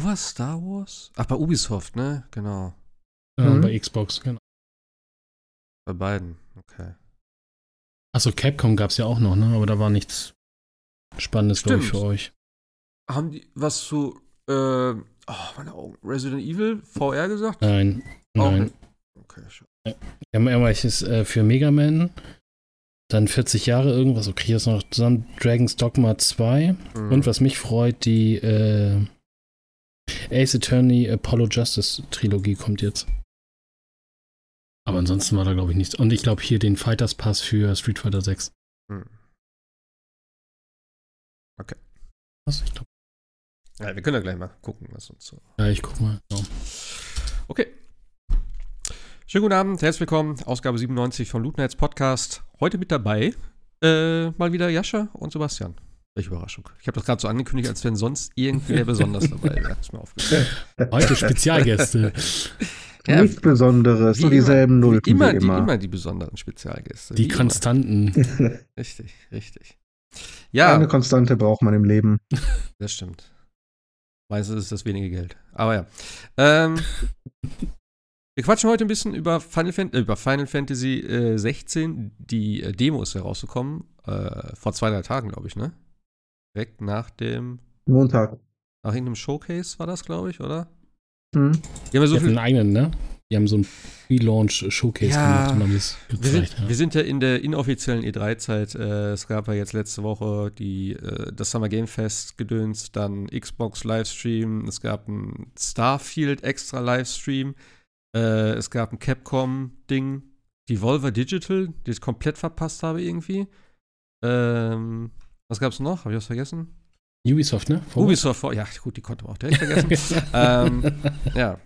Wo war Star Wars? Ach, bei Ubisoft, ne? Genau. Ja, mhm. bei Xbox, genau. Bei beiden, okay. Achso, Capcom gab es ja auch noch, ne? Aber da war nichts Spannendes, glaube ich, für euch. Haben die was zu, äh, oh, meine Augen, Resident Evil VR gesagt? Nein, nein. Okay, schon. Ja, irgendwelches äh, für Mega Man, dann 40 Jahre irgendwas, okay, hier ist noch zusammen Dragon's Dogma 2 mhm. und was mich freut, die äh, Ace Attorney Apollo Justice Trilogie kommt jetzt. Aber ansonsten war da, glaube ich, nichts. Und ich glaube hier den Fighters Pass für Street Fighter 6. Hm. Okay. Was? Ich glaube. Ja, wir können ja gleich mal gucken, was uns so. Ja, ich guck mal. Ja. Okay. Schönen guten Abend, herzlich willkommen. Ausgabe 97 von Lootnights Podcast. Heute mit dabei äh, mal wieder Jascha und Sebastian. Welche Überraschung. Ich habe das gerade so angekündigt, als wenn sonst irgendwer besonders dabei wäre. Ist mir aufgefallen. Heute Spezialgäste. Ja, Nichts Besonderes, nur dieselben Null. Immer, immer. Die, immer die besonderen Spezialgäste. Die Konstanten. richtig, richtig. Ja. Eine Konstante braucht man im Leben. Das stimmt. Meistens ist das wenige Geld. Aber ja. Ähm, wir quatschen heute ein bisschen über Final, Fan äh, über Final Fantasy äh, 16. Die äh, Demo ist herausgekommen. Äh, vor zwei, drei Tagen, glaube ich, ne? Direkt nach dem. Montag. Nach irgendeinem Showcase war das, glaube ich, oder? Mhm. Die haben ja so die viel. einen eigenen, ne? Die haben so ein Pre-Launch-Showcase ja, gemacht und haben das gezeigt. Wir sind, ja. wir sind ja in der inoffiziellen E3-Zeit. Äh, es gab ja jetzt letzte Woche die, äh, das Summer Game Fest gedöns, dann Xbox Livestream, es gab ein Starfield extra Livestream, äh, es gab ein Capcom-Ding, Devolver Digital, die ich komplett verpasst habe irgendwie. Ähm, was gab es noch? Habe ich was vergessen? Ubisoft, ne? Vor Ubisoft, ja gut, die konnte man auch direkt vergessen. ähm, ja.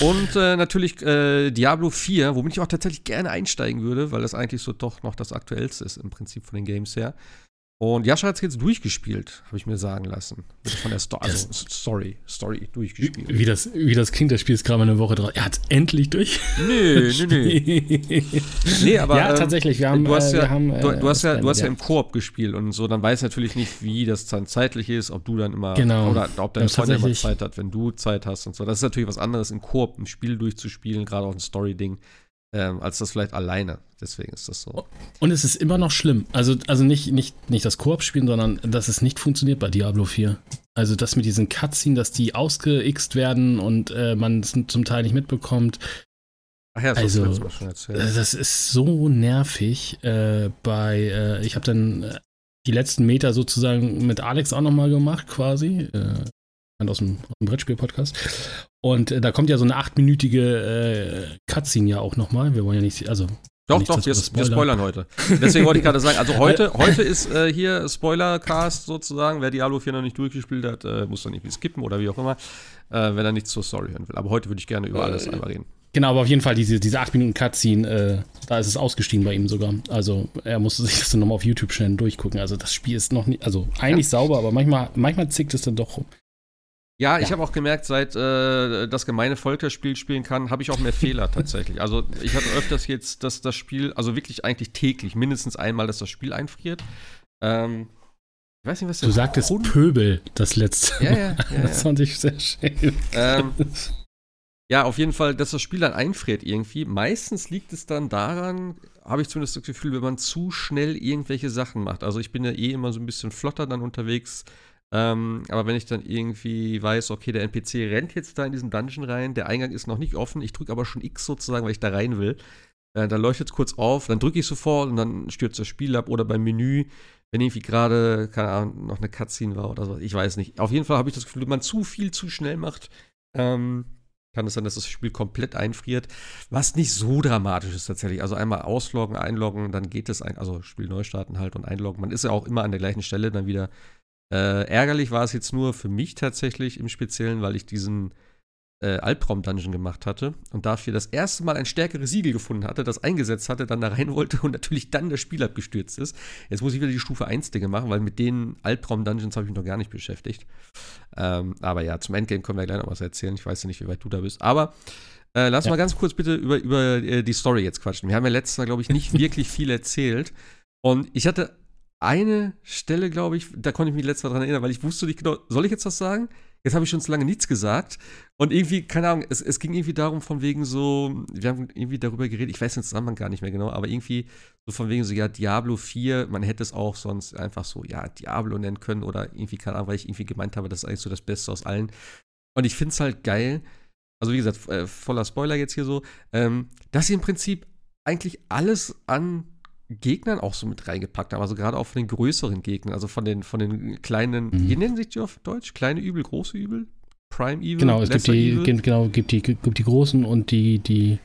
Und äh, natürlich äh, Diablo 4, womit ich auch tatsächlich gerne einsteigen würde, weil das eigentlich so doch noch das aktuellste ist im Prinzip von den Games her. Und Jascha hat es jetzt durchgespielt, habe ich mir sagen lassen. Von der Sto also Story, Story durchgespielt. Wie, wie, das, wie das klingt, das Spiel ist gerade mal eine Woche drauf. Er hat endlich durch. Nö, nö, nö. nee, aber. Ja, ähm, tatsächlich, wir haben. Du hast äh, ja, haben, du, du, hast ja, du hast ja im Koop gespielt und so, dann weiß natürlich nicht, wie das dann zeitlich ist, ob du dann immer. Genau. Oder ob deine Freundin immer Zeit hat, wenn du Zeit hast und so. Das ist natürlich was anderes, im Koop ein Spiel durchzuspielen, gerade auch ein Story-Ding ähm, als das vielleicht alleine. Deswegen ist das so. Und es ist immer noch schlimm. Also, also nicht, nicht, nicht das Koop spielen, sondern dass es nicht funktioniert bei Diablo 4. Also das mit diesen Cutscenes, dass die ausgeixt werden und äh, man es zum Teil nicht mitbekommt. Ach ja, das also, schon erzählt. Äh, das ist so nervig. Äh, bei, äh, ich habe dann äh, die letzten Meter sozusagen mit Alex auch nochmal gemacht, quasi. Äh, aus dem, aus dem Brettspiel-Podcast. Und äh, da kommt ja so eine achtminütige äh, Cutscene ja auch nochmal. Wir wollen ja nicht, also. Doch, doch, wir, wir, spoilern heute. Deswegen wollte ich gerade sagen, also heute, heute ist äh, hier Spoilercast sozusagen. Wer Diablo 4 noch nicht durchgespielt hat, äh, muss dann irgendwie skippen oder wie auch immer, äh, wenn er nichts zur Story hören will. Aber heute würde ich gerne über alles einmal reden. Genau, aber auf jeden Fall diese, diese 8 Minuten Cutscene, äh, da ist es ausgestiegen bei ihm sogar. Also er musste sich das dann nochmal auf YouTube schnell durchgucken. Also das Spiel ist noch nicht, also eigentlich ja. sauber, aber manchmal, manchmal zickt es dann doch rum. Ja, ich habe auch gemerkt, seit äh, das gemeine Volk das Spiel spielen kann, habe ich auch mehr Fehler tatsächlich. Also ich hatte öfters jetzt, dass das Spiel, also wirklich eigentlich täglich, mindestens einmal, dass das Spiel einfriert. Ähm, ich weiß nicht, was Du sagtest Grund? Pöbel das letzte ja, ja, ja, ja. Das fand ich sehr schön. Ähm, ja, auf jeden Fall, dass das Spiel dann einfriert irgendwie. Meistens liegt es dann daran, habe ich zumindest das Gefühl, wenn man zu schnell irgendwelche Sachen macht. Also ich bin ja eh immer so ein bisschen flotter dann unterwegs ähm, aber wenn ich dann irgendwie weiß, okay, der NPC rennt jetzt da in diesen Dungeon rein, der Eingang ist noch nicht offen, ich drücke aber schon X sozusagen, weil ich da rein will, äh, dann leuchtet es kurz auf, dann drücke ich sofort und dann stürzt das Spiel ab oder beim Menü, wenn irgendwie gerade, keine Ahnung, noch eine Cutscene war oder so, ich weiß nicht. Auf jeden Fall habe ich das Gefühl, wenn man zu viel zu schnell macht, ähm, kann es sein, dass das Spiel komplett einfriert, was nicht so dramatisch ist tatsächlich. Also einmal ausloggen, einloggen, dann geht es, ein, also Spiel neu starten halt und einloggen. Man ist ja auch immer an der gleichen Stelle dann wieder äh, ärgerlich war es jetzt nur für mich tatsächlich im Speziellen, weil ich diesen äh, Albtraum-Dungeon gemacht hatte und dafür das erste Mal ein stärkeres Siegel gefunden hatte, das eingesetzt hatte, dann da rein wollte und natürlich dann das Spiel abgestürzt ist. Jetzt muss ich wieder die Stufe 1 Dinge machen, weil mit den Albtraum-Dungeons habe ich mich noch gar nicht beschäftigt. Ähm, aber ja, zum Endgame können wir gleich noch was erzählen. Ich weiß ja nicht, wie weit du da bist. Aber äh, lass ja. mal ganz kurz bitte über, über äh, die Story jetzt quatschen. Wir haben ja letztes Mal, glaube ich, nicht wirklich viel erzählt. Und ich hatte eine Stelle, glaube ich, da konnte ich mich letztes Mal dran erinnern, weil ich wusste nicht genau, soll ich jetzt was sagen? jetzt habe ich schon zu lange nichts gesagt. Und irgendwie, keine Ahnung, es, es ging irgendwie darum, von wegen so, wir haben irgendwie darüber geredet, ich weiß den Zusammenhang gar nicht mehr genau, aber irgendwie so von wegen so, ja, Diablo 4, man hätte es auch sonst einfach so, ja, Diablo nennen können oder irgendwie, keine Ahnung, weil ich irgendwie gemeint habe, das ist eigentlich so das Beste aus allen. Und ich finde es halt geil, also wie gesagt, äh, voller Spoiler jetzt hier so, ähm, dass sie im Prinzip eigentlich alles an Gegnern auch so mit reingepackt haben. Also gerade auch von den größeren Gegnern, also von den, von den kleinen, mhm. wie nennen sich die auf Deutsch? Kleine Übel, große Übel? Prime Evil? Genau, es gibt die, Evil? genau, gibt die, gibt die großen und die, die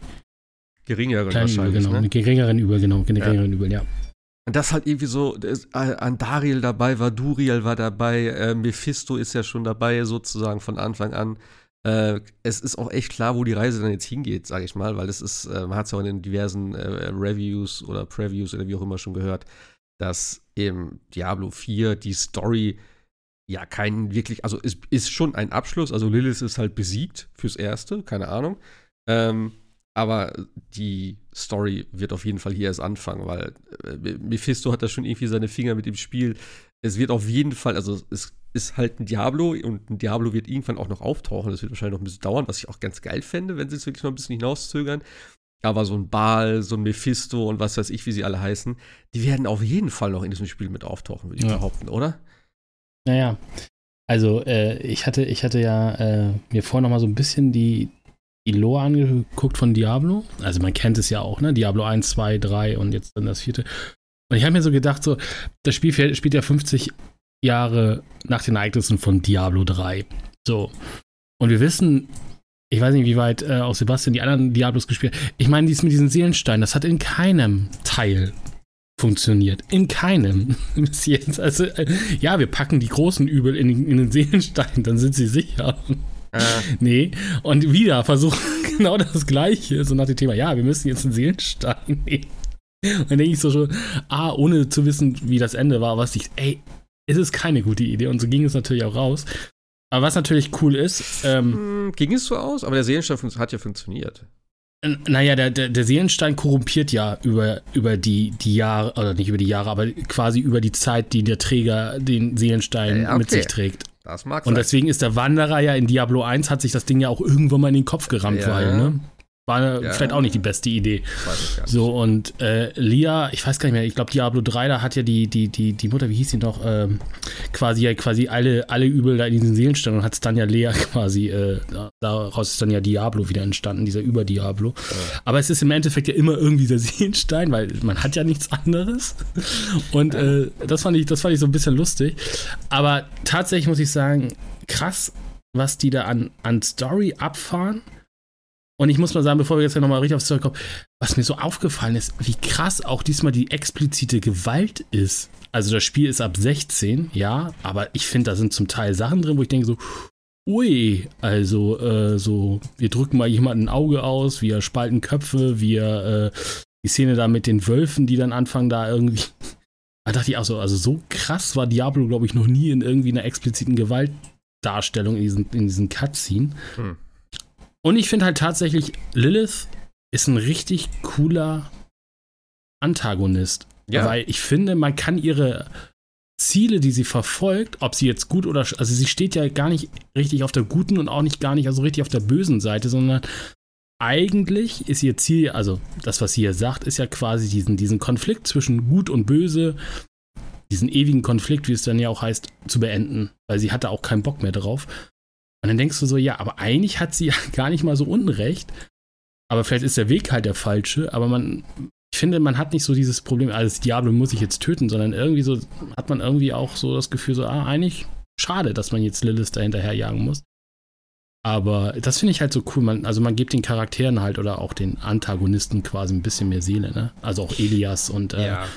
geringeren wahrscheinlich. Übel, genau, ne? geringeren Übel, genau, geringeren ja. Übel, ja. Und das halt irgendwie so, das, äh, Andariel dabei war, Duriel war dabei, äh, Mephisto ist ja schon dabei, sozusagen von Anfang an. Äh, es ist auch echt klar, wo die Reise dann jetzt hingeht, sage ich mal, weil es ist, äh, man hat es ja auch in den diversen äh, Reviews oder Previews oder wie auch immer schon gehört, dass eben Diablo 4 die Story ja kein wirklich, also ist, ist schon ein Abschluss, also Lilith ist halt besiegt fürs Erste, keine Ahnung. Ähm, aber die Story wird auf jeden Fall hier erst anfangen, weil äh, Mephisto hat da schon irgendwie seine Finger mit dem Spiel. Es wird auf jeden Fall, also es ist halt ein Diablo und ein Diablo wird irgendwann auch noch auftauchen. Das wird wahrscheinlich noch ein bisschen dauern, was ich auch ganz geil fände, wenn sie es wirklich noch ein bisschen hinauszögern. Aber so ein Baal, so ein Mephisto und was weiß ich, wie sie alle heißen, die werden auf jeden Fall noch in diesem Spiel mit auftauchen, würde ich ja. behaupten, oder? Naja, also äh, ich hatte, ich hatte ja äh, mir vorher noch mal so ein bisschen die, die Lore angeguckt von Diablo. Also man kennt es ja auch, ne? Diablo 1, 2, 3 und jetzt dann das vierte. Und ich habe mir so gedacht, so, das Spiel spielt ja 50 Jahre nach den Ereignissen von Diablo 3. So. Und wir wissen, ich weiß nicht, wie weit äh, auch Sebastian die anderen Diablos gespielt hat. Ich meine, dies mit diesen Seelensteinen, das hat in keinem Teil funktioniert. In keinem bis jetzt. Also, äh, ja, wir packen die großen Übel in, in den Seelenstein, dann sind sie sicher. Äh. Nee, und wieder versuchen genau das Gleiche, so nach dem Thema, ja, wir müssen jetzt einen Seelenstein nehmen. Und dann denke ich so schon, ah, ohne zu wissen, wie das Ende war, was ich, ey, es ist keine gute Idee. Und so ging es natürlich auch raus. Aber was natürlich cool ist. Ähm, hm, ging es so aus? Aber der Seelenstein hat ja funktioniert. Naja, der, der, der Seelenstein korrumpiert ja über, über die, die Jahre, oder nicht über die Jahre, aber quasi über die Zeit, die der Träger den Seelenstein okay. mit sich trägt. Das mag Und sein. deswegen ist der Wanderer ja in Diablo 1, hat sich das Ding ja auch irgendwann mal in den Kopf gerammt, ja. weil, ne? War ja. vielleicht auch nicht die beste Idee. So, und äh, Lia, ich weiß gar nicht mehr, ich glaube Diablo 3, da hat ja die, die, die, die Mutter, wie hieß sie noch, ähm, quasi quasi alle, alle Übel da in diesen Seelenstein und hat es dann ja Lea quasi, äh, daraus ist dann ja Diablo wieder entstanden, dieser Über-Diablo. Ja. Aber es ist im Endeffekt ja immer irgendwie der Seelenstein, weil man hat ja nichts anderes. Und äh, das, fand ich, das fand ich so ein bisschen lustig. Aber tatsächlich muss ich sagen, krass, was die da an, an Story abfahren und ich muss mal sagen, bevor wir jetzt nochmal richtig aufs Zeug kommen, was mir so aufgefallen ist, wie krass auch diesmal die explizite Gewalt ist. Also das Spiel ist ab 16, ja, aber ich finde, da sind zum Teil Sachen drin, wo ich denke so, ui, also äh, so, wir drücken mal jemanden ein Auge aus, wir spalten Köpfe, wir, äh, die Szene da mit den Wölfen, die dann anfangen da irgendwie. Da dachte ich auch so, also so krass war Diablo, glaube ich, noch nie in irgendwie einer expliziten Gewaltdarstellung in diesen, in diesen Cutscene. Hm. Und ich finde halt tatsächlich, Lilith ist ein richtig cooler Antagonist. Ja. Weil ich finde, man kann ihre Ziele, die sie verfolgt, ob sie jetzt gut oder also sie steht ja gar nicht richtig auf der guten und auch nicht gar nicht also richtig auf der bösen Seite, sondern eigentlich ist ihr Ziel, also das, was sie hier sagt, ist ja quasi diesen, diesen Konflikt zwischen gut und böse, diesen ewigen Konflikt, wie es dann ja auch heißt, zu beenden, weil sie hatte auch keinen Bock mehr drauf. Und dann denkst du so, ja, aber eigentlich hat sie ja gar nicht mal so unrecht. Aber vielleicht ist der Weg halt der falsche. Aber man, ich finde, man hat nicht so dieses Problem, als Diablo muss ich jetzt töten, sondern irgendwie so hat man irgendwie auch so das Gefühl, so, ah, eigentlich schade, dass man jetzt Lilith da hinterherjagen muss. Aber das finde ich halt so cool. Man, also man gibt den Charakteren halt oder auch den Antagonisten quasi ein bisschen mehr Seele, ne? Also auch Elias und äh, ja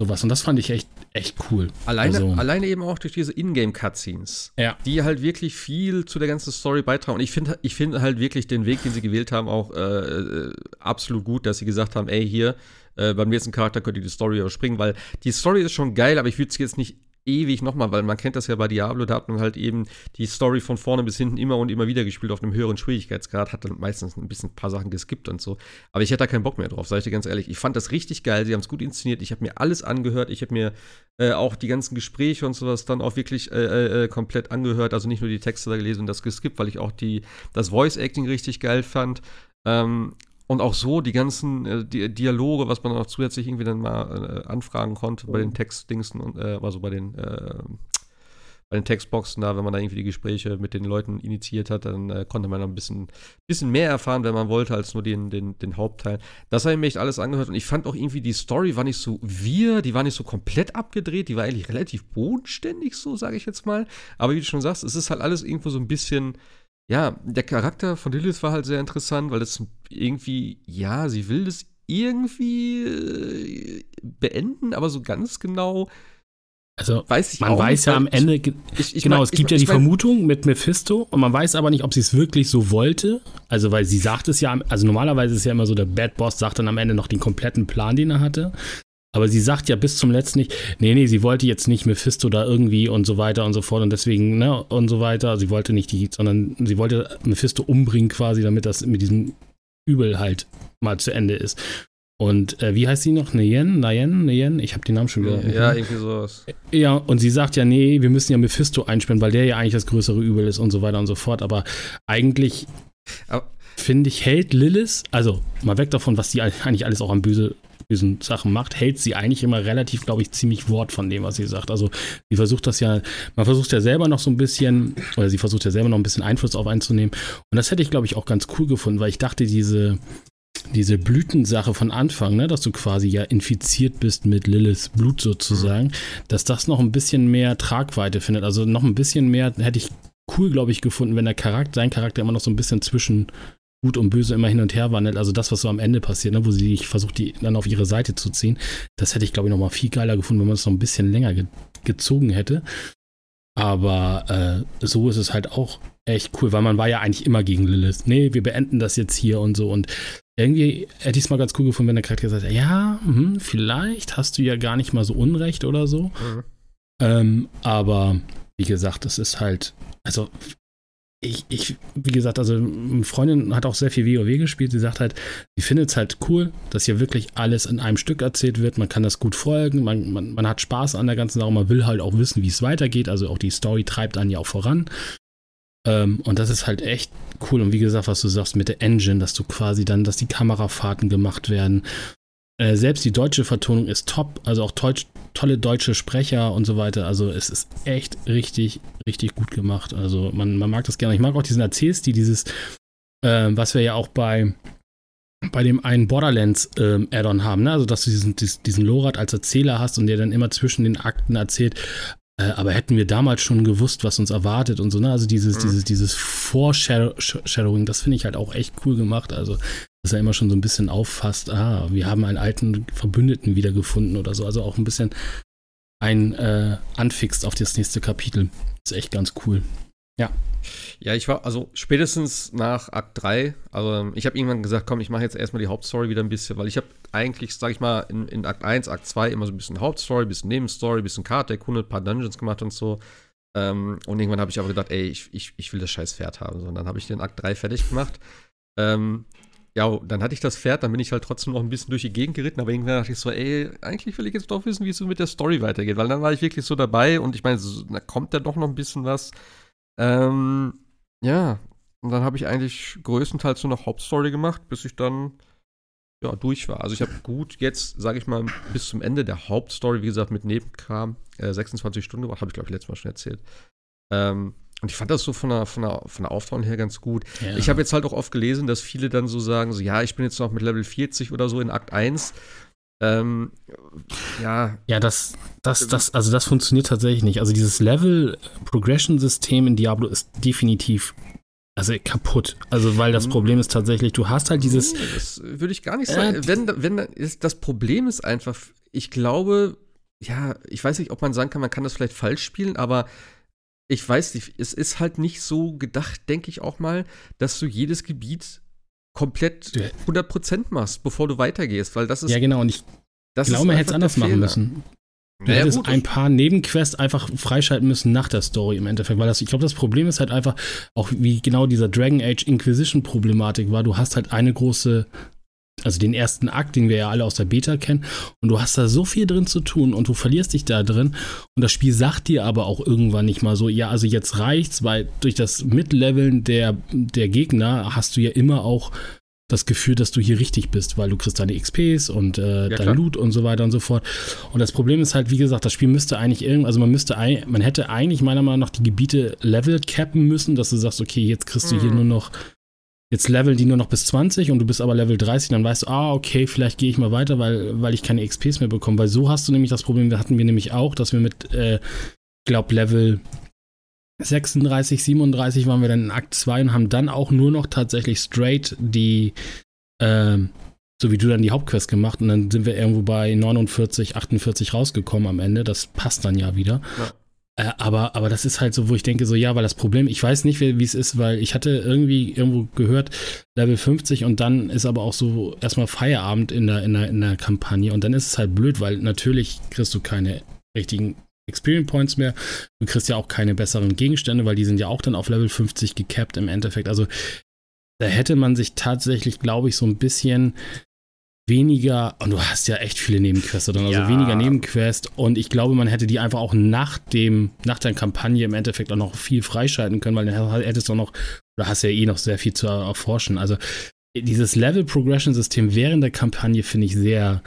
sowas. Und das fand ich echt, echt cool. Alleine, also, alleine eben auch durch diese Ingame-Cutscenes, ja. die halt wirklich viel zu der ganzen Story beitragen. Und ich finde ich find halt wirklich den Weg, den sie gewählt haben, auch äh, äh, absolut gut, dass sie gesagt haben, ey, hier, äh, beim nächsten Charakter könnt ihr die Story überspringen, weil die Story ist schon geil, aber ich würde sie jetzt nicht ewig nochmal, weil man kennt das ja bei Diablo, da hat man halt eben die Story von vorne bis hinten immer und immer wieder gespielt auf einem höheren Schwierigkeitsgrad, hat dann meistens ein bisschen ein paar Sachen geskippt und so. Aber ich hätte da keinen Bock mehr drauf, sag ich dir ganz ehrlich. Ich fand das richtig geil, sie haben es gut inszeniert, ich habe mir alles angehört, ich habe mir äh, auch die ganzen Gespräche und sowas dann auch wirklich äh, äh, äh, komplett angehört, also nicht nur die Texte da gelesen und das geskippt, weil ich auch die, das Voice-Acting richtig geil fand. Ähm, und auch so die ganzen äh, die Dialoge, was man auch zusätzlich irgendwie dann mal äh, anfragen konnte bei den Textdingsen und äh, also bei den äh, bei den Textboxen da, wenn man da irgendwie die Gespräche mit den Leuten initiiert hat, dann äh, konnte man noch ein bisschen, bisschen mehr erfahren, wenn man wollte, als nur den, den, den Hauptteil. Das habe ich mir echt alles angehört und ich fand auch irgendwie, die Story war nicht so wir, die war nicht so komplett abgedreht, die war eigentlich relativ bodenständig, so sage ich jetzt mal. Aber wie du schon sagst, es ist halt alles irgendwo so ein bisschen, ja, der Charakter von Lilith war halt sehr interessant, weil das irgendwie, ja, sie will das irgendwie äh, beenden, aber so ganz genau. Also weiß man weiß nicht, ja am Ende, ich, ich genau, mein, es gibt ja die Vermutung mit Mephisto und man weiß aber nicht, ob sie es wirklich so wollte. Also weil sie sagt es ja, also normalerweise ist ja immer so, der Bad Boss sagt dann am Ende noch den kompletten Plan, den er hatte. Aber sie sagt ja bis zum letzten nicht, nee, nee, sie wollte jetzt nicht Mephisto da irgendwie und so weiter und so fort und deswegen, ne, und so weiter. Sie wollte nicht die, sondern sie wollte Mephisto umbringen quasi, damit das mit diesem Übel halt mal zu Ende ist. Und äh, wie heißt sie noch? Neyen? Neyen? Neyen? Ich habe den Namen schon wieder. Ja, irgendwie sowas. Ja, und sie sagt ja, nee, wir müssen ja Mephisto einsperren, weil der ja eigentlich das größere Übel ist und so weiter und so fort. Aber eigentlich finde ich, hält Lilith, also mal weg davon, was die eigentlich alles auch am Böse diesen Sachen macht, hält sie eigentlich immer relativ, glaube ich, ziemlich Wort von dem, was sie sagt. Also sie versucht das ja, man versucht ja selber noch so ein bisschen, oder sie versucht ja selber noch ein bisschen Einfluss auf einzunehmen. Und das hätte ich, glaube ich, auch ganz cool gefunden, weil ich dachte, diese, diese Blütensache von Anfang, ne, dass du quasi ja infiziert bist mit Liliths Blut sozusagen, mhm. dass das noch ein bisschen mehr Tragweite findet. Also noch ein bisschen mehr hätte ich cool, glaube ich, gefunden, wenn der Charakter, sein Charakter immer noch so ein bisschen zwischen Gut und Böse immer hin und her wandelt. Also das, was so am Ende passiert, ne, wo sie versucht, die dann auf ihre Seite zu ziehen, das hätte ich, glaube ich, noch mal viel geiler gefunden, wenn man es noch ein bisschen länger ge gezogen hätte. Aber äh, so ist es halt auch echt cool, weil man war ja eigentlich immer gegen Lilith. Nee, wir beenden das jetzt hier und so. Und irgendwie hätte ich es mal ganz cool gefunden, wenn der Charakter gesagt hätte, ja, hm, vielleicht hast du ja gar nicht mal so Unrecht oder so. Mhm. Ähm, aber wie gesagt, das ist halt, also ich, ich, wie gesagt, also eine Freundin hat auch sehr viel WoW gespielt. Sie sagt halt, sie findet es halt cool, dass hier wirklich alles in einem Stück erzählt wird. Man kann das gut folgen, man, man, man hat Spaß an der ganzen Sache, man will halt auch wissen, wie es weitergeht. Also auch die Story treibt einen ja auch voran. Ähm, und das ist halt echt cool. Und wie gesagt, was du sagst mit der Engine, dass du quasi dann, dass die Kamerafahrten gemacht werden äh, selbst die deutsche Vertonung ist top, also auch to tolle deutsche Sprecher und so weiter. Also es ist echt richtig, richtig gut gemacht. Also man, man mag das gerne. Ich mag auch diesen Erzählstil, dieses, äh, was wir ja auch bei bei dem einen Borderlands ähm, Add-on haben, ne? also dass du diesen, diesen Lorat als Erzähler hast und der dann immer zwischen den Akten erzählt, äh, aber hätten wir damals schon gewusst, was uns erwartet und so, ne? Also dieses, mhm. dieses, dieses Foreshadowing, das finde ich halt auch echt cool gemacht. Also dass er immer schon so ein bisschen auffasst, ah, wir haben einen alten Verbündeten wiedergefunden oder so. Also auch ein bisschen ein äh, anfixt auf das nächste Kapitel. ist echt ganz cool. Ja. Ja, ich war, also spätestens nach Akt 3, also ich habe irgendwann gesagt, komm, ich mache jetzt erstmal die Hauptstory wieder ein bisschen, weil ich habe eigentlich, sag ich mal, in, in Akt 1, Akt 2 immer so ein bisschen Hauptstory, bisschen Nebenstory, bisschen Karte erkundet, paar Dungeons gemacht und so. Ähm, und irgendwann habe ich aber gedacht, ey, ich, ich, ich will das scheiß Pferd haben. So, und dann habe ich den Akt 3 fertig gemacht. Ähm, ja, dann hatte ich das Pferd, dann bin ich halt trotzdem noch ein bisschen durch die Gegend geritten, aber irgendwann dachte ich so, ey, eigentlich will ich jetzt doch wissen, wie es so mit der Story weitergeht, weil dann war ich wirklich so dabei und ich meine, so, da kommt ja doch noch ein bisschen was. Ähm, ja, und dann habe ich eigentlich größtenteils nur noch Hauptstory gemacht, bis ich dann ja, durch war. Also ich habe gut jetzt, sage ich mal, bis zum Ende der Hauptstory, wie gesagt, mit Nebenkram, äh, 26 Stunden gemacht, habe ich glaube ich letztes Mal schon erzählt. Ähm, und ich fand das so von der, von der, von der Aufbauung her ganz gut. Ja. Ich habe jetzt halt auch oft gelesen, dass viele dann so sagen, so, ja, ich bin jetzt noch mit Level 40 oder so in Akt 1. Ähm, ja. Ja, das, das, das, also das funktioniert tatsächlich nicht. Also dieses Level-Progression-System in Diablo ist definitiv also kaputt. Also, weil das hm. Problem ist tatsächlich, du hast halt dieses. Das würde ich gar nicht sagen. Äh, wenn, wenn das Problem ist einfach, ich glaube, ja, ich weiß nicht, ob man sagen kann, man kann das vielleicht falsch spielen, aber ich weiß nicht, es ist halt nicht so gedacht, denke ich auch mal, dass du jedes Gebiet komplett 100% machst, bevor du weitergehst, weil das ist. Ja, genau, und ich das glaube, man hätte es anders machen müssen. Du naja, hättest gut, ein paar Nebenquests einfach freischalten müssen nach der Story im Endeffekt, weil das, ich glaube, das Problem ist halt einfach, auch wie genau dieser Dragon Age Inquisition Problematik war, du hast halt eine große, also den ersten Akt, den wir ja alle aus der Beta kennen, und du hast da so viel drin zu tun und du verlierst dich da drin und das Spiel sagt dir aber auch irgendwann nicht mal so, ja, also jetzt reicht's, weil durch das Mitleveln der, der Gegner hast du ja immer auch das Gefühl, dass du hier richtig bist, weil du kriegst deine XPs und äh, ja, dein Loot und so weiter und so fort. Und das Problem ist halt, wie gesagt, das Spiel müsste eigentlich irgendwie, also man müsste, man hätte eigentlich meiner Meinung nach die Gebiete Level cappen müssen, dass du sagst, okay, jetzt kriegst du hier mhm. nur noch, jetzt leveln die nur noch bis 20 und du bist aber Level 30, dann weißt du, ah, okay, vielleicht gehe ich mal weiter, weil, weil ich keine XPs mehr bekomme. Weil so hast du nämlich das Problem, hatten wir nämlich auch, dass wir mit, äh, ich glaube, Level 36, 37 waren wir dann in Akt 2 und haben dann auch nur noch tatsächlich straight die, äh, so wie du dann die Hauptquest gemacht und dann sind wir irgendwo bei 49, 48 rausgekommen am Ende. Das passt dann ja wieder. Ja. Äh, aber, aber das ist halt so, wo ich denke, so ja, weil das Problem, ich weiß nicht, wie es ist, weil ich hatte irgendwie irgendwo gehört, Level 50 und dann ist aber auch so erstmal Feierabend in der, in der, in der Kampagne und dann ist es halt blöd, weil natürlich kriegst du keine richtigen Experience Points mehr. Du kriegst ja auch keine besseren Gegenstände, weil die sind ja auch dann auf Level 50 gecapped im Endeffekt. Also da hätte man sich tatsächlich, glaube ich, so ein bisschen weniger, und du hast ja echt viele Nebenquests dann, also ja. weniger Nebenquests und ich glaube, man hätte die einfach auch nach dem, nach der Kampagne im Endeffekt auch noch viel freischalten können, weil dann hättest du noch, oder hast ja eh noch sehr viel zu erforschen. Also dieses Level Progression System während der Kampagne finde ich sehr,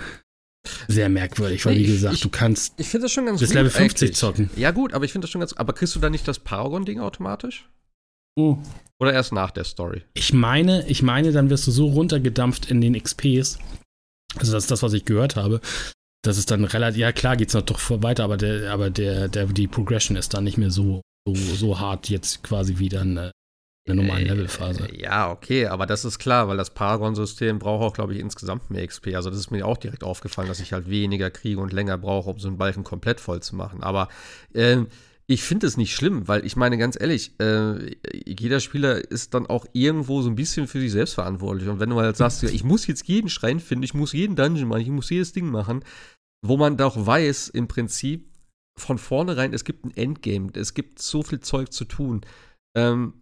sehr merkwürdig, weil wie gesagt, ich, du kannst ich das schon ganz bis Level 50 eigentlich. zocken. Ja, gut, aber ich finde das schon ganz. Aber kriegst du da nicht das Paragon-Ding automatisch? Oh. Oder erst nach der Story? Ich meine, ich meine, dann wirst du so runtergedampft in den XPs. Also, das ist das, was ich gehört habe. Das ist dann relativ, ja klar geht's noch doch weiter, aber der, aber der, der, die Progression ist dann nicht mehr so, so, so hart jetzt quasi wie dann äh, der normalen äh, Levelphase. Ja, okay, aber das ist klar, weil das Paragon-System braucht auch, glaube ich, insgesamt mehr XP. Also das ist mir auch direkt aufgefallen, dass ich halt weniger kriege und länger brauche, um so einen Balken komplett voll zu machen. Aber äh, ich finde es nicht schlimm, weil ich meine, ganz ehrlich, äh, jeder Spieler ist dann auch irgendwo so ein bisschen für sich selbst verantwortlich. Und wenn du halt sagst, ich muss jetzt jeden Schrein finden, ich muss jeden Dungeon machen, ich muss jedes Ding machen, wo man doch weiß, im Prinzip von vornherein, es gibt ein Endgame, es gibt so viel Zeug zu tun. Ähm,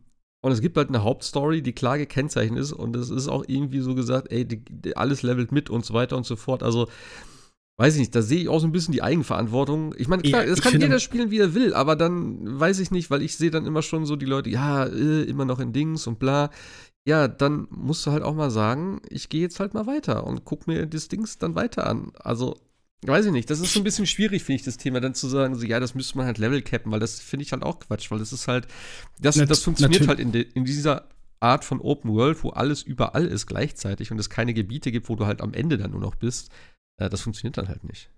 und es gibt halt eine Hauptstory, die klar gekennzeichnet ist und es ist auch irgendwie so gesagt, ey, die, die, alles levelt mit und so weiter und so fort. Also, weiß ich nicht, da sehe ich auch so ein bisschen die Eigenverantwortung. Ich meine, klar, ja, das kann jeder spielen, wie er will, aber dann weiß ich nicht, weil ich sehe dann immer schon so die Leute, ja, äh, immer noch in Dings und bla. Ja, dann musst du halt auch mal sagen, ich gehe jetzt halt mal weiter und guck mir das Dings dann weiter an. Also, Weiß ich nicht, das ist so ein bisschen schwierig, finde ich, das Thema, dann zu sagen, so, ja, das müsste man halt Level cappen, weil das finde ich halt auch Quatsch, weil das ist halt, das, Nat das funktioniert halt in, in dieser Art von Open World, wo alles überall ist gleichzeitig und es keine Gebiete gibt, wo du halt am Ende dann nur noch bist. Äh, das funktioniert dann halt nicht.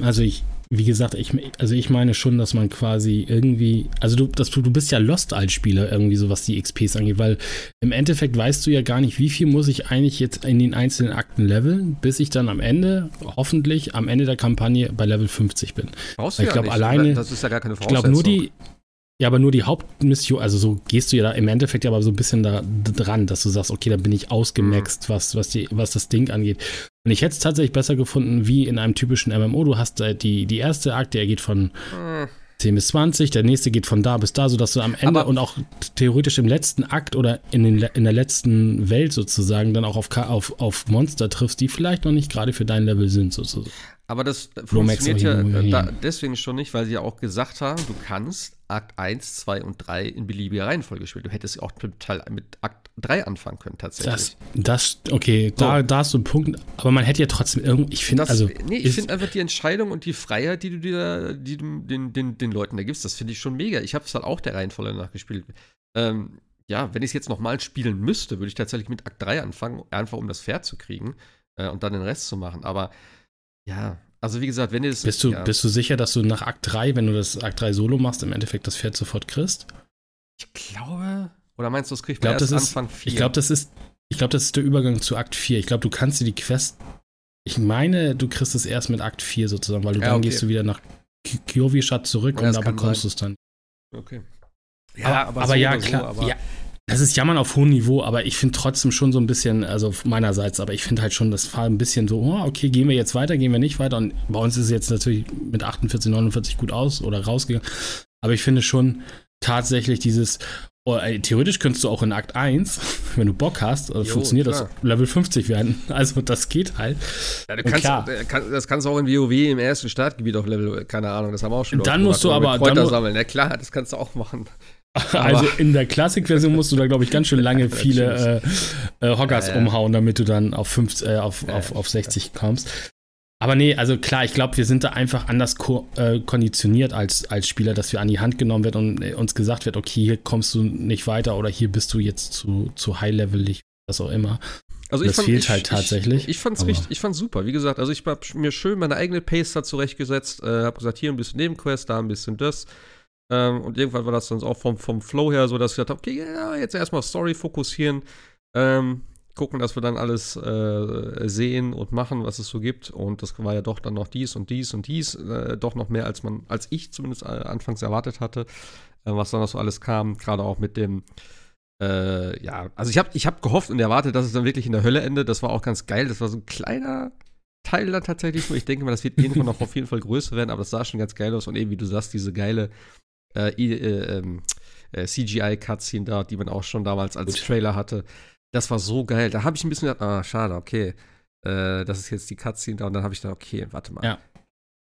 Also ich, wie gesagt, ich, also ich meine schon, dass man quasi irgendwie, also du, das, du bist ja Lost als Spieler irgendwie so, was die XPs angeht, weil im Endeffekt weißt du ja gar nicht, wie viel muss ich eigentlich jetzt in den einzelnen Akten leveln, bis ich dann am Ende, hoffentlich am Ende der Kampagne bei Level 50 bin. Brauchst du ich ja glaube alleine, das ist ja gar keine Voraussetzung. Ich glaube nur die, ja, aber nur die Hauptmission, also so gehst du ja da im Endeffekt ja aber so ein bisschen da dran, dass du sagst, okay, dann bin ich ausgemaxt, mhm. was, was, die, was das Ding angeht. Und ich hätte es tatsächlich besser gefunden, wie in einem typischen MMO. Du hast äh, die, die erste Akte, der geht von mhm. 10 bis 20, der nächste geht von da bis da, sodass du am Ende aber und auch theoretisch im letzten Akt oder in, den, in der letzten Welt sozusagen dann auch auf, auf, auf Monster triffst, die vielleicht noch nicht gerade für dein Level sind, sozusagen. Aber das funktioniert ja da deswegen schon nicht, weil sie ja auch gesagt haben, du kannst Akt 1, 2 und 3 in beliebiger Reihenfolge spielen. Du hättest auch mit, Teil, mit Akt 3 anfangen können, tatsächlich. Das, das okay, so. da, da hast du einen Punkt, aber man hätte ja trotzdem irgendwie, ich finde, also. Nee, ich finde einfach die Entscheidung und die Freiheit, die du dir die du den, den, den Leuten da gibst, das finde ich schon mega. Ich habe es halt auch der Reihenfolge nachgespielt. Ähm, ja, wenn ich es jetzt nochmal spielen müsste, würde ich tatsächlich mit Akt 3 anfangen, einfach um das Pferd zu kriegen äh, und dann den Rest zu machen. Aber ja, also wie gesagt, wenn ihr es. Bist du, ja. bist du sicher, dass du nach Akt 3, wenn du das Akt 3 Solo machst, im Endeffekt das Pferd sofort kriegst? Ich glaube. Oder meinst du, das kriegt man erst ist, Anfang 4? Ich glaube, das ist. Ich glaube, das ist der Übergang zu Akt 4. Ich glaube, du kannst dir die Quest. Ich meine, du kriegst es erst mit Akt 4 sozusagen, weil du ja, dann okay. gehst du wieder nach Kyovishat zurück ja, und da bekommst du es dann. Okay. Ja, aber, aber, aber so ja, klar. So, aber ja, Das ist Jammern auf hohem Niveau, aber ich finde trotzdem schon so ein bisschen, also meinerseits, aber ich finde halt schon, das war ein bisschen so, oh, okay, gehen wir jetzt weiter, gehen wir nicht weiter. Und bei uns ist es jetzt natürlich mit 48, 49 gut aus oder rausgegangen. Aber ich finde schon tatsächlich dieses, theoretisch könntest du auch in Akt 1, wenn du Bock hast, jo, funktioniert klar. das Level 50 werden. Also das geht halt. Ja, du kannst, klar. Äh, das kannst du auch in WoW im ersten Startgebiet auf Level, keine Ahnung, das haben wir auch schon. Dann musst du aber. Kräuter dann, sammeln. Ja klar, das kannst du auch machen. Also in der Classic-Version musst du da, glaube ich, ganz schön lange viele äh, äh, Hoggers ja, ja. umhauen, damit du dann auf, 50, äh, auf, auf, auf 60 kommst. Aber nee, also klar, ich glaube, wir sind da einfach anders ko äh, konditioniert als, als Spieler, dass wir an die Hand genommen wird und äh, uns gesagt wird, okay, hier kommst du nicht weiter oder hier bist du jetzt zu, zu high-levelig, was auch immer. Also das fand, fehlt ich, halt tatsächlich. Ich, ich fand's richtig, ich fand's super. Wie gesagt, also ich habe mir schön meine eigene Pace da zurechtgesetzt, äh, habe gesagt, hier ein bisschen Nebenquest, da ein bisschen das. Ähm, und irgendwann war das dann auch vom, vom Flow her so, dass ich dachte, okay, ja, jetzt erstmal Story fokussieren, ähm, gucken, dass wir dann alles äh, sehen und machen, was es so gibt. Und das war ja doch dann noch dies und dies und dies, äh, doch noch mehr, als man, als ich zumindest äh, anfangs erwartet hatte, äh, was dann noch so alles kam, gerade auch mit dem äh, ja, also ich habe ich hab gehofft und erwartet, dass es dann wirklich in der Hölle endet. Das war auch ganz geil. Das war so ein kleiner Teil dann tatsächlich. Ich denke mal, das wird irgendwann noch auf jeden Fall größer werden, aber das sah schon ganz geil aus. Und eben, wie du sagst, diese geile äh, äh, ähm, äh, CGI-Cutscene da, die man auch schon damals als. Trailer hatte. Das war so geil. Da habe ich ein bisschen gedacht, ah, schade, okay. Äh, das ist jetzt die Cutscene da. Und dann habe ich gedacht, okay, warte mal. Ja.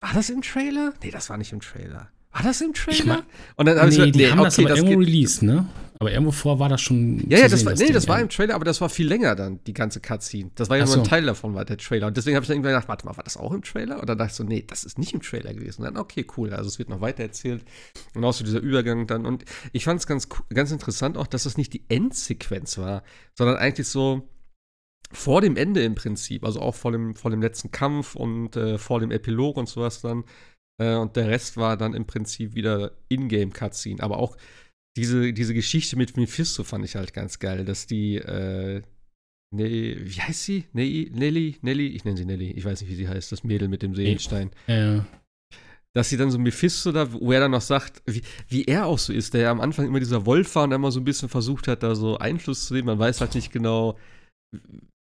War das im Trailer? Nee, das war nicht im Trailer. War das im Trailer? Ich mein, und dann habe nee, ich gesagt, nee, die haben okay, das aber das irgendwo released, ne? Aber irgendwo vor war das schon. Ja, ja, das sehen, war, nee, das war im Trailer, aber das war viel länger dann, die ganze Cutscene. Das war ja nur ein Teil davon, war der Trailer. Und deswegen habe ich dann irgendwann gedacht, warte mal, war das auch im Trailer? Und dann dachte ich so, nee, das ist nicht im Trailer gewesen. Und dann, okay, cool. Also es wird noch weiter erzählt. Und auch so dieser Übergang dann. Und ich fand es ganz, ganz interessant auch, dass das nicht die Endsequenz war, sondern eigentlich so vor dem Ende im Prinzip. Also auch vor dem, vor dem letzten Kampf und äh, vor dem Epilog und sowas dann äh, und der Rest war dann im Prinzip wieder Ingame-Cutscene. Aber auch diese, diese Geschichte mit Mephisto fand ich halt ganz geil, dass die, äh, ne, wie heißt sie? Ne, Nelly? Nelly? Ich nenne sie Nelly. Ich weiß nicht, wie sie heißt. Das Mädel mit dem Seelenstein. Ja. Dass sie dann so Mephisto da, wo er dann noch sagt, wie, wie er auch so ist, der ja am Anfang immer dieser Wolf war und immer so ein bisschen versucht hat, da so Einfluss zu nehmen. Man weiß halt nicht genau,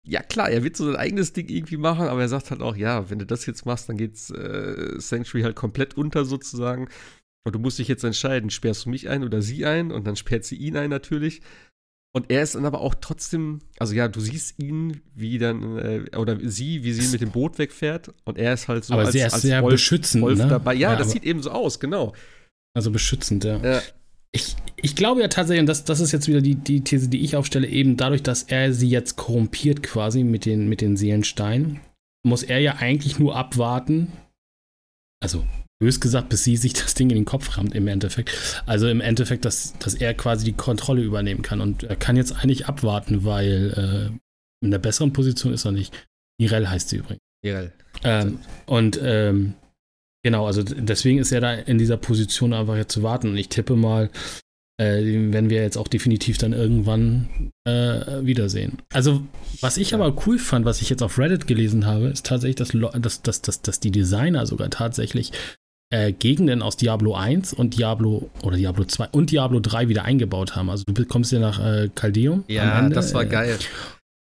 ja klar, er wird so sein eigenes Ding irgendwie machen, aber er sagt halt auch, ja, wenn du das jetzt machst, dann geht's äh, Sanctuary halt komplett unter sozusagen. Und du musst dich jetzt entscheiden, sperrst du mich ein oder sie ein? Und dann sperrt sie ihn ein natürlich. Und er ist dann aber auch trotzdem, also ja, du siehst ihn, wie dann, äh, oder sie, wie sie mit dem Boot wegfährt. Und er ist halt so aber als, sehr, als sehr Wolf, beschützend, Wolf ne? dabei. Ja, ja das sieht eben so aus, genau. Also beschützend, ja. ja. Ich, ich glaube ja tatsächlich, und das, das ist jetzt wieder die, die These, die ich aufstelle, eben dadurch, dass er sie jetzt korrumpiert quasi mit den, mit den Seelensteinen, muss er ja eigentlich nur abwarten. Also, bös gesagt, bis sie sich das Ding in den Kopf rammt im Endeffekt. Also im Endeffekt, dass, dass er quasi die Kontrolle übernehmen kann. Und er kann jetzt eigentlich abwarten, weil äh, in der besseren Position ist er nicht. Irel heißt sie übrigens. Irel. Ähm, und ähm, Genau, also deswegen ist er da in dieser Position einfach jetzt zu warten. Und ich tippe mal, äh, werden wir jetzt auch definitiv dann irgendwann äh, wiedersehen. Also, was ich aber cool fand, was ich jetzt auf Reddit gelesen habe, ist tatsächlich, dass, dass, dass, dass, dass die Designer sogar tatsächlich äh, Gegenden aus Diablo 1 und Diablo oder Diablo 2 und Diablo 3 wieder eingebaut haben. Also du kommst ja nach äh, Caldeum. Ja, das war geil.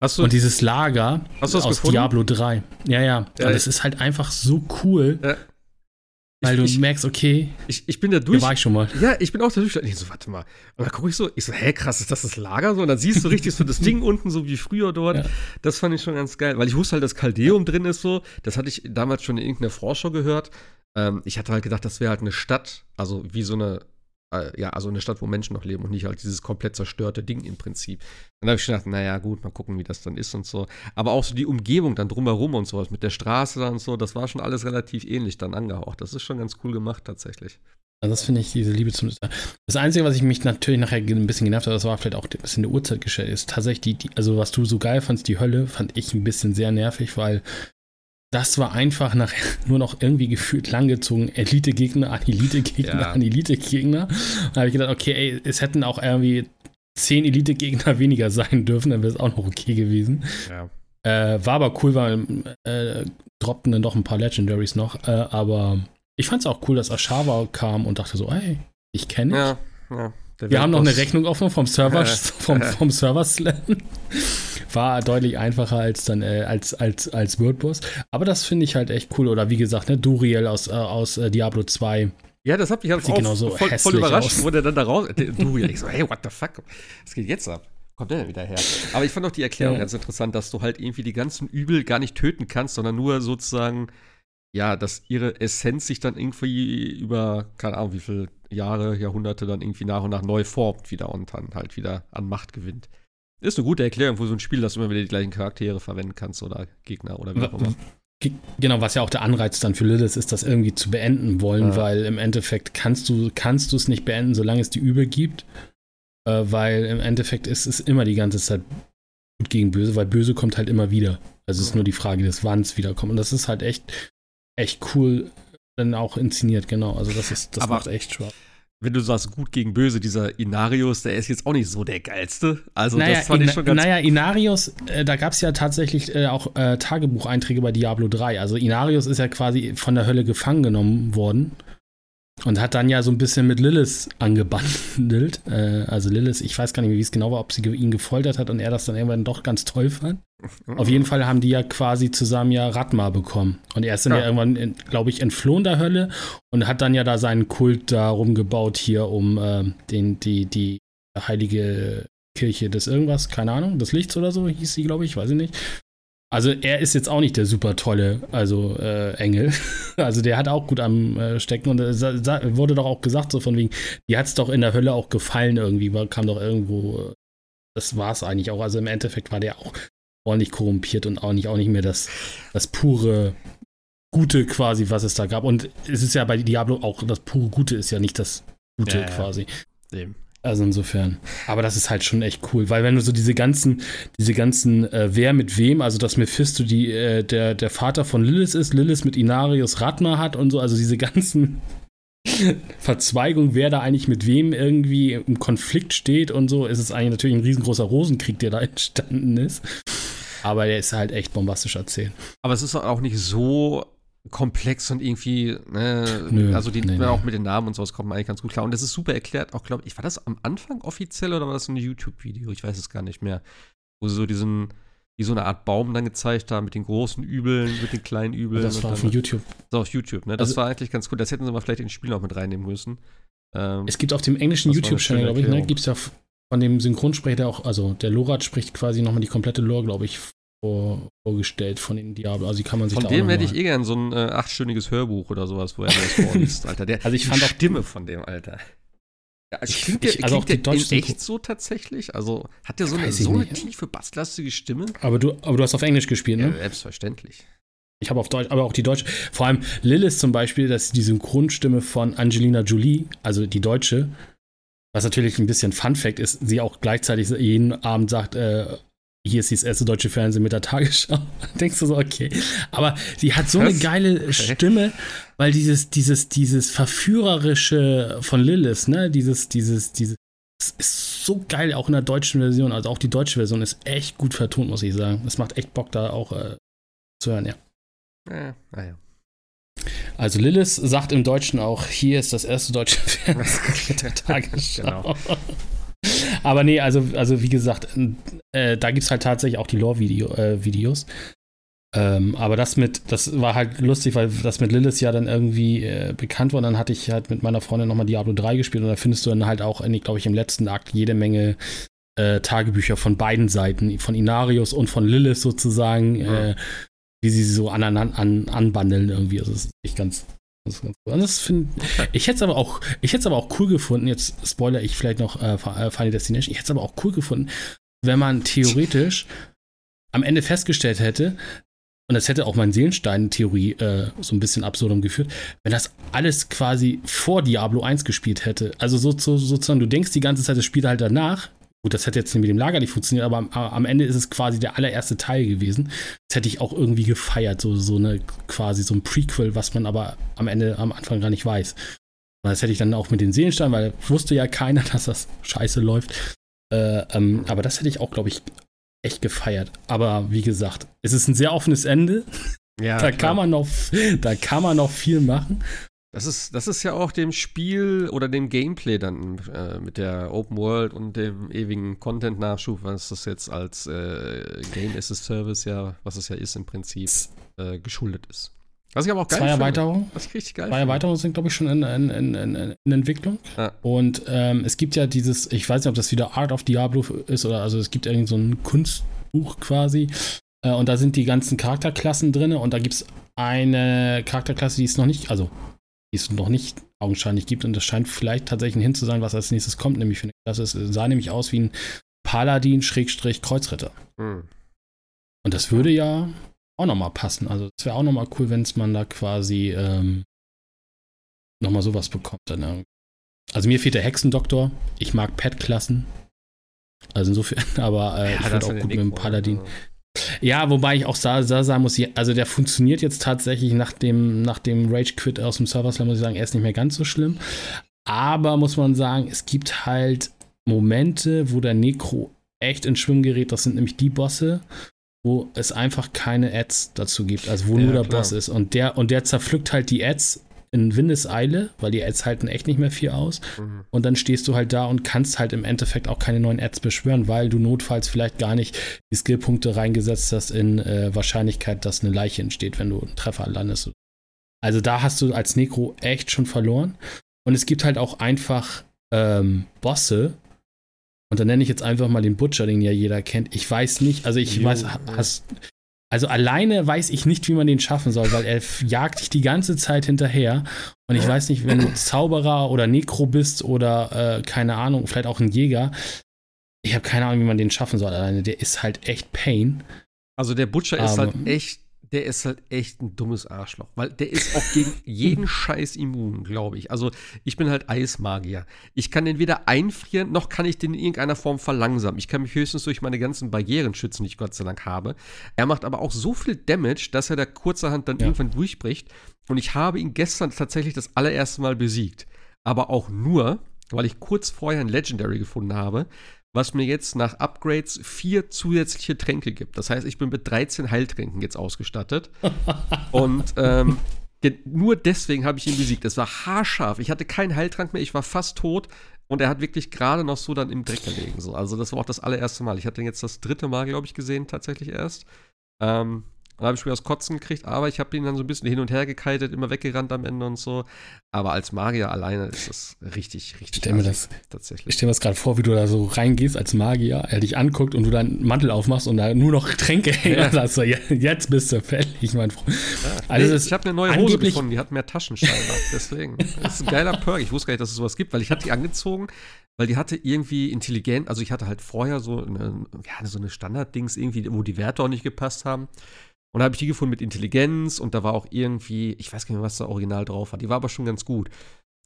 Hast du, und dieses Lager aus gefunden? Diablo 3. Ja, ja. ja und es ist halt einfach so cool. Ja. Weil ich, du ich, merkst, okay. Ich, ich bin da durch. Da war ich schon mal. Ja, ich bin auch da durch. Ich so, warte mal. Und dann gucke ich so, ich so, hä, krass, ist das das Lager so? Und dann siehst du richtig so das Ding unten, so wie früher dort. Ja. Das fand ich schon ganz geil. Weil ich wusste halt, dass Caldeum drin ist so. Das hatte ich damals schon in irgendeiner Vorschau gehört. Ähm, ich hatte halt gedacht, das wäre halt eine Stadt, also wie so eine äh, ja, also eine Stadt, wo Menschen noch leben und nicht halt dieses komplett zerstörte Ding im Prinzip. Dann habe ich gedacht, naja, gut, mal gucken, wie das dann ist und so. Aber auch so die Umgebung dann drumherum und sowas mit der Straße dann und so, das war schon alles relativ ähnlich dann angehaucht. Das ist schon ganz cool gemacht tatsächlich. Also das finde ich, diese Liebe zum. Das Einzige, was ich mich natürlich nachher ein bisschen genervt habe, das war vielleicht auch ein bisschen der Uhrzeitgeschäft, ist tatsächlich die, die, also was du so geil fandst, die Hölle, fand ich ein bisschen sehr nervig, weil das war einfach nachher nur noch irgendwie gefühlt langgezogen. Elite-Gegner an Elite-Gegner ja. an Elite-Gegner. Da habe ich gedacht, okay, ey, es hätten auch irgendwie zehn Elite-Gegner weniger sein dürfen, dann wäre es auch noch okay gewesen. Ja. Äh, war aber cool, weil äh, droppten dann doch ein paar Legendaries noch. Äh, aber ich fand es auch cool, dass Ashava kam und dachte so, ey, ich kenne Ja, ja. Wir haben noch eine Rechnung offen vom Server, vom, vom Server Slam. War deutlich einfacher als dann äh, als, als, als WordBoss. Aber das finde ich halt echt cool. Oder wie gesagt, ne, Duriel aus, äh, aus äh, Diablo 2. Ja, das hat mich halt auch genauso voll, voll überrascht, aus. wo der dann da raus. Duriel, ich so, hey, what the fuck? Was geht jetzt ab? kommt der denn wieder her? Aber ich fand auch die Erklärung ja. ganz interessant, dass du halt irgendwie die ganzen Übel gar nicht töten kannst, sondern nur sozusagen, ja, dass ihre Essenz sich dann irgendwie über, keine Ahnung, wie viele Jahre, Jahrhunderte dann irgendwie nach und nach neu formt wieder und dann halt wieder an Macht gewinnt. Ist eine gute Erklärung für so ein Spiel, dass du immer wieder die gleichen Charaktere verwenden kannst oder Gegner oder wie auch immer. Genau, was ja auch der Anreiz dann für Lilith ist, das irgendwie zu beenden wollen, ja. weil im Endeffekt kannst du kannst du es nicht beenden, solange es die Übel gibt äh, weil im Endeffekt ist es immer die ganze Zeit gut gegen böse, weil böse kommt halt immer wieder. Also es ist nur die Frage des wann es wiederkommt. Und das ist halt echt, echt cool dann auch inszeniert, genau. Also das ist, das Aber macht echt Spaß. Wenn du sagst, gut gegen böse, dieser Inarius, der ist jetzt auch nicht so der geilste. Also naja, das fand ich schon ganz Naja, Inarius, äh, da gab es ja tatsächlich äh, auch äh, Tagebucheinträge bei Diablo 3. Also Inarius ist ja quasi von der Hölle gefangen genommen worden und hat dann ja so ein bisschen mit Lilith angebandelt. Äh, also Lilith, ich weiß gar nicht mehr, wie es genau war, ob sie ihn gefoltert hat und er das dann irgendwann doch ganz toll fand. Auf jeden Fall haben die ja quasi zusammen ja Ratma bekommen. Und er ist dann ja, ja irgendwann, glaube ich, entflohen der Hölle und hat dann ja da seinen Kult da rumgebaut hier um äh, den, die, die heilige Kirche des irgendwas, keine Ahnung, des Lichts oder so hieß sie, glaube ich, weiß ich nicht. Also er ist jetzt auch nicht der super tolle, also äh, Engel. Also der hat auch gut am äh, Stecken und es äh, wurde doch auch gesagt, so von wegen, die hat es doch in der Hölle auch gefallen irgendwie, war, kam doch irgendwo, äh, das war es eigentlich auch. Also im Endeffekt war der auch ordentlich korrumpiert und auch nicht, auch nicht mehr das, das pure Gute quasi, was es da gab. Und es ist ja bei Diablo auch, das pure Gute ist ja nicht das Gute ja, quasi. Ja. Also insofern. Aber das ist halt schon echt cool, weil wenn du so diese ganzen, diese ganzen, äh, wer mit wem, also dass Mephisto die, äh, der, der Vater von Lilith ist, Lilith mit Inarius Ratma hat und so, also diese ganzen Verzweigungen, wer da eigentlich mit wem irgendwie im Konflikt steht und so, ist es eigentlich natürlich ein riesengroßer Rosenkrieg, der da entstanden ist. Aber der ist halt echt bombastisch erzählt. Aber es ist auch nicht so komplex und irgendwie, ne, Nö, also die, nee, auch mit den Namen und sowas kommt man eigentlich ganz gut klar. Und das ist super erklärt, auch glaube ich, war das am Anfang offiziell oder war das ein YouTube-Video? Ich weiß es gar nicht mehr. Wo sie so diesen, wie so eine Art Baum dann gezeigt haben mit den großen Übeln, mit den kleinen Übeln. Das war auf YouTube. Das war auf YouTube, ne? Das also, war eigentlich ganz cool. Das hätten sie mal vielleicht ins Spiel noch mit reinnehmen müssen. Ähm, es gibt auf dem englischen YouTube-Channel, glaube ich, ne, gibt es ja von dem Synchronsprecher auch, also der Lorat spricht quasi nochmal die komplette Lore, glaube ich, vor, vorgestellt von den Diablo. Also die kann man sich Von dem hätte ich eh gern so ein äh, achtstündiges Hörbuch oder sowas, wo er das vorliest, Alter. Der, also ich fand auch Stimme von dem, Alter. Ja, also klingt der, also klingt der in echt so tatsächlich? Also hat der so eine, so eine tiefe, basslastige Stimme? Aber du, aber du hast auf Englisch gespielt, ne? Ja, selbstverständlich. Ich habe auf Deutsch, aber auch die deutsche. Vor allem Lilith zum Beispiel, das ist die Synchronstimme von Angelina Jolie, also die deutsche. Was natürlich ein bisschen Fun Fact ist, sie auch gleichzeitig jeden Abend sagt, äh, hier ist das erste deutsche Fernsehen mit der Tagesschau. denkst du so, okay. Aber sie hat so eine geile Stimme, weil dieses, dieses, dieses Verführerische von Lilith, ne, dieses, dieses, dieses, ist so geil, auch in der deutschen Version. Also auch die deutsche Version ist echt gut vertont, muss ich sagen. Es macht echt Bock, da auch äh, zu hören, ja. Ja, naja. Also Lilith sagt im Deutschen auch, hier ist das erste deutsche Fernsehen mit der Tagesschau. genau. Aber nee, also, also wie gesagt, äh, da gibt es halt tatsächlich auch die Lore-Videos. Äh, ähm, aber das mit, das war halt lustig, weil das mit Lilith ja dann irgendwie äh, bekannt war. Und dann hatte ich halt mit meiner Freundin nochmal Diablo 3 gespielt und da findest du dann halt auch, glaube ich, im letzten Akt jede Menge äh, Tagebücher von beiden Seiten, von Inarius und von Lilith sozusagen, ja. Äh, wie sie so aneinander an, anbandeln irgendwie. Also das ist echt ganz, das, das find, ich hätte es aber auch, ich hätte es aber auch cool gefunden. Jetzt spoiler ich vielleicht noch äh, äh, Final Destination. Ich hätte es aber auch cool gefunden, wenn man theoretisch am Ende festgestellt hätte, und das hätte auch meine Seelenstein-Theorie äh, so ein bisschen absurdum geführt, wenn das alles quasi vor Diablo 1 gespielt hätte. Also so, so, sozusagen, du denkst die ganze Zeit, das spielt halt danach, Gut, das hätte jetzt mit dem Lager nicht funktioniert, aber am, am, Ende ist es quasi der allererste Teil gewesen. Das hätte ich auch irgendwie gefeiert, so, so eine quasi so ein Prequel, was man aber am Ende, am Anfang gar nicht weiß. Das hätte ich dann auch mit den Seelensteinen, weil wusste ja keiner, dass das scheiße läuft. Äh, ähm, aber das hätte ich auch, glaube ich, echt gefeiert. Aber wie gesagt, es ist ein sehr offenes Ende. Ja, da kann man noch, da kann man noch viel machen. Das ist, das ist ja auch dem Spiel oder dem Gameplay dann äh, mit der Open World und dem ewigen Content-Nachschub, was das jetzt als äh, Game as a Service ja, was es ja ist im Prinzip, äh, geschuldet ist. Was ich aber auch geil Zwei Erweiterungen. Was ich richtig geil Zwei Erweiterungen sind, glaube ich, schon in, in, in, in Entwicklung. Ja. Und ähm, es gibt ja dieses, ich weiß nicht, ob das wieder Art of Diablo ist oder also es gibt irgendwie so ein Kunstbuch quasi. Äh, und da sind die ganzen Charakterklassen drin und da gibt es eine Charakterklasse, die ist noch nicht, also die es noch nicht augenscheinlich gibt. Und das scheint vielleicht tatsächlich ein Hin zu sein, was als nächstes kommt, nämlich für eine Klasse. Es sah nämlich aus wie ein Paladin-Kreuzritter. Hm. Und das würde ja auch nochmal passen. Also es wäre auch nochmal cool, wenn es man da quasi ähm, nochmal sowas bekommt. Dann Also mir fehlt der Hexendoktor. Ich mag Pet-Klassen. Also insofern, aber äh, ja, ich würde auch gut mit dem Paladin. Also. Ja, wobei ich auch sagen muss, also der funktioniert jetzt tatsächlich nach dem, nach dem Rage-Quit aus dem Server Slam, muss ich sagen, er ist nicht mehr ganz so schlimm. Aber muss man sagen, es gibt halt Momente, wo der Necro echt ins Schwimmen gerät. Das sind nämlich die Bosse, wo es einfach keine Ads dazu gibt, also wo ja, nur der klar. Boss ist. Und der, und der zerpflückt halt die Ads in Windeseile, weil die Ads halten echt nicht mehr viel aus. Mhm. Und dann stehst du halt da und kannst halt im Endeffekt auch keine neuen Ads beschwören, weil du notfalls vielleicht gar nicht die Skillpunkte reingesetzt hast in äh, Wahrscheinlichkeit, dass eine Leiche entsteht, wenn du einen Treffer landest. Also da hast du als Necro echt schon verloren. Und es gibt halt auch einfach ähm, Bosse, und dann nenne ich jetzt einfach mal den Butcher, den ja jeder kennt. Ich weiß nicht, also ich jo. weiß, hast, also alleine weiß ich nicht, wie man den schaffen soll, weil er jagt dich die ganze Zeit hinterher. Und ich weiß nicht, wenn du Zauberer oder Nekro bist oder äh, keine Ahnung, vielleicht auch ein Jäger. Ich habe keine Ahnung, wie man den schaffen soll alleine. Der ist halt echt Pain. Also der Butcher ist halt echt der ist halt echt ein dummes Arschloch, weil der ist auch gegen jeden Scheiß immun, glaube ich. Also ich bin halt Eismagier. Ich kann den weder einfrieren, noch kann ich den in irgendeiner Form verlangsamen. Ich kann mich höchstens durch meine ganzen Barrieren schützen, die ich Gott sei Dank habe. Er macht aber auch so viel Damage, dass er da kurzerhand dann ja. irgendwann durchbricht. Und ich habe ihn gestern tatsächlich das allererste Mal besiegt. Aber auch nur, weil ich kurz vorher ein Legendary gefunden habe, was mir jetzt nach Upgrades vier zusätzliche Tränke gibt. Das heißt, ich bin mit 13 Heiltränken jetzt ausgestattet. und ähm, nur deswegen habe ich ihn besiegt. Das war haarscharf. Ich hatte keinen Heiltrank mehr, ich war fast tot. Und er hat wirklich gerade noch so dann im Dreck gelegen. So. Also, das war auch das allererste Mal. Ich hatte ihn jetzt das dritte Mal, glaube ich, gesehen, tatsächlich erst. Ähm, dann habe ich mir das Kotzen gekriegt, aber ich habe ihn dann so ein bisschen hin und her gekeitet, immer weggerannt am Ende und so. Aber als Magier alleine ist das richtig, richtig ich stell mir das, tatsächlich. Ich stelle mir das gerade vor, wie du da so reingehst als Magier, er dich anguckt und du deinen Mantel aufmachst und da nur noch Tränke hängen ja. So, jetzt bist du fällig, mein Freund. Ja. Also nee, ich habe eine neue Hose gefunden, die hat mehr Taschenschein. Deswegen. Das ist ein geiler Perk. Ich wusste gar nicht, dass es sowas gibt, weil ich hatte die angezogen, weil die hatte irgendwie intelligent, also ich hatte halt vorher so eine, ja, so eine Standarddings irgendwie, wo die Werte auch nicht gepasst haben. Und da habe ich die gefunden mit Intelligenz und da war auch irgendwie, ich weiß gar nicht mehr, was da original drauf war. Die war aber schon ganz gut.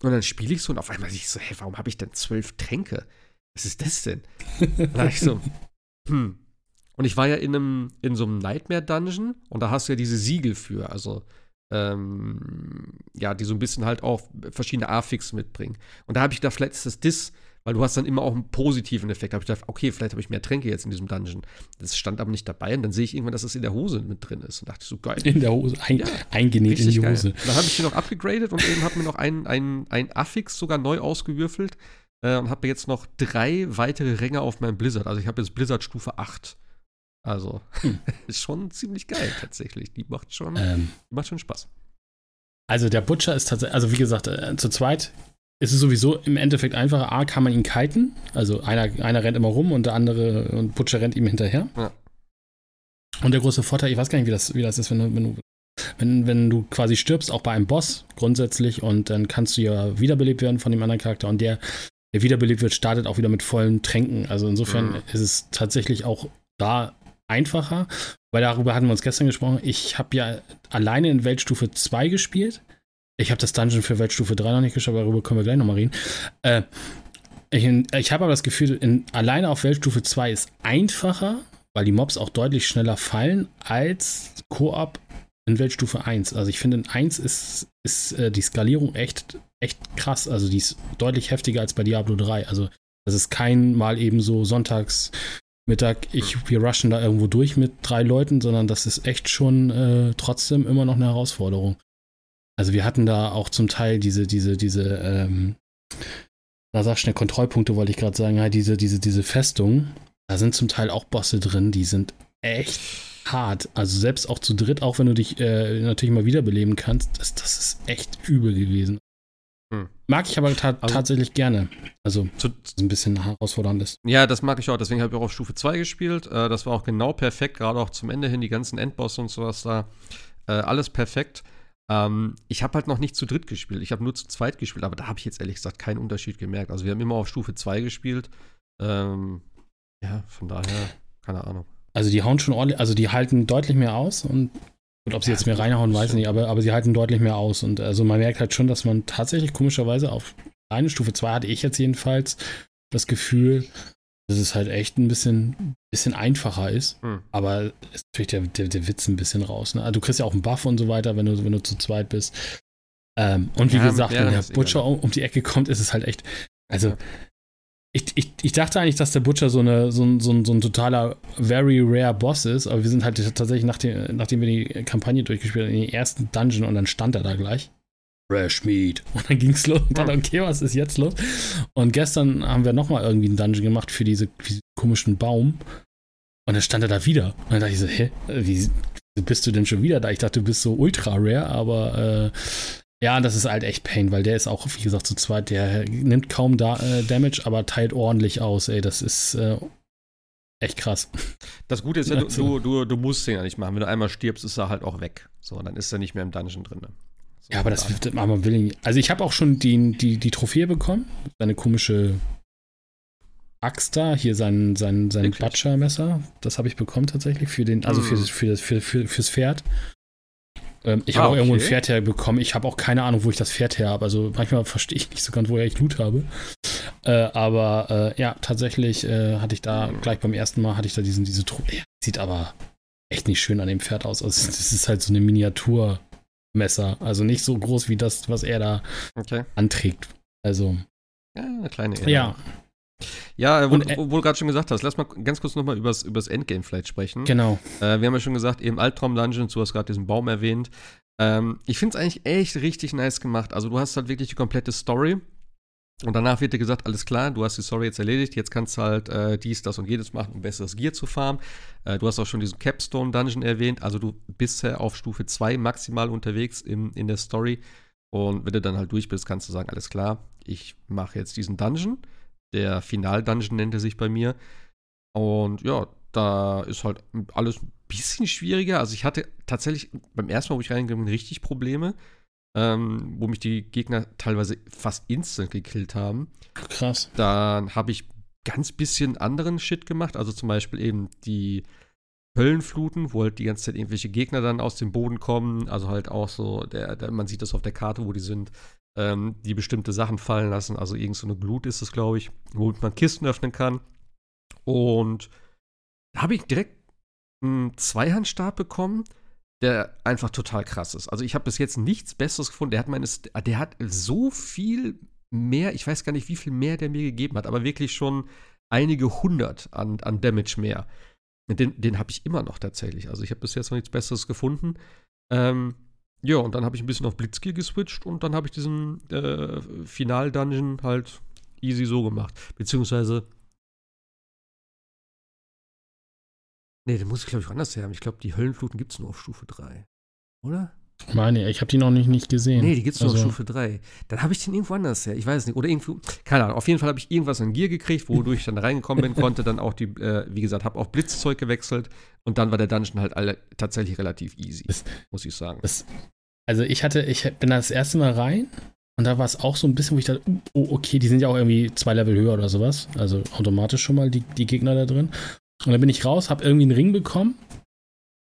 Und dann spiele ich so und auf einmal sehe ich so, hey, warum habe ich denn zwölf Tränke? Was ist das denn? da ich so, hm. Und ich war ja in einem, in so einem Nightmare-Dungeon und da hast du ja diese Siegel für, also ähm, ja, die so ein bisschen halt auch verschiedene Affix mitbringen. Und da habe ich gedacht, vielleicht das Dis, weil du hast dann immer auch einen positiven Effekt. Da habe ich gedacht, okay, vielleicht habe ich mehr Tränke jetzt in diesem Dungeon. Das stand aber nicht dabei und dann sehe ich irgendwann, dass es in der Hose mit drin ist. Und dachte ich so, geil. In der Hose, ein, ja, eingenäht in die Hose. Geil. Dann habe ich hier noch abgegradet und eben habe mir noch ein, ein, ein Affix sogar neu ausgewürfelt äh, und habe jetzt noch drei weitere Ränge auf meinem Blizzard. Also ich habe jetzt Blizzard Stufe 8. Also, hm. ist schon ziemlich geil tatsächlich. Die macht schon, ähm, die macht schon Spaß. Also der Butcher ist tatsächlich, also wie gesagt, äh, zu zweit ist es sowieso im Endeffekt einfacher. A, kann man ihn kiten. Also einer, einer rennt immer rum und der andere und Butcher rennt ihm hinterher. Ja. Und der große Vorteil, ich weiß gar nicht, wie das, wie das ist, wenn du, wenn du, wenn, wenn du quasi stirbst, auch bei einem Boss grundsätzlich, und dann kannst du ja wiederbelebt werden von dem anderen Charakter und der, der wiederbelebt wird, startet auch wieder mit vollen Tränken. Also insofern mhm. ist es tatsächlich auch da einfacher. Weil darüber hatten wir uns gestern gesprochen. Ich habe ja alleine in Weltstufe 2 gespielt. Ich habe das Dungeon für Weltstufe 3 noch nicht geschafft, darüber können wir gleich nochmal reden. Äh, ich, ich habe aber das Gefühl, in, alleine auf Weltstufe 2 ist einfacher, weil die Mobs auch deutlich schneller fallen, als Koop in Weltstufe 1. Also ich finde, in 1 ist, ist äh, die Skalierung echt, echt krass. Also die ist deutlich heftiger als bei Diablo 3. Also das ist kein Mal eben so sonntags Mittag, ich, wir rushen da irgendwo durch mit drei Leuten, sondern das ist echt schon äh, trotzdem immer noch eine Herausforderung. Also wir hatten da auch zum Teil diese, diese, diese, ähm, da sag schnell Kontrollpunkte, wollte ich gerade sagen, halt diese, diese, diese Festung. Da sind zum Teil auch Bosse drin, die sind echt hart. Also selbst auch zu dritt, auch wenn du dich äh, natürlich mal wiederbeleben kannst, das, das ist echt übel gewesen. Hm. Mag ich aber ta also, tatsächlich gerne. Also, zu, ein bisschen herausfordernd ist. Ja, das mag ich auch. Deswegen habe ich auch auf Stufe 2 gespielt. Äh, das war auch genau perfekt, gerade auch zum Ende hin, die ganzen Endbosse und sowas da. Äh, alles perfekt. Ähm, ich habe halt noch nicht zu dritt gespielt. Ich habe nur zu zweit gespielt, aber da habe ich jetzt ehrlich gesagt keinen Unterschied gemerkt. Also, wir haben immer auf Stufe 2 gespielt. Ähm, ja, von daher, keine Ahnung. Also, die hauen schon ordentlich, also die halten deutlich mehr aus und und ob sie jetzt mehr reinhauen, weiß ich nicht, aber, aber sie halten deutlich mehr aus. Und also man merkt halt schon, dass man tatsächlich komischerweise auf eine Stufe 2 hatte ich jetzt jedenfalls das Gefühl, dass es halt echt ein bisschen, bisschen einfacher ist. Hm. Aber ist natürlich der, der, der Witz ein bisschen raus. Ne? Also du kriegst ja auch einen Buff und so weiter, wenn du, wenn du zu zweit bist. Ähm, und wie ja, gesagt, wenn der Butcher um, um, die Ecke kommt, ist es halt echt. Also, ja. Ich, ich, ich dachte eigentlich, dass der Butcher so, eine, so, ein, so, ein, so ein totaler very rare Boss ist, aber wir sind halt tatsächlich, nachdem, nachdem wir die Kampagne durchgespielt haben, in den ersten Dungeon und dann stand er da gleich. Fresh Meat. Und dann ging's los und dann, okay, was ist jetzt los? Und gestern haben wir nochmal irgendwie einen Dungeon gemacht für, diese, für diesen komischen Baum. Und dann stand er da wieder. Und dann dachte ich so, hä, wie bist du denn schon wieder da? Ich dachte, du bist so ultra rare, aber äh, ja, das ist halt echt Pain, weil der ist auch, wie gesagt, zu zweit, der nimmt kaum da, äh, Damage, aber teilt ordentlich aus, ey. Das ist äh, echt krass. Das Gute ist ja, du, du, du musst den ja nicht machen. Wenn du einmal stirbst, ist er halt auch weg. So, dann ist er nicht mehr im Dungeon drin. Ne? So, ja, aber das wird man will. Also ich habe auch schon die, die, die Trophäe bekommen. Seine komische Axt da, hier sein, sein, sein Butcher-Messer. Das habe ich bekommen tatsächlich für den, also für, hm. für, für, für, fürs Pferd. Ähm, ich ah, habe auch okay. irgendwo ein Pferd herbekommen. Ich habe auch keine Ahnung, wo ich das Pferd her habe. Also manchmal verstehe ich nicht so ganz, woher ich Loot habe. Äh, aber äh, ja, tatsächlich äh, hatte ich da gleich beim ersten Mal hatte ich da diesen diese Truppe. Sieht aber echt nicht schön an dem Pferd aus. Also das ist halt so eine Miniaturmesser. Also nicht so groß wie das, was er da okay. anträgt. Also ja, eine kleine. Erinnerung. Ja. Ja, wo, wo, wo du gerade schon gesagt hast, lass mal ganz kurz nochmal übers, übers Endgame vielleicht sprechen. Genau. Äh, wir haben ja schon gesagt, eben Albtraum-Dungeons, du hast gerade diesen Baum erwähnt. Ähm, ich finde es eigentlich echt richtig nice gemacht. Also du hast halt wirklich die komplette Story. Und danach wird dir gesagt, alles klar, du hast die Story jetzt erledigt, jetzt kannst du halt äh, dies, das und jedes machen, um besseres Gear zu farmen. Äh, du hast auch schon diesen Capstone Dungeon erwähnt, also du bist ja auf Stufe 2 maximal unterwegs im, in der Story. Und wenn du dann halt durch bist, kannst du sagen, alles klar, ich mache jetzt diesen Dungeon. Der Final-Dungeon nennt er sich bei mir. Und ja, da ist halt alles ein bisschen schwieriger. Also ich hatte tatsächlich beim ersten Mal, wo ich reingegangen bin, richtig Probleme, ähm, wo mich die Gegner teilweise fast instant gekillt haben. Krass. Dann habe ich ganz bisschen anderen Shit gemacht. Also zum Beispiel eben die Höllenfluten, wo halt die ganze Zeit irgendwelche Gegner dann aus dem Boden kommen. Also halt auch so, der, der, man sieht das auf der Karte, wo die sind ähm, die bestimmte Sachen fallen lassen. Also irgend so eine Glut ist es, glaube ich, womit man Kisten öffnen kann. Und da habe ich direkt einen Zweihandstab bekommen, der einfach total krass ist. Also ich habe bis jetzt nichts Besseres gefunden. Der hat meine, der hat so viel mehr, ich weiß gar nicht, wie viel mehr der mir gegeben hat, aber wirklich schon einige hundert an, an Damage mehr. Den, den habe ich immer noch tatsächlich. Also ich habe bis jetzt noch nichts Besseres gefunden. Ähm, ja, und dann habe ich ein bisschen auf Blitzgear geswitcht und dann habe ich diesen äh, Final-Dungeon halt easy so gemacht. Beziehungsweise. Nee, den muss ich, glaube ich, anders her haben. Ich glaube, die Höllenfluten gibt es nur auf Stufe 3. Oder? Meine, ich habe die noch nicht, nicht gesehen. Nee, die gibt es nur also. auf Stufe 3. Dann habe ich den irgendwo anders her. Ich weiß nicht. Oder irgendwo, keine Ahnung. Auf jeden Fall habe ich irgendwas an Gear gekriegt, wodurch ich dann da reingekommen bin, konnte dann auch die, äh, wie gesagt, habe auch Blitzzeug gewechselt und dann war der Dungeon halt alle, tatsächlich relativ easy, das, muss ich sagen. Das, also ich hatte, ich bin das erste Mal rein und da war es auch so ein bisschen, wo ich dachte, oh, okay, die sind ja auch irgendwie zwei Level höher oder sowas. Also automatisch schon mal die, die Gegner da drin. Und dann bin ich raus, habe irgendwie einen Ring bekommen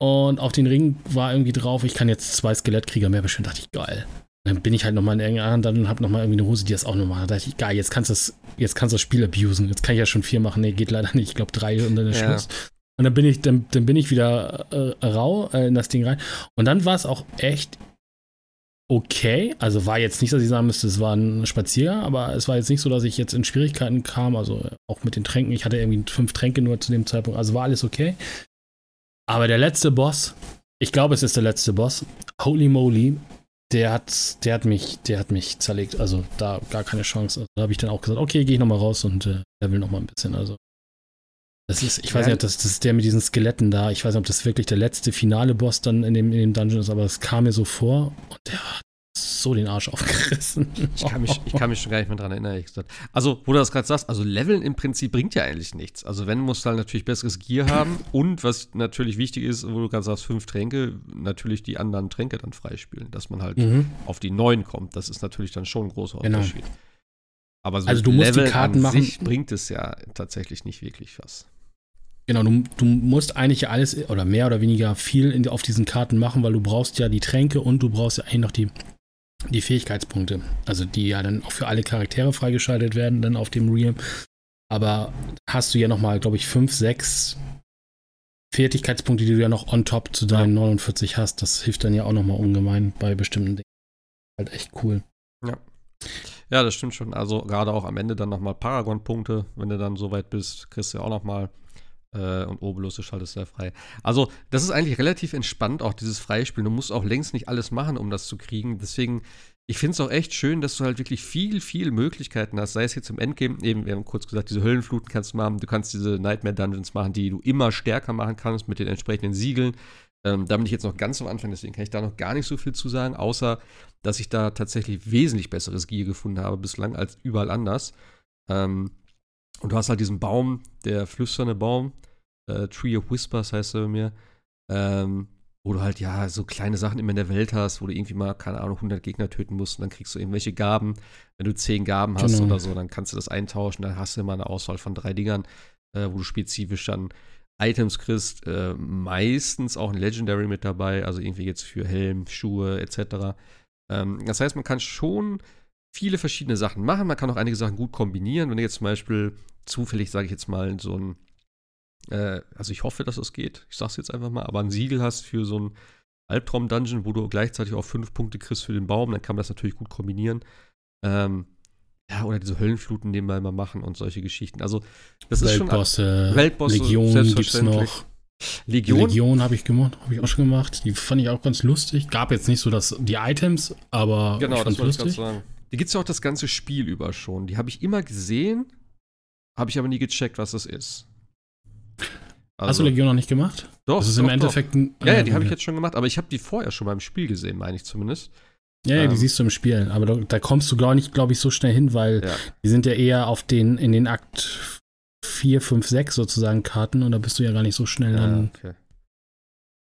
und auf den Ring war irgendwie drauf, ich kann jetzt zwei Skelettkrieger mehr bestimmt. Dachte ich, geil. Und dann bin ich halt nochmal in irgendeiner und hab nochmal irgendwie eine Hose, die das auch nochmal hat. Da dachte ich, geil, jetzt kannst du das, jetzt kannst du das Spiel abusen. Jetzt kann ich ja schon vier machen. Nee, geht leider nicht. Ich glaube drei und dann ist ja. Schluss. Und dann bin ich, dann, dann bin ich wieder äh, rau äh, in das Ding rein. Und dann war es auch echt okay. Also war jetzt nicht, dass ich sagen müsste, es war ein Spaziergang, aber es war jetzt nicht so, dass ich jetzt in Schwierigkeiten kam. Also auch mit den Tränken. Ich hatte irgendwie fünf Tränke nur zu dem Zeitpunkt. Also war alles okay. Aber der letzte Boss, ich glaube, es ist der letzte Boss, holy moly, der hat, der hat mich, der hat mich zerlegt. Also da gar keine Chance. Also, da habe ich dann auch gesagt, okay, gehe ich nochmal raus und äh, level nochmal ein bisschen. Also das ist, ich weiß nicht, ob das, das ist der mit diesen Skeletten da. Ich weiß nicht, ob das wirklich der letzte finale Boss dann in dem, in dem Dungeon ist, aber es kam mir so vor und der hat so den Arsch aufgerissen. Ich kann mich, ich kann mich schon gar nicht mehr dran erinnern, ehrlich gesagt. Also, wo du das gerade sagst, also Leveln im Prinzip bringt ja eigentlich nichts. Also, wenn, musst du halt natürlich besseres Gear haben und was natürlich wichtig ist, wo du gerade sagst, fünf Tränke, natürlich die anderen Tränke dann freispielen, dass man halt mhm. auf die neuen kommt. Das ist natürlich dann schon ein großer genau. Aber so also du musst Level die Karten machen. Sich bringt es ja tatsächlich nicht wirklich was. Genau, du, du, musst eigentlich alles oder mehr oder weniger viel in, auf diesen Karten machen, weil du brauchst ja die Tränke und du brauchst ja eigentlich noch die, die Fähigkeitspunkte. Also die ja dann auch für alle Charaktere freigeschaltet werden, dann auf dem Realm. Aber hast du ja nochmal, glaube ich, fünf, sechs Fertigkeitspunkte, die du ja noch on top zu deinen ja. 49 hast. Das hilft dann ja auch nochmal ungemein bei bestimmten Dingen. Halt echt cool. Ja. Ja, das stimmt schon. Also gerade auch am Ende dann nochmal Paragon-Punkte, wenn du dann so weit bist, kriegst du ja auch nochmal äh, und Obolus, du schaltest sehr frei. Also, das ist eigentlich relativ entspannt, auch dieses Freispielen. Du musst auch längst nicht alles machen, um das zu kriegen. Deswegen, ich finde es auch echt schön, dass du halt wirklich viel, viel Möglichkeiten hast. Sei es jetzt im Endgame, eben, wir haben kurz gesagt, diese Höllenfluten kannst du machen. Du kannst diese Nightmare Dungeons machen, die du immer stärker machen kannst mit den entsprechenden Siegeln. Ähm, da bin ich jetzt noch ganz am Anfang, deswegen kann ich da noch gar nicht so viel zu sagen, außer dass ich da tatsächlich wesentlich besseres Gear gefunden habe bislang als überall anders. Ähm, und du hast halt diesen Baum, der flüsternde Baum, äh, Tree of Whispers heißt er bei mir, ähm, wo du halt ja so kleine Sachen immer in der Welt hast, wo du irgendwie mal, keine Ahnung, 100 Gegner töten musst und dann kriegst du irgendwelche Gaben. Wenn du 10 Gaben hast genau. oder so, dann kannst du das eintauschen, dann hast du immer eine Auswahl von drei Dingern, äh, wo du spezifisch dann Items kriegst, äh, meistens auch ein Legendary mit dabei, also irgendwie jetzt für Helm, Schuhe etc. Ähm, das heißt, man kann schon viele verschiedene Sachen machen. Man kann auch einige Sachen gut kombinieren. Wenn du jetzt zum Beispiel zufällig, sage ich jetzt mal, so ein, äh, also ich hoffe, dass das geht, ich sag's jetzt einfach mal, aber ein Siegel hast für so ein Albtraum-Dungeon, wo du gleichzeitig auch fünf Punkte kriegst für den Baum, dann kann man das natürlich gut kombinieren. Ähm, ja, oder diese Höllenfluten nebenbei mal machen und solche Geschichten. Also, das ist schon. Weltbosse, Legion gibt's noch. Legion, Legion habe ich gemacht, habe ich auch schon gemacht. Die fand ich auch ganz lustig. Gab jetzt nicht so das, die Items, aber genau, das wollte ich sagen. Die gibt es ja auch das ganze Spiel über schon. Die habe ich immer gesehen, habe ich aber nie gecheckt, was das ist. Also, Hast du Legion noch nicht gemacht? Doch. Das ist doch, im Endeffekt ein, Ja, ja, die habe ich jetzt schon gemacht, aber ich habe die vorher schon beim Spiel gesehen, meine ich zumindest. Ja, ja, die ähm, siehst du im Spiel, aber da, da kommst du gar nicht, glaube ich, so schnell hin, weil ja. die sind ja eher auf den, in den Akt 4, 5, 6 sozusagen Karten und da bist du ja gar nicht so schnell ja, dann. Okay.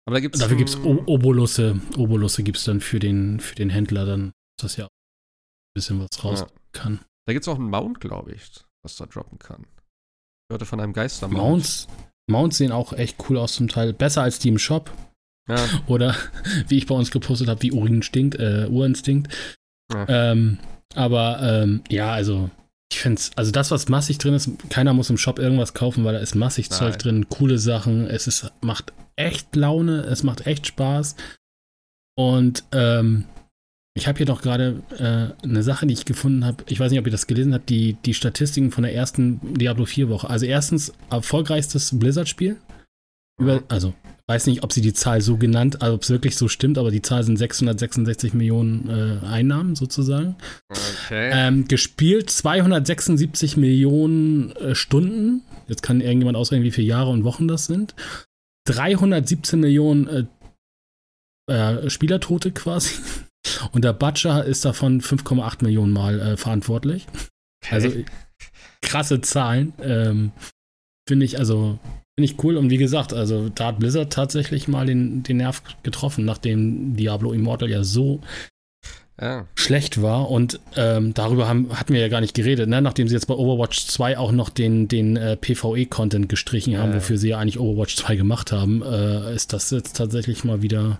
Aber da gibt's Dafür gibt es Obolusse. Obolusse gibt es dann für den, für den Händler, dann ist das ja bisschen was raus ja. kann. Da gibt es auch einen Mount, glaube ich, was da droppen kann. Ich hörte von einem Geistermount. Mounts, Mounts sehen auch echt cool aus zum Teil. Besser als die im Shop. Ja. Oder wie ich bei uns gepostet habe, wie Urinstinkt, äh, Urinstinkt. Ja. Ähm, aber ähm, ja, also ich finde es, also das, was massig drin ist, keiner muss im Shop irgendwas kaufen, weil da ist massig Nein. Zeug drin, coole Sachen. Es ist, macht echt Laune, es macht echt Spaß. Und ähm, ich habe hier doch gerade äh, eine Sache, die ich gefunden habe. Ich weiß nicht, ob ihr das gelesen habt, die, die Statistiken von der ersten Diablo 4 Woche. Also erstens erfolgreichstes Blizzard-Spiel. also weiß nicht, ob sie die Zahl so genannt, also ob es wirklich so stimmt, aber die Zahl sind 666 Millionen äh, Einnahmen sozusagen. Okay. Ähm, gespielt 276 Millionen äh, Stunden. Jetzt kann irgendjemand ausrechnen, wie viele Jahre und Wochen das sind. 317 Millionen äh, äh, Spielertote quasi. Und der Butcher ist davon 5,8 Millionen Mal äh, verantwortlich. Okay. Also krasse Zahlen. Ähm, finde ich, also, finde ich cool. Und wie gesagt, also da hat Blizzard tatsächlich mal den, den Nerv getroffen, nachdem Diablo Immortal ja so ja. schlecht war. Und ähm, darüber haben, hatten wir ja gar nicht geredet, ne? nachdem sie jetzt bei Overwatch 2 auch noch den, den äh, PvE-Content gestrichen haben, ja. wofür sie ja eigentlich Overwatch 2 gemacht haben, äh, ist das jetzt tatsächlich mal wieder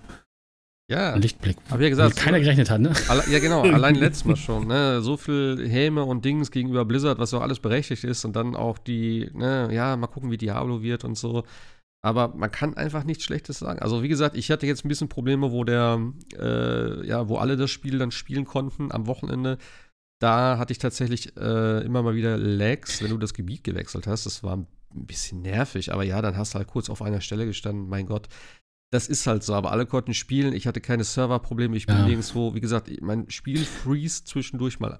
ja. Lichtblick. Aber wie gesagt, keiner gerechnet hat, ne? Alle, ja, genau. Allein letztes Mal schon. Ne? So viel Häme und Dings gegenüber Blizzard, was auch alles berechtigt ist. Und dann auch die, ne, ja, mal gucken, wie Diablo wird und so. Aber man kann einfach nichts Schlechtes sagen. Also, wie gesagt, ich hatte jetzt ein bisschen Probleme, wo der, äh, ja, wo alle das Spiel dann spielen konnten am Wochenende. Da hatte ich tatsächlich äh, immer mal wieder Lags, wenn du das Gebiet gewechselt hast. Das war ein bisschen nervig, aber ja, dann hast du halt kurz auf einer Stelle gestanden. Mein Gott, das ist halt so, aber alle konnten spielen. Ich hatte keine Serverprobleme, ich bin ja. nirgendwo. Wie gesagt, mein Spiel freeze zwischendurch mal.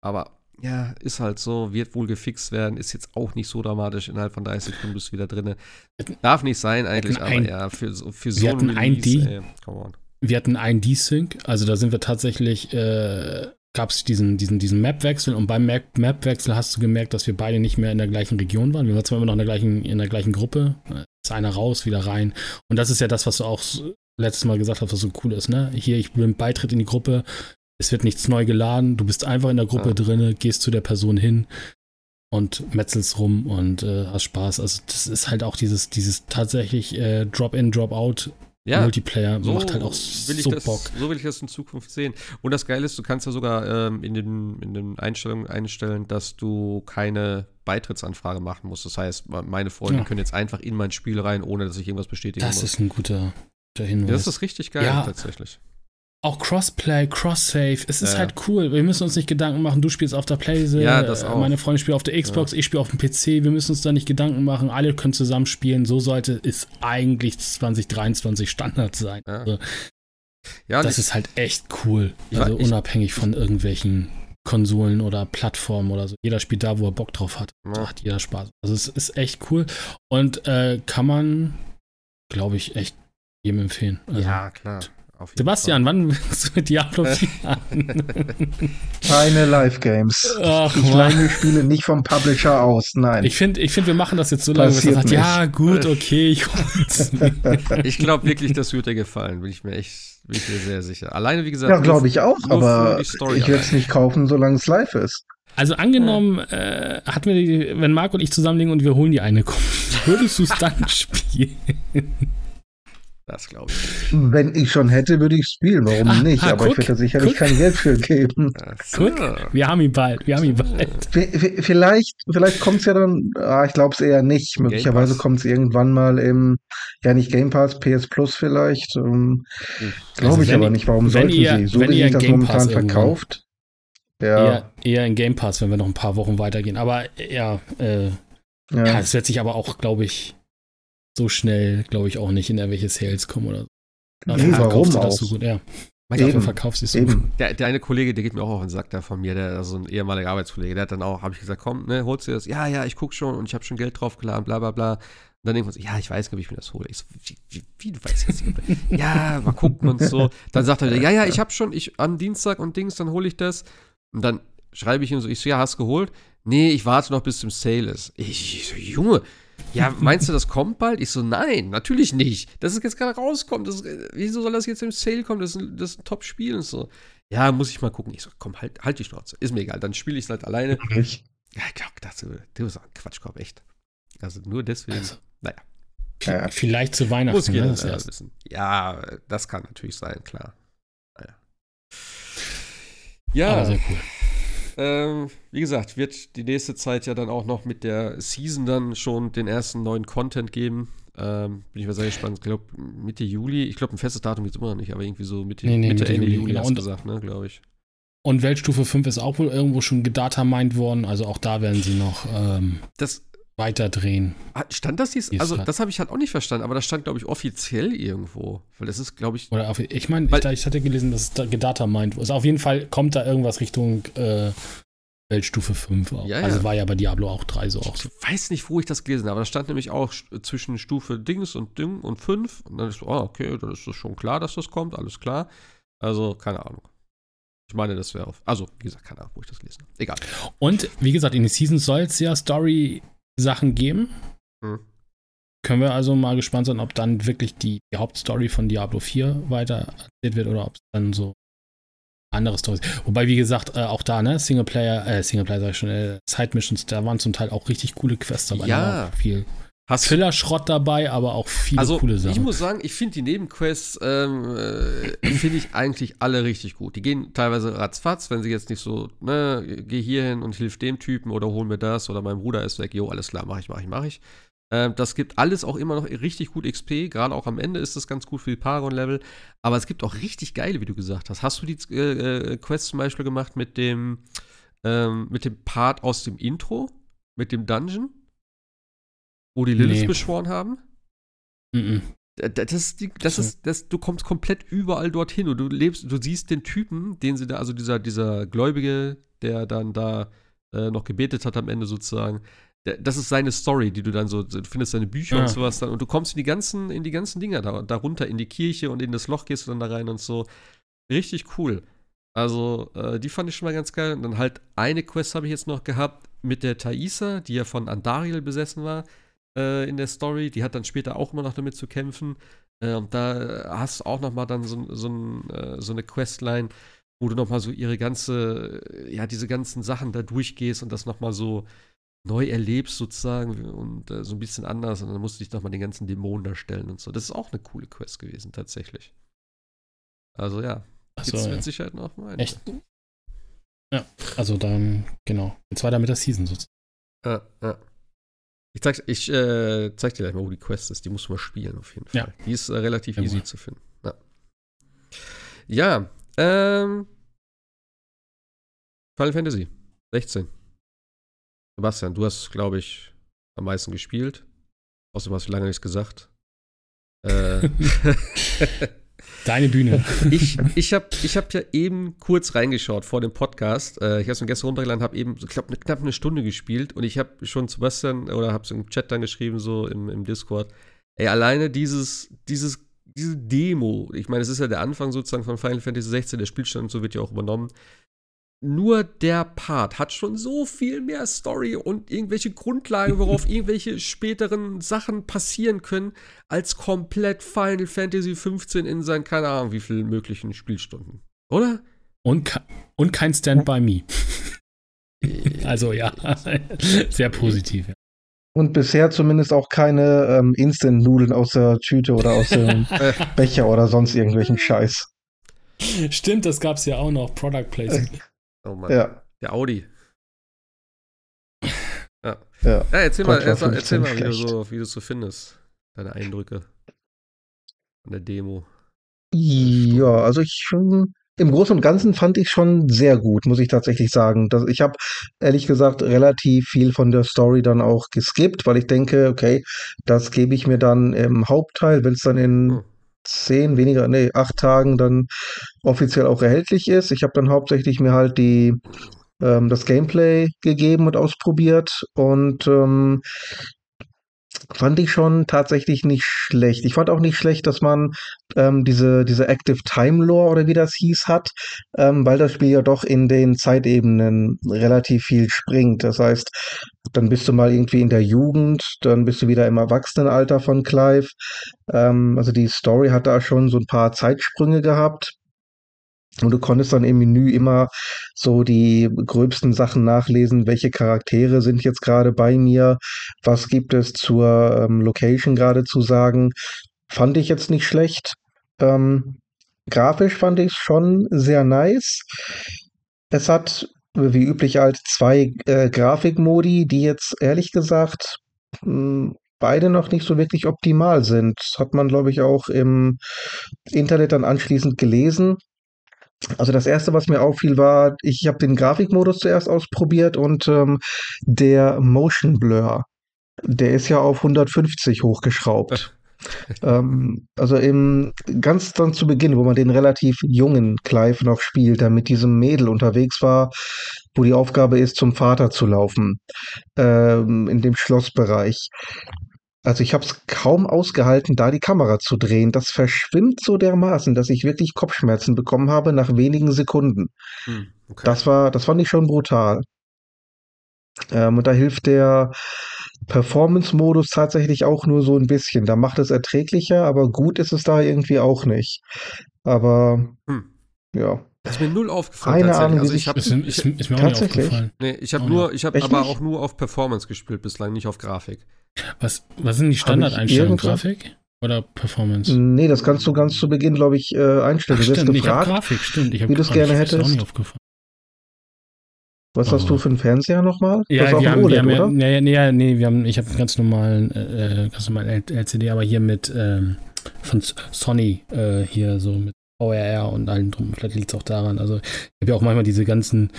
Aber ja, ist halt so, wird wohl gefixt werden, ist jetzt auch nicht so dramatisch. Innerhalb von 30 Sekunden bist du wieder drin. Darf nicht sein eigentlich, aber ein, ja, für, für so einen Release, ey, come on. Wir hatten einen D-Sync, also da sind wir tatsächlich, äh, gab es diesen, diesen, diesen Map-Wechsel und beim Map-Wechsel hast du gemerkt, dass wir beide nicht mehr in der gleichen Region waren. Wir waren zwar immer noch in der gleichen, in der gleichen Gruppe, ist einer raus, wieder rein. Und das ist ja das, was du auch letztes Mal gesagt hast, was so cool ist, ne? Hier, ich bin Beitritt in die Gruppe, es wird nichts neu geladen, du bist einfach in der Gruppe ja. drinne, gehst zu der Person hin und metzelst rum und äh, hast Spaß. Also das ist halt auch dieses, dieses tatsächlich äh, Drop-in, Drop-out ja, Multiplayer so macht halt auch so das, Bock. So will ich das in Zukunft sehen. Und das Geile ist, du kannst ja sogar ähm, in, den, in den Einstellungen einstellen, dass du keine Beitrittsanfrage machen musst. Das heißt, meine Freunde ja. können jetzt einfach in mein Spiel rein, ohne dass ich irgendwas bestätigen das muss. Das ist ein guter, guter Hinweis. Ja, das ist richtig geil, ja, tatsächlich auch Crossplay, Cross-Save, es ist ja. halt cool. Wir müssen uns nicht Gedanken machen, du spielst auf der Playsee, ja, meine Freundin spielt auf der Xbox, ja. ich spiele auf dem PC. Wir müssen uns da nicht Gedanken machen, alle können zusammen spielen. So sollte es eigentlich 2023 Standard sein. Ja. Also, das ist halt echt cool. also ich, unabhängig von irgendwelchen Konsolen oder Plattformen oder so. Jeder spielt da, wo er Bock drauf hat. Da hat jeder Spaß. Also es ist echt cool und äh, kann man, glaube ich, echt jedem empfehlen. Also, ja, klar. Sebastian, Fall. wann willst du mit Diablo 4 an? Keine Live-Games. Ich leine Spiele nicht vom Publisher aus, nein. Ich finde, ich find, wir machen das jetzt so lange, dass man sagt, ja, gut, okay, ich Ich glaube wirklich, das wird dir gefallen, bin ich mir echt bin ich mir sehr sicher. Alleine, wie gesagt. Ja, glaube ich auch, aber ich werde es nicht kaufen, solange es live ist. Also angenommen, äh, hatten wir die, wenn Marc und ich zusammenlegen und wir holen die eine würdest du es dann spielen? Das glaube ich. Wenn ich schon hätte, würde ich spielen. Warum ah, nicht? Ah, Aber guck, ich werde da sicherlich guck. kein Geld für geben. So. Guck, wir haben ihn bald. Wir haben ihn bald. Vielleicht, vielleicht kommt es ja dann. Ah, ich glaube es eher nicht. Möglicherweise kommt es irgendwann mal im, ja nicht Game Pass, PS Plus vielleicht. Um, ähm, glaube also ich aber nicht. Warum sollten ihr, sie? So wie sich das Game momentan verkauft. Ja. Eher, eher in Game Pass, wenn wir noch ein paar Wochen weitergehen. Aber ja, äh, ja. ja, es wird sich aber auch, glaube ich, so schnell, glaube ich, auch nicht in irgendwelche Sales kommen oder so. Dafür nee, warum du das so gut, ja. Dafür verkaufst du es so gut. Der, der eine Kollege, der geht mir auch auf den Sack da von mir, der so ein ehemaliger Arbeitskollege, der hat dann auch, habe ich gesagt, komm, ne, holst du das? Ja, ja, ich guck schon und ich habe schon Geld draufgeladen, bla bla bla. Und dann denkt man so, ja, ich weiß gar nicht, ob ich mir das hole. Ich so, wie, wie, wie du weißt jetzt nicht? ja, mal gucken und so. Dann sagt er wieder, ja, ja, ich habe schon, ich am Dienstag und Dings, dann hole ich das. Und dann schreibe ich ihm so, ich so, ja, hast geholt? Nee, ich warte noch, bis zum Sale ist. Ich, ich so, Junge, ja, meinst du, das kommt bald? Ich so, nein, natürlich nicht. Das ist jetzt gerade rauskommt. Das, wieso soll das jetzt im Sale kommen? Das ist ein, ein Top-Spiel und so. Ja, muss ich mal gucken. Ich so, komm, halt, halt die Schnauze. Ist mir egal. Dann spiele ich es halt alleine. Ich? Ja, ich glaube, das, das ist ein Quatschkorb, echt. Also nur deswegen, also, naja. Ja, vielleicht zu Weihnachten. Muss jeder ne, das wissen. Ja, das kann natürlich sein, klar. Naja. Ja. Aber sehr cool. Ähm, wie gesagt, wird die nächste Zeit ja dann auch noch mit der Season dann schon den ersten neuen Content geben. Ähm, bin ich mal sehr gespannt. Ich glaube, Mitte Juli. Ich glaube, ein festes Datum gibt es immer noch nicht, aber irgendwie so Mitte, nee, nee, Mitte, Mitte Ende Juli, Juli genau. hast du gesagt, ne, glaube ich. Und Weltstufe 5 ist auch wohl irgendwo schon gedatamined worden. Also auch da werden sie noch ähm, das, weiterdrehen. Stand das jetzt? Also, das habe ich halt auch nicht verstanden, aber das stand, glaube ich, offiziell irgendwo. Weil das ist, glaube ich. Oder auf, ich meine, ich, ich, hatte gelesen, dass es da gedatamined Also auf jeden Fall kommt da irgendwas Richtung äh, Weltstufe 5 auch. Ja, ja. Also war ja bei Diablo auch 3 so auch. Ich weiß nicht, wo ich das gelesen habe, aber da stand nämlich auch zwischen Stufe Dings und Ding und 5. Und dann ist so, oh, okay, dann ist das schon klar, dass das kommt, alles klar. Also, keine Ahnung. Ich meine, das wäre auf. Also, wie gesagt, keine Ahnung, wo ich das gelesen habe. Egal. Und wie gesagt, in den Seasons soll es ja Story-Sachen geben. Hm. Können wir also mal gespannt sein, ob dann wirklich die, die Hauptstory von Diablo 4 weiter erzählt wird oder ob es dann so andere Stories. Wobei, wie gesagt, äh, auch da, ne, Singleplayer, äh, Singleplayer sag ich schon, äh, Side-Missions, da waren zum Teil auch richtig coole Quests dabei. Ja. Viel Hast Filler-Schrott dabei, aber auch viele also, coole Sachen. Ich muss sagen, ich finde die Nebenquests, ähm, äh, finde ich eigentlich alle richtig gut. Die gehen teilweise ratzfatz, wenn sie jetzt nicht so, ne, geh hier hin und hilf dem Typen oder hol mir das oder mein Bruder ist weg, jo, alles klar, mach ich, mach ich, mach ich. Ähm, das gibt alles auch immer noch richtig gut XP. Gerade auch am Ende ist das ganz gut für die Paragon-Level. Aber es gibt auch richtig geile, wie du gesagt hast. Hast du die äh, äh, Quest zum Beispiel gemacht mit dem, ähm, mit dem Part aus dem Intro? Mit dem Dungeon? Wo die Lilith nee. beschworen haben? -mm. Das ist, die, das ist, das, du kommst komplett überall dorthin und du lebst, du siehst den Typen, den sie da, also dieser, dieser Gläubige, der dann da äh, noch gebetet hat am Ende sozusagen. Der, das ist seine Story, die du dann so, du findest seine Bücher ja. und sowas dann und du kommst in die ganzen, in die ganzen Dinger da, darunter, in die Kirche und in das Loch gehst du dann da rein und so. Richtig cool. Also, äh, die fand ich schon mal ganz geil. Und dann halt eine Quest habe ich jetzt noch gehabt mit der Thaisa, die ja von Andariel besessen war äh, in der Story. Die hat dann später auch immer noch damit zu kämpfen. Äh, und da hast du auch noch mal dann so, so, ein, äh, so eine Questline, wo du noch mal so ihre ganze, ja, diese ganzen Sachen da durchgehst und das noch mal so neu erlebst sozusagen und äh, so ein bisschen anders. Und dann musst du dich noch mal den ganzen Dämonen darstellen und so. Das ist auch eine coole Quest gewesen, tatsächlich. Also ja, Ach so, mit Sicherheit noch mal. Echt? Ja, also dann, genau. Jetzt weiter mit der Season sozusagen. Ja, ja. Ich zeig, ich, äh, zeig dir gleich mal, wo die Quest ist. Die musst du mal spielen, auf jeden Fall. Ja. Die ist äh, relativ ja, easy zu finden. Ja, ja ähm. Final Fantasy 16. Sebastian, du hast, glaube ich, am meisten gespielt. Außerdem hast du lange nichts gesagt. Äh. Deine Bühne. ich ich habe ich hab ja eben kurz reingeschaut vor dem Podcast. Äh, ich habe es mir gestern runtergeladen, habe eben, ich glaube, knapp eine Stunde gespielt und ich habe schon Sebastian oder habe es im Chat dann geschrieben, so im, im Discord. Ey, alleine dieses, dieses, diese Demo, ich meine, es ist ja der Anfang sozusagen von Final Fantasy 16, der Spielstand und so wird ja auch übernommen nur der Part hat schon so viel mehr Story und irgendwelche Grundlagen, worauf irgendwelche späteren Sachen passieren können, als komplett Final Fantasy 15 in seinen, keine Ahnung, wie vielen möglichen Spielstunden. Oder? Und, und kein Stand by Me. also ja, sehr positiv. Ja. Und bisher zumindest auch keine ähm, Instant-Nudeln aus der Tüte oder aus dem Becher oder sonst irgendwelchen Scheiß. Stimmt, das gab es ja auch noch, Product Placement. Oh Mann. Ja. Der Audi. Ja. Ja, ja erzähl mal, erzähl, erzähl mal wie, du so, wie du es so findest. Deine Eindrücke von der Demo. Ja, also ich im Großen und Ganzen fand ich schon sehr gut, muss ich tatsächlich sagen. Das, ich habe ehrlich gesagt relativ viel von der Story dann auch geskippt, weil ich denke, okay, das gebe ich mir dann im Hauptteil, wenn es dann in hm zehn, weniger, nee, acht Tagen dann offiziell auch erhältlich ist. Ich habe dann hauptsächlich mir halt die ähm, das Gameplay gegeben und ausprobiert und ähm, fand ich schon tatsächlich nicht schlecht. Ich fand auch nicht schlecht, dass man ähm, diese, diese Active Time Lore oder wie das hieß hat, ähm, weil das Spiel ja doch in den Zeitebenen relativ viel springt. Das heißt, dann bist du mal irgendwie in der Jugend, dann bist du wieder im Erwachsenenalter von Clive. Ähm, also die Story hat da schon so ein paar Zeitsprünge gehabt. Und du konntest dann im Menü immer so die gröbsten Sachen nachlesen, welche Charaktere sind jetzt gerade bei mir, was gibt es zur ähm, Location gerade zu sagen. Fand ich jetzt nicht schlecht. Ähm, grafisch fand ich es schon sehr nice. Es hat wie üblich halt zwei äh, Grafikmodi, die jetzt ehrlich gesagt hm, beide noch nicht so wirklich optimal sind. Hat man, glaube ich, auch im Internet dann anschließend gelesen. Also das erste, was mir auffiel, war, ich habe den Grafikmodus zuerst ausprobiert und ähm, der Motion Blur, der ist ja auf 150 hochgeschraubt. ähm, also im ganz dann zu Beginn, wo man den relativ jungen Clive noch spielt, der mit diesem Mädel unterwegs war, wo die Aufgabe ist, zum Vater zu laufen, ähm, in dem Schlossbereich. Also ich habe es kaum ausgehalten, da die Kamera zu drehen. Das verschwimmt so dermaßen, dass ich wirklich Kopfschmerzen bekommen habe nach wenigen Sekunden. Hm, okay. Das war, das fand ich schon brutal. Ähm, und da hilft der Performance-Modus tatsächlich auch nur so ein bisschen. Da macht es erträglicher, aber gut ist es da irgendwie auch nicht. Aber hm. ja. Das ist mir null aufgefallen. Keine Ahnung, also ich habe ist, ist, ist, mir auch nicht aufgefallen. Nee, ich habe nur, ich habe aber nicht? auch nur auf Performance gespielt bislang, nicht auf Grafik. Was, was sind die Standardeinstellungen? Grafik? Oder Performance? Nee, das kannst du ganz zu Beginn, glaube ich, äh, einstellen. Ach, du stimmt, gefragt, Grafik, stimmt. Ich wie du es gerne hättest. Auch nicht aufgefallen. Was hast du oh. für einen Fernseher nochmal? Ja, wir haben, OLED, wir haben, ja, nee, ja, nee, wir haben, ich habe einen ganz normalen, äh, ganz normalen LCD, aber hier mit ähm, von Sony äh, hier so mit VRR und allem drum. Vielleicht liegt es auch daran. Also ich habe ja auch manchmal diese ganzen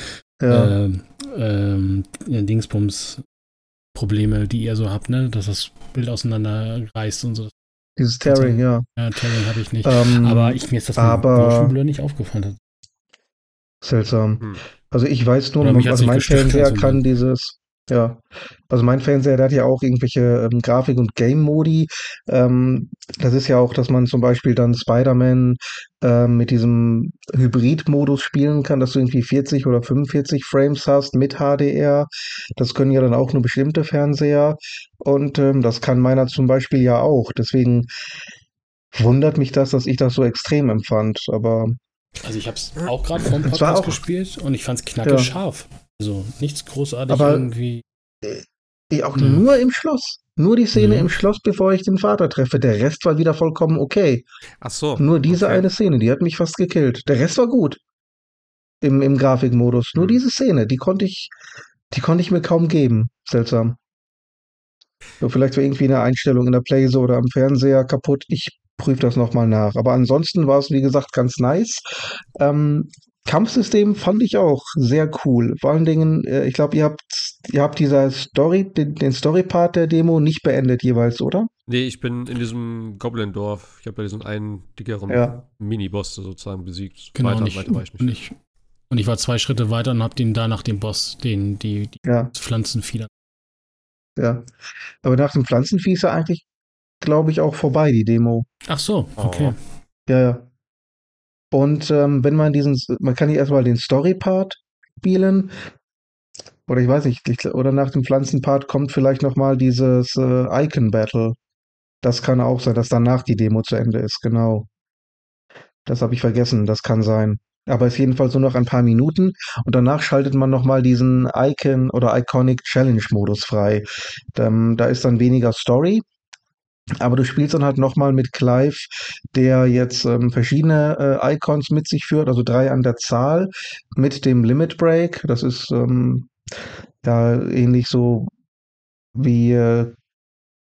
ja. äh, ähm, Dingsbums Probleme, die ihr so habt, ne? Dass das Bild auseinanderreißt und so. Dieses Tearing, ja. Ja, Tearing habe ich nicht. Ähm, aber ich, mir ist das aber Blur nicht aufgefallen. Seltsam. Hm. Also ich weiß nur, also mein Fernseher also kann dieses, ja, also mein Fernseher, der hat ja auch irgendwelche ähm, Grafik- und Game-Modi. Ähm, das ist ja auch, dass man zum Beispiel dann Spider-Man ähm, mit diesem Hybrid-Modus spielen kann, dass du irgendwie 40 oder 45 Frames hast mit HDR. Das können ja dann auch nur bestimmte Fernseher. Und ähm, das kann meiner zum Beispiel ja auch. Deswegen wundert mich das, dass ich das so extrem empfand. Aber also ich habe es auch gerade vom Podcast auch, gespielt und ich fand es knackig ja. scharf. Also nichts großartig Aber irgendwie. Äh, auch hm. nur im Schloss. Nur die Szene hm. im Schloss, bevor ich den Vater treffe. Der Rest war wieder vollkommen okay. Ach so. Nur diese okay. eine Szene, die hat mich fast gekillt. Der Rest war gut. Im, im Grafikmodus. Nur hm. diese Szene, die konnte ich, die konnte ich mir kaum geben. Seltsam. So, vielleicht war irgendwie eine Einstellung in der Playso oder am Fernseher kaputt. Ich prüfe das nochmal nach. Aber ansonsten war es, wie gesagt, ganz nice. Ähm, Kampfsystem fand ich auch sehr cool. Vor allen Dingen, äh, ich glaube, ihr habt, ihr habt dieser Story, den, den Story-Part der Demo nicht beendet jeweils, oder? Nee, ich bin in diesem Goblin-Dorf. Ich habe ja diesen einen dickeren ja. Mini-Boss sozusagen besiegt. Genau, weiter, und ich, weiter war ich nicht. Und ich, und ich war zwei Schritte weiter und habe den da nach dem Boss, den, die, die ja. Pflanzenvieh. Ja. Aber nach dem Pflanzenvieh ist er eigentlich, glaube ich, auch vorbei, die Demo. Ach so, okay. Oh. Ja, ja. Und ähm, wenn man diesen, man kann hier erstmal den Story-Part spielen. Oder ich weiß nicht, oder nach dem Pflanzen-Part kommt vielleicht nochmal dieses äh, Icon-Battle. Das kann auch sein, dass danach die Demo zu Ende ist, genau. Das habe ich vergessen, das kann sein. Aber es ist jedenfalls nur noch ein paar Minuten und danach schaltet man nochmal diesen Icon oder Iconic Challenge Modus frei. Ähm, da ist dann weniger Story, aber du spielst dann halt nochmal mit Clive, der jetzt ähm, verschiedene äh, Icons mit sich führt, also drei an der Zahl, mit dem Limit Break. Das ist ähm, ja ähnlich so wie äh,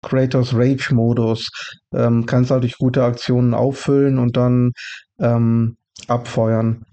Kratos Rage Modus. Ähm, kannst halt durch gute Aktionen auffüllen und dann ähm, abfeuern.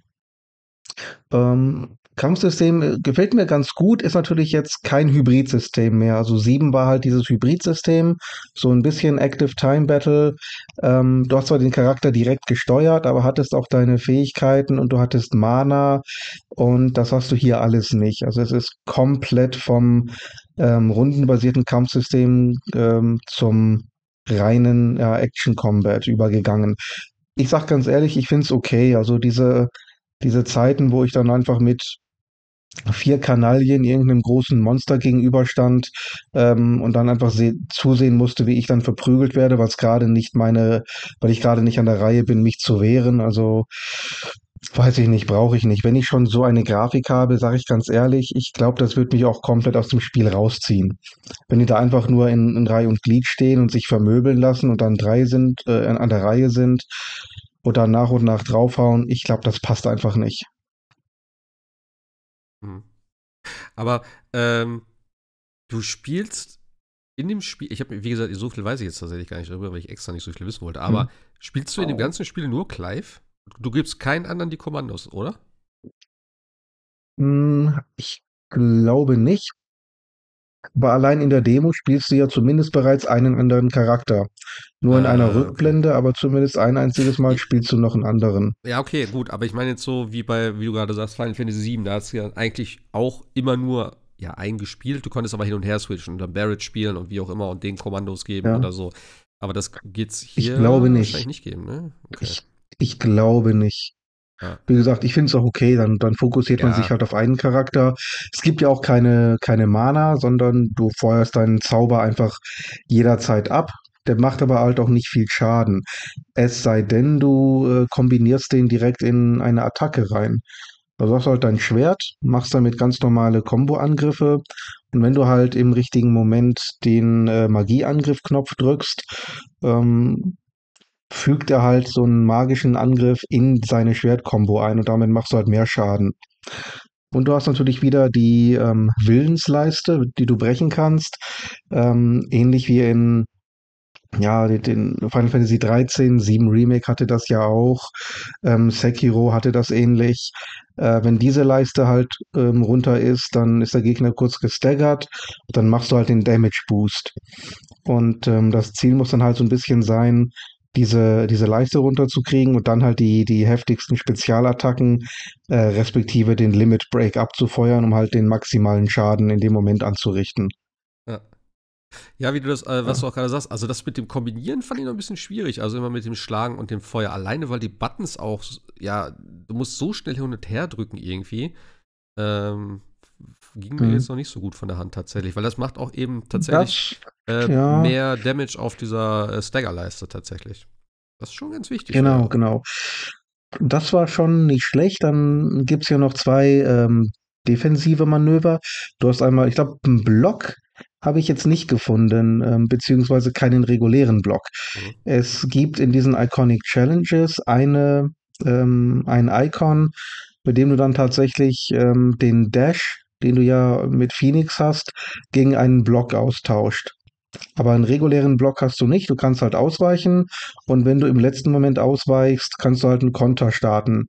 Ähm, Kampfsystem äh, gefällt mir ganz gut, ist natürlich jetzt kein Hybridsystem mehr. Also 7 war halt dieses Hybridsystem, so ein bisschen Active Time Battle. Ähm, du hast zwar den Charakter direkt gesteuert, aber hattest auch deine Fähigkeiten und du hattest Mana und das hast du hier alles nicht. Also es ist komplett vom ähm, rundenbasierten Kampfsystem ähm, zum reinen ja, Action Combat übergegangen. Ich sag ganz ehrlich, ich find's okay. Also diese diese Zeiten, wo ich dann einfach mit vier Kanaillen irgendeinem großen Monster gegenüberstand ähm, und dann einfach zusehen musste, wie ich dann verprügelt werde, weil es gerade nicht meine, weil ich gerade nicht an der Reihe bin, mich zu wehren. Also weiß ich nicht, brauche ich nicht. Wenn ich schon so eine Grafik habe, sage ich ganz ehrlich, ich glaube, das wird mich auch komplett aus dem Spiel rausziehen. Wenn die da einfach nur in, in Reihe und Glied stehen und sich vermöbeln lassen und dann drei sind, äh, an der Reihe sind oder nach und nach draufhauen, ich glaube, das passt einfach nicht. Hm. Aber ähm, du spielst in dem Spiel, ich habe, wie gesagt, so viel weiß ich jetzt tatsächlich gar nicht darüber, weil ich extra nicht so viel wissen wollte, aber hm. spielst du in dem ganzen Spiel nur Clive? Du gibst keinen anderen die Kommandos, oder? Hm, ich glaube nicht. Aber allein in der Demo spielst du ja zumindest bereits einen anderen Charakter. Nur in ah, einer Rückblende, okay. aber zumindest ein einziges Mal spielst du noch einen anderen. Ja, okay, gut. Aber ich meine jetzt so, wie bei, wie du gerade sagst, Final Fantasy VII, da hast du ja eigentlich auch immer nur ja, eingespielt. Du konntest aber hin und her switchen und dann Barrett spielen und wie auch immer und den Kommandos geben ja. oder so. Aber das geht's hier ich glaube nicht. wahrscheinlich nicht geben, ne? Okay. Ich, ich glaube nicht. Ja. Wie gesagt, ich finde es auch okay, dann, dann fokussiert ja. man sich halt auf einen Charakter. Es gibt ja auch keine, keine Mana, sondern du feuerst deinen Zauber einfach jederzeit ab. Der macht aber halt auch nicht viel Schaden. Es sei denn, du äh, kombinierst den direkt in eine Attacke rein. Du hast halt dein Schwert, machst damit ganz normale Combo-Angriffe und wenn du halt im richtigen Moment den äh, Magieangriff-Knopf drückst, ähm, fügt er halt so einen magischen Angriff in seine Schwertkombo ein und damit machst du halt mehr Schaden. Und du hast natürlich wieder die ähm, Willensleiste, die du brechen kannst. Ähm, ähnlich wie in ja, den Final Fantasy 13, 7 Remake hatte das ja auch. Ähm, Sekiro hatte das ähnlich. Äh, wenn diese Leiste halt ähm, runter ist, dann ist der Gegner kurz gestaggert. Dann machst du halt den Damage Boost. Und ähm, das Ziel muss dann halt so ein bisschen sein, diese, diese Leiste runterzukriegen und dann halt die, die heftigsten Spezialattacken, äh, respektive den Limit Break abzufeuern, um halt den maximalen Schaden in dem Moment anzurichten. Ja. Wie du das, äh, was ja. du auch gerade sagst, also das mit dem Kombinieren fand ich noch ein bisschen schwierig. Also immer mit dem Schlagen und dem Feuer. Alleine, weil die Buttons auch, ja, du musst so schnell hin und her drücken irgendwie. Ähm, ging mir mhm. jetzt noch nicht so gut von der Hand tatsächlich, weil das macht auch eben tatsächlich das, äh, ja. mehr Damage auf dieser äh, Stagger-Leiste tatsächlich. Das ist schon ganz wichtig. Genau, ja. genau. Das war schon nicht schlecht. Dann gibt es ja noch zwei ähm, defensive Manöver. Du hast einmal, ich glaube, einen Block habe ich jetzt nicht gefunden, ähm, beziehungsweise keinen regulären Block. Mhm. Es gibt in diesen Iconic Challenges eine, ähm, ein Icon, mit dem du dann tatsächlich ähm, den Dash den du ja mit Phoenix hast, gegen einen Block austauscht. Aber einen regulären Block hast du nicht. Du kannst halt ausweichen und wenn du im letzten Moment ausweichst, kannst du halt einen Konter starten.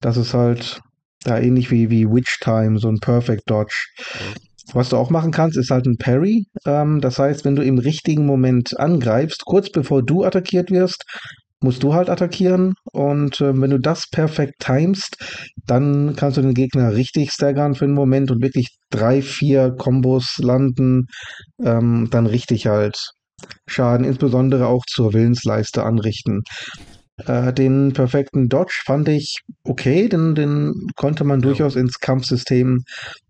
Das ist halt ja ähnlich wie, wie Witch Time, so ein Perfect Dodge. Was du auch machen kannst, ist halt ein Parry. Ähm, das heißt, wenn du im richtigen Moment angreifst, kurz bevor du attackiert wirst, musst du halt attackieren. Und äh, wenn du das perfekt timest, dann kannst du den Gegner richtig staggern für einen Moment und wirklich drei, vier Kombos landen, ähm, dann richtig halt Schaden, insbesondere auch zur Willensleiste anrichten. Äh, den perfekten Dodge fand ich okay, den, den konnte man ja. durchaus ins Kampfsystem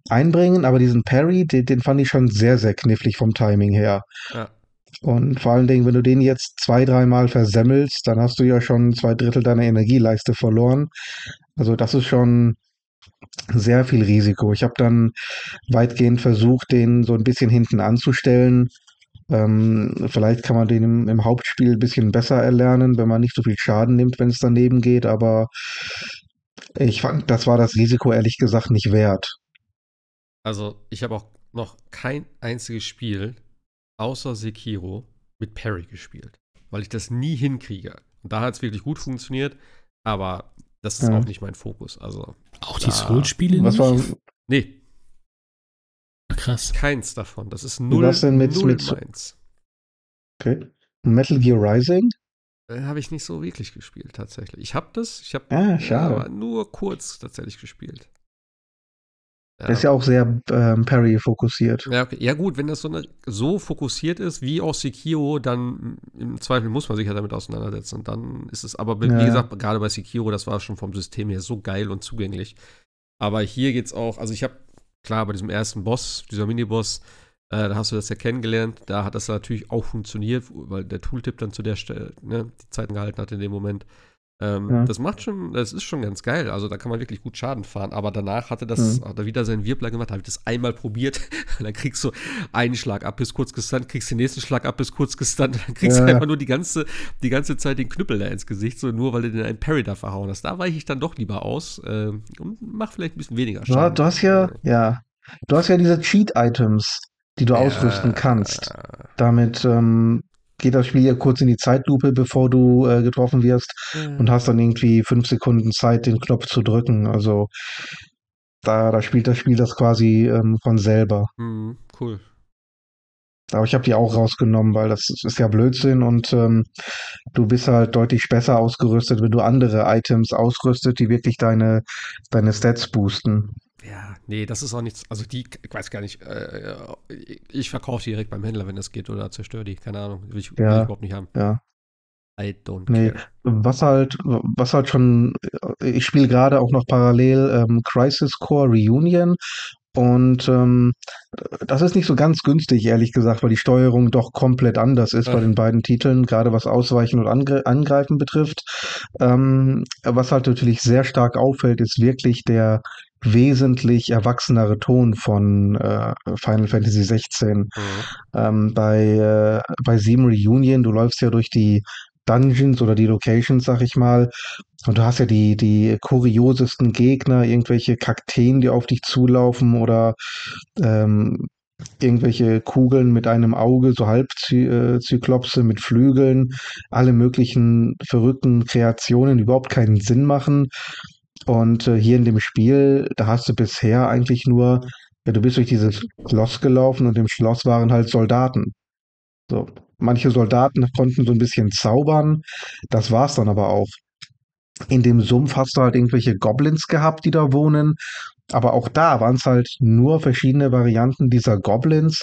einbringen, aber diesen Parry, den, den fand ich schon sehr, sehr knifflig vom Timing her. Ja. Und vor allen Dingen, wenn du den jetzt zwei, dreimal versemmelst, dann hast du ja schon zwei Drittel deiner Energieleiste verloren. Also das ist schon sehr viel Risiko. Ich habe dann weitgehend versucht, den so ein bisschen hinten anzustellen. Ähm, vielleicht kann man den im, im, Hauptspiel ein bisschen besser erlernen, wenn man nicht so viel Schaden nimmt, wenn es daneben geht. Aber ich fand, das war das Risiko ehrlich gesagt nicht wert. Also ich habe auch noch kein einziges Spiel außer Sekiro mit Parry gespielt, weil ich das nie hinkriege. Und da hat es wirklich gut funktioniert, aber das ist ja. auch nicht mein Fokus. Also auch die Soul-Spiele Was war Nee. Krass. Keins davon. Das ist null, Was denn mit, null mit meins. Okay. Metal Gear Rising? Äh, habe ich nicht so wirklich gespielt, tatsächlich. Ich habe das, ich habe ah, schade. nur kurz tatsächlich gespielt. Ja. Der ist ja auch sehr ähm, Parry fokussiert. Ja, okay. ja, gut, wenn das so, eine, so fokussiert ist wie auch Sekiro, dann im Zweifel muss man sich ja damit auseinandersetzen. Und dann ist es, aber wie ja. gesagt, gerade bei Sekiro, das war schon vom System her so geil und zugänglich. Aber hier geht's auch, also ich habe, klar, bei diesem ersten Boss, dieser Miniboss, äh, da hast du das ja kennengelernt, da hat das natürlich auch funktioniert, weil der Tooltip dann zu der Stelle ne, die Zeiten gehalten hat in dem Moment. Ähm, ja. Das macht schon, das ist schon ganz geil. Also da kann man wirklich gut Schaden fahren. Aber danach hatte das, mhm. hat er wieder seinen Wirbler gemacht, habe ich das einmal probiert. dann kriegst du einen Schlag ab, bis kurz gestunt, kriegst den nächsten Schlag ab, bis kurz gestunt. Dann kriegst ja. du einfach nur die ganze, die ganze Zeit den Knüppel da ins Gesicht, so nur weil du den einen Parry da verhauen hast. Da weiche ich dann doch lieber aus äh, und mach vielleicht ein bisschen weniger Schaden. Du, du hast ja, ja, du hast ja diese Cheat-Items, die du ja. ausrüsten kannst. Damit ähm, geht das Spiel ja kurz in die Zeitlupe, bevor du äh, getroffen wirst mhm. und hast dann irgendwie fünf Sekunden Zeit, den Knopf zu drücken. Also da, da spielt das Spiel das quasi ähm, von selber. Mhm, cool. Aber ich habe die auch rausgenommen, weil das ist ja Blödsinn und ähm, du bist halt deutlich besser ausgerüstet, wenn du andere Items ausrüstet, die wirklich deine, deine Stats boosten. Nee, das ist auch nichts. Also die, ich weiß gar nicht, äh, ich verkaufe die direkt beim Händler, wenn das geht, oder zerstöre die, keine Ahnung. Will ich, ja, will ich überhaupt nicht haben. Ja. I don't nee, care. Was halt, was halt schon, ich spiele gerade auch noch parallel ähm, Crisis Core Reunion und ähm, das ist nicht so ganz günstig, ehrlich gesagt, weil die Steuerung doch komplett anders ist ja. bei den beiden Titeln, gerade was Ausweichen und Angre Angreifen betrifft. Ähm, was halt natürlich sehr stark auffällt, ist wirklich der wesentlich erwachsenere Ton von äh, Final Fantasy 16. Mhm. Ähm, bei, äh, bei Sieben Reunion, du läufst ja durch die Dungeons oder die Locations, sag ich mal, und du hast ja die, die kuriosesten Gegner, irgendwelche Kakteen, die auf dich zulaufen oder ähm, irgendwelche Kugeln mit einem Auge, so Halbzyklopse äh, mit Flügeln, alle möglichen verrückten Kreationen, die überhaupt keinen Sinn machen. Und äh, hier in dem Spiel, da hast du bisher eigentlich nur, ja, du bist durch dieses Schloss gelaufen und im Schloss waren halt Soldaten. So, manche Soldaten konnten so ein bisschen zaubern, das war's dann aber auch. In dem Sumpf hast du halt irgendwelche Goblins gehabt, die da wohnen. Aber auch da waren es halt nur verschiedene Varianten dieser Goblins.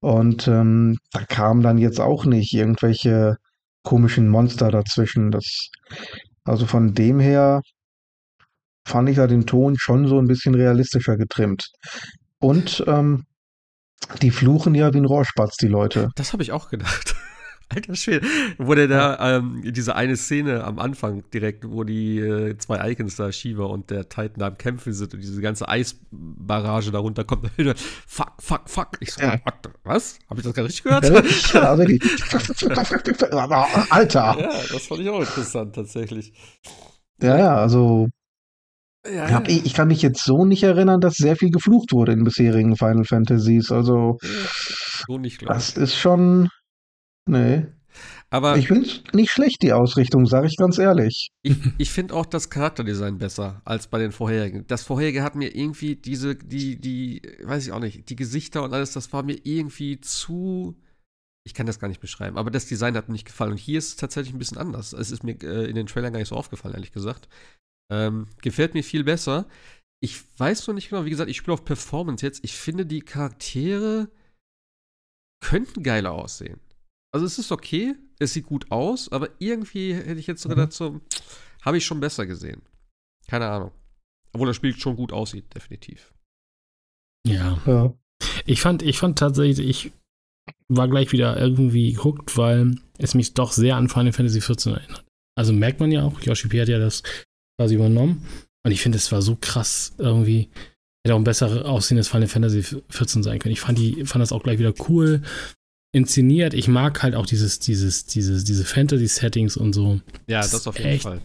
Und ähm, da kamen dann jetzt auch nicht irgendwelche komischen Monster dazwischen. Das, also von dem her fand ich da den Ton schon so ein bisschen realistischer getrimmt. Und ähm, die fluchen ja wie ein Rohrspatz, die Leute. Das habe ich auch gedacht. Alter Schwede. Wo der da, ähm, diese eine Szene am Anfang direkt, wo die äh, zwei Icons da, Shiva und der Titan da am Kämpfen sind und diese ganze Eisbarrage da runterkommt. fuck, fuck, fuck. Ich so, ja. was? Habe ich das gerade richtig gehört? Ja, also Alter. Ja, das fand ich auch interessant, tatsächlich. Ja, ja, also ja, ja. Ich, ich, kann mich jetzt so nicht erinnern, dass sehr viel geflucht wurde in bisherigen Final Fantasies. Also, so nicht, das ist schon. Nee. Aber ich finde es nicht schlecht, die Ausrichtung, sage ich ganz ehrlich. Ich, ich finde auch das Charakterdesign besser als bei den vorherigen. Das vorherige hat mir irgendwie diese, die, die, weiß ich auch nicht, die Gesichter und alles, das war mir irgendwie zu. Ich kann das gar nicht beschreiben, aber das Design hat mir nicht gefallen. Und hier ist es tatsächlich ein bisschen anders. Es ist mir äh, in den Trailern gar nicht so aufgefallen, ehrlich gesagt. Ähm, gefällt mir viel besser. Ich weiß noch nicht genau, wie gesagt, ich spiele auf Performance jetzt. Ich finde, die Charaktere könnten geiler aussehen. Also es ist okay, es sieht gut aus, aber irgendwie hätte ich jetzt sogar mhm. dazu, habe ich schon besser gesehen. Keine Ahnung. Obwohl das Spiel schon gut aussieht, definitiv. Ja. ja. Ich fand, ich fand tatsächlich, ich war gleich wieder irgendwie hooked, weil es mich doch sehr an Final Fantasy XIV erinnert. Also merkt man ja auch, Yoshi P hat ja das quasi übernommen. Und ich finde, es war so krass irgendwie. Hätte auch ein besser aussehendes Final Fantasy 14 sein können. Ich fand, die, fand das auch gleich wieder cool inszeniert. Ich mag halt auch dieses, dieses, dieses, diese Fantasy-Settings und so. Ja, das, das auf jeden echt, Fall.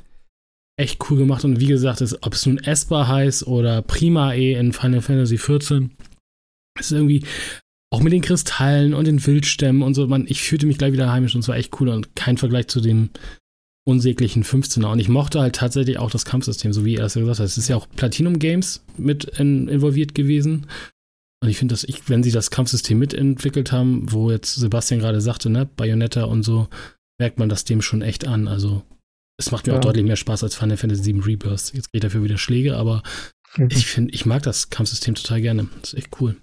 Echt cool gemacht. Und wie gesagt, ist, ob es nun Esper heißt oder Prima E in Final Fantasy 14, ist irgendwie auch mit den Kristallen und den Wildstämmen und so. Man, ich fühlte mich gleich wieder heimisch und es war echt cool und kein Vergleich zu dem unsäglichen 15er. Und ich mochte halt tatsächlich auch das Kampfsystem, so wie er es ja gesagt hat. Es ist ja auch Platinum Games mit in, involviert gewesen. Und ich finde, dass ich, wenn sie das Kampfsystem mitentwickelt haben, wo jetzt Sebastian gerade sagte, ne, Bayonetta und so, merkt man das dem schon echt an. Also, es macht mir ja. auch deutlich mehr Spaß als Final Fantasy VII Rebirth. Jetzt geht dafür wieder Schläge, aber mhm. ich finde, ich mag das Kampfsystem total gerne. Das ist echt cool.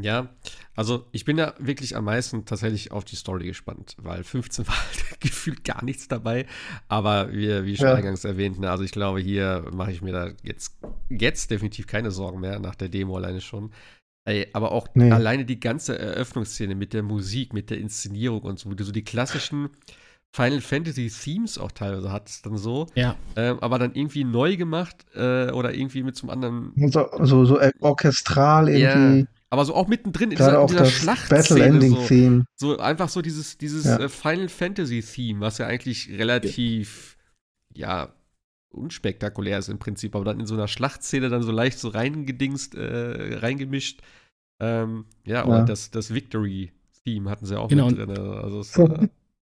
Ja, also ich bin ja wirklich am meisten tatsächlich auf die Story gespannt, weil 15 war halt gefühlt gar nichts dabei. Aber wie, wie schon ja. eingangs erwähnt, ne, also ich glaube, hier mache ich mir da jetzt, jetzt definitiv keine Sorgen mehr, nach der Demo alleine schon. Ey, aber auch nee. alleine die ganze Eröffnungsszene mit der Musik, mit der Inszenierung und so, so die klassischen Final Fantasy Themes auch teilweise hat es dann so. Ja. Ähm, aber dann irgendwie neu gemacht äh, oder irgendwie mit zum anderen. So, so, so orchestral irgendwie. Ja. Aber so auch mittendrin in dieser, in dieser Schlachtszene. So, so, einfach so dieses, dieses ja. äh, Final Fantasy-Theme, was ja eigentlich relativ, ja. ja. unspektakulär ist im Prinzip, aber dann in so einer Schlachtszene dann so leicht so reingedingst, äh, reingemischt. Ähm, ja, ja, und das, das Victory-Theme hatten sie auch genau. mit drin. Also es, äh,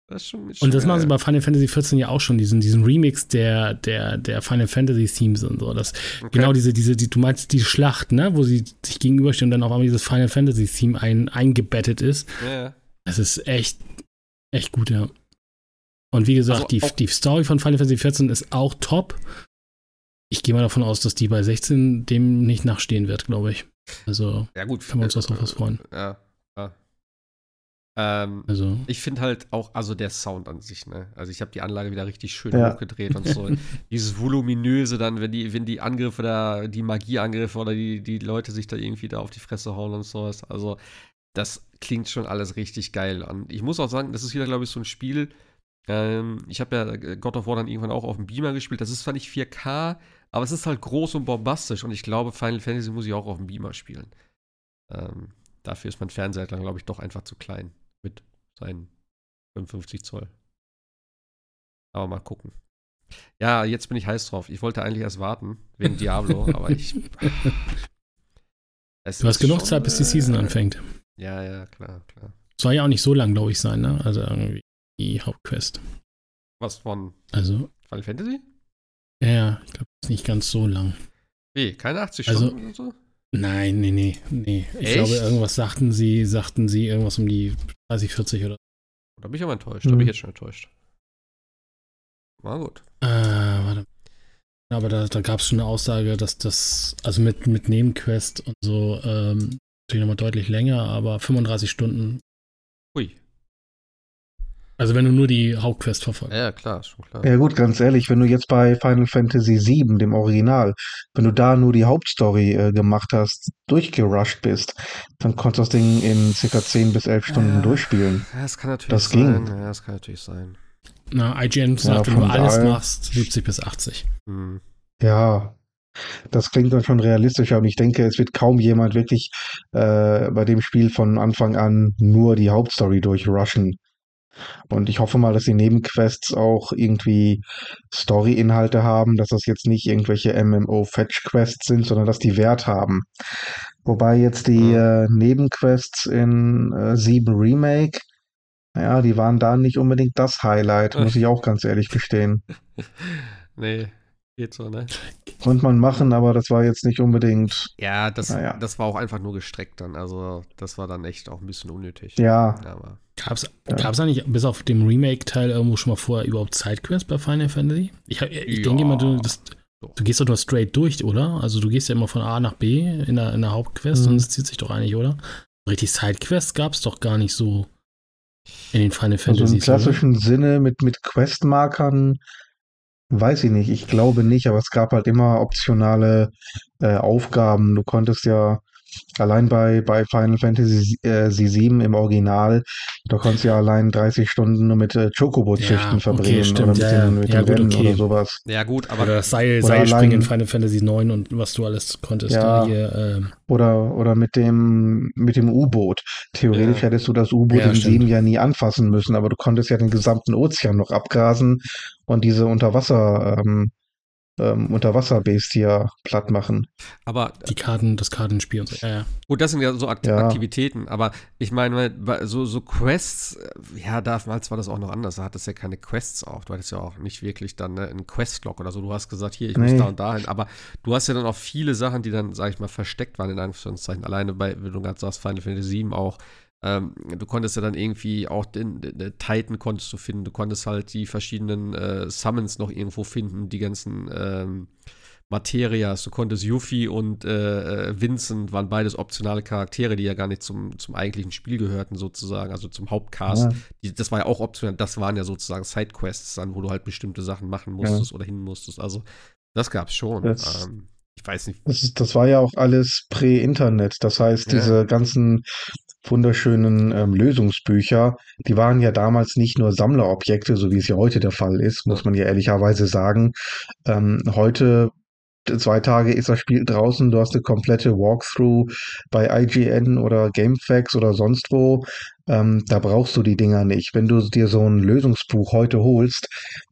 das ist schon, ist und das machen sie bei Final Fantasy XIV ja auch schon, diesen, diesen Remix der, der, der Final Fantasy Themes und so. Das, okay. Genau diese, diese, die, du meinst die Schlacht, ne, wo sie sich gegenüberstehen und dann auf einmal dieses Final Fantasy Theme ein, eingebettet ist. Ja. Das ist echt, echt gut, ja. Und wie gesagt, also die, die Story von Final Fantasy XIV ist auch top. Ich gehe mal davon aus, dass die bei 16 dem nicht nachstehen wird, glaube ich. Also ja, gut, können wir uns auf was freuen. Ja, ähm, also. Ich finde halt auch, also der Sound an sich, ne? Also ich habe die Anlage wieder richtig schön ja. hochgedreht und so. Dieses voluminöse dann, wenn die, wenn die Angriffe da, die Magieangriffe oder die, die Leute sich da irgendwie da auf die Fresse hauen und sowas. Also das klingt schon alles richtig geil an. Ich muss auch sagen, das ist wieder, glaube ich, so ein Spiel. Ähm, ich habe ja God of War dann irgendwann auch auf dem Beamer gespielt. Das ist zwar nicht 4K, aber es ist halt groß und bombastisch und ich glaube, Final Fantasy muss ich auch auf dem Beamer spielen. Ähm, dafür ist mein Fernseher dann, glaube ich, doch einfach zu klein seinen 55 Zoll. Aber mal gucken. Ja, jetzt bin ich heiß drauf. Ich wollte eigentlich erst warten, wegen Diablo, aber ich. du hast genug schon, Zeit, bis die Season äh, anfängt. Ja, ja, klar, klar. Soll ja auch nicht so lang, glaube ich, sein, ne? Also irgendwie die Hauptquest. Was von also, Final Fantasy? Ja, ich glaube, ist nicht ganz so lang. Wie, keine 80 also, Stunden oder so? Nein, nee, nee, nee. Ich Echt? glaube, irgendwas sagten sie, sagten sie irgendwas um die 30, 40 oder. Da bin ich aber enttäuscht. Da bin ich mhm. jetzt schon enttäuscht. War gut. Äh, warte. Aber da, da gab es schon eine Aussage, dass das, also mit, mit Nebenquest und so, ähm, natürlich nochmal deutlich länger, aber 35 Stunden. Ui. Also wenn du nur die Hauptquest verfolgst. Ja, klar, schon klar. Ja gut, ganz ehrlich, wenn du jetzt bei Final Fantasy VII, dem Original, wenn du da nur die Hauptstory äh, gemacht hast, durchgerusht bist, dann konntest du das Ding in circa 10 bis 11 Stunden ja, durchspielen. Ja, das kann natürlich das sein. Ging. Ja, das kann natürlich sein. Na, IGN sagt, ja, wenn du alles machst, 70 bis 80. Hm. Ja, das klingt dann schon realistischer und ich denke, es wird kaum jemand wirklich äh, bei dem Spiel von Anfang an nur die Hauptstory durchrushen. Und ich hoffe mal, dass die Nebenquests auch irgendwie Story-Inhalte haben, dass das jetzt nicht irgendwelche MMO-Fetch-Quests sind, sondern dass die Wert haben. Wobei jetzt die äh, Nebenquests in äh, 7 Remake, ja, die waren da nicht unbedingt das Highlight, muss ich auch ganz ehrlich gestehen. nee, Geht so, ne? Konnte man machen, aber das war jetzt nicht unbedingt. Ja, das, naja. das war auch einfach nur gestreckt dann. Also, das war dann echt auch ein bisschen unnötig. Ja. Aber Gab's, ja. gab's eigentlich bis auf dem Remake-Teil irgendwo schon mal vorher überhaupt Sidequests bei Final Fantasy? Ich, ich ja. denke immer, du, das, du gehst doch nur straight durch, oder? Also du gehst ja immer von A nach B in der, in der Hauptquest mhm. und es zieht sich doch eigentlich, oder? Richtig Sidequests gab es doch gar nicht so in den Final Fantasy. Also im klassischen oder? Sinne mit, mit Questmarkern Weiß ich nicht, ich glaube nicht, aber es gab halt immer optionale äh, Aufgaben. Du konntest ja Allein bei, bei Final Fantasy äh, 7 im Original, da konntest du ja allein 30 Stunden nur mit äh, Chocobo-Züchten ja, verbringen okay, oder mit, ja, den, mit ja, den Rennen okay. oder sowas. Ja, gut, aber. Oder das Seil, oder Seilspringen in Final Fantasy 9 und was du alles konntest. Ja, hier, ähm. oder, oder mit dem, mit dem U-Boot. Theoretisch ja. hättest du das U-Boot in 7 ja nie anfassen müssen, aber du konntest ja den gesamten Ozean noch abgrasen und diese Unterwasser, ähm, ähm, Unterwasserbestia platt machen. Aber die Karten, das Kartenspiel und so. Ja, ja. Gut, das sind ja so Akt ja. Aktivitäten, aber ich meine, so, so Quests, äh, ja, damals war das auch noch anders. Da hattest ja keine Quests auch. Du hattest ja auch nicht wirklich dann ne, einen Questlog oder so. Du hast gesagt, hier, ich nee. muss da und dahin. Aber du hast ja dann auch viele Sachen, die dann, sag ich mal, versteckt waren, in Anführungszeichen. Alleine bei, wenn du gerade sagst, Final Fantasy VII auch. Ähm, du konntest ja dann irgendwie auch den, den, den, Titan konntest du finden. Du konntest halt die verschiedenen äh, Summons noch irgendwo finden, die ganzen ähm, Materias. Du konntest Yuffie und äh, äh, Vincent waren beides optionale Charaktere, die ja gar nicht zum, zum eigentlichen Spiel gehörten, sozusagen, also zum Hauptcast. Ja. Die, das war ja auch optional, das waren ja sozusagen Sidequests dann, wo du halt bestimmte Sachen machen musstest ja. oder hin musstest. Also, das gab's schon. Das, ähm, ich weiß nicht. Das, das, war ja auch alles Prä-Internet. Das heißt, ja. diese ganzen wunderschönen ähm, Lösungsbücher, die waren ja damals nicht nur Sammlerobjekte, so wie es ja heute der Fall ist, muss man ja ehrlicherweise sagen. Ähm, heute zwei Tage ist das Spiel draußen, du hast eine komplette Walkthrough bei IGN oder GameFAQs oder sonst wo. Ähm, da brauchst du die Dinger nicht. Wenn du dir so ein Lösungsbuch heute holst,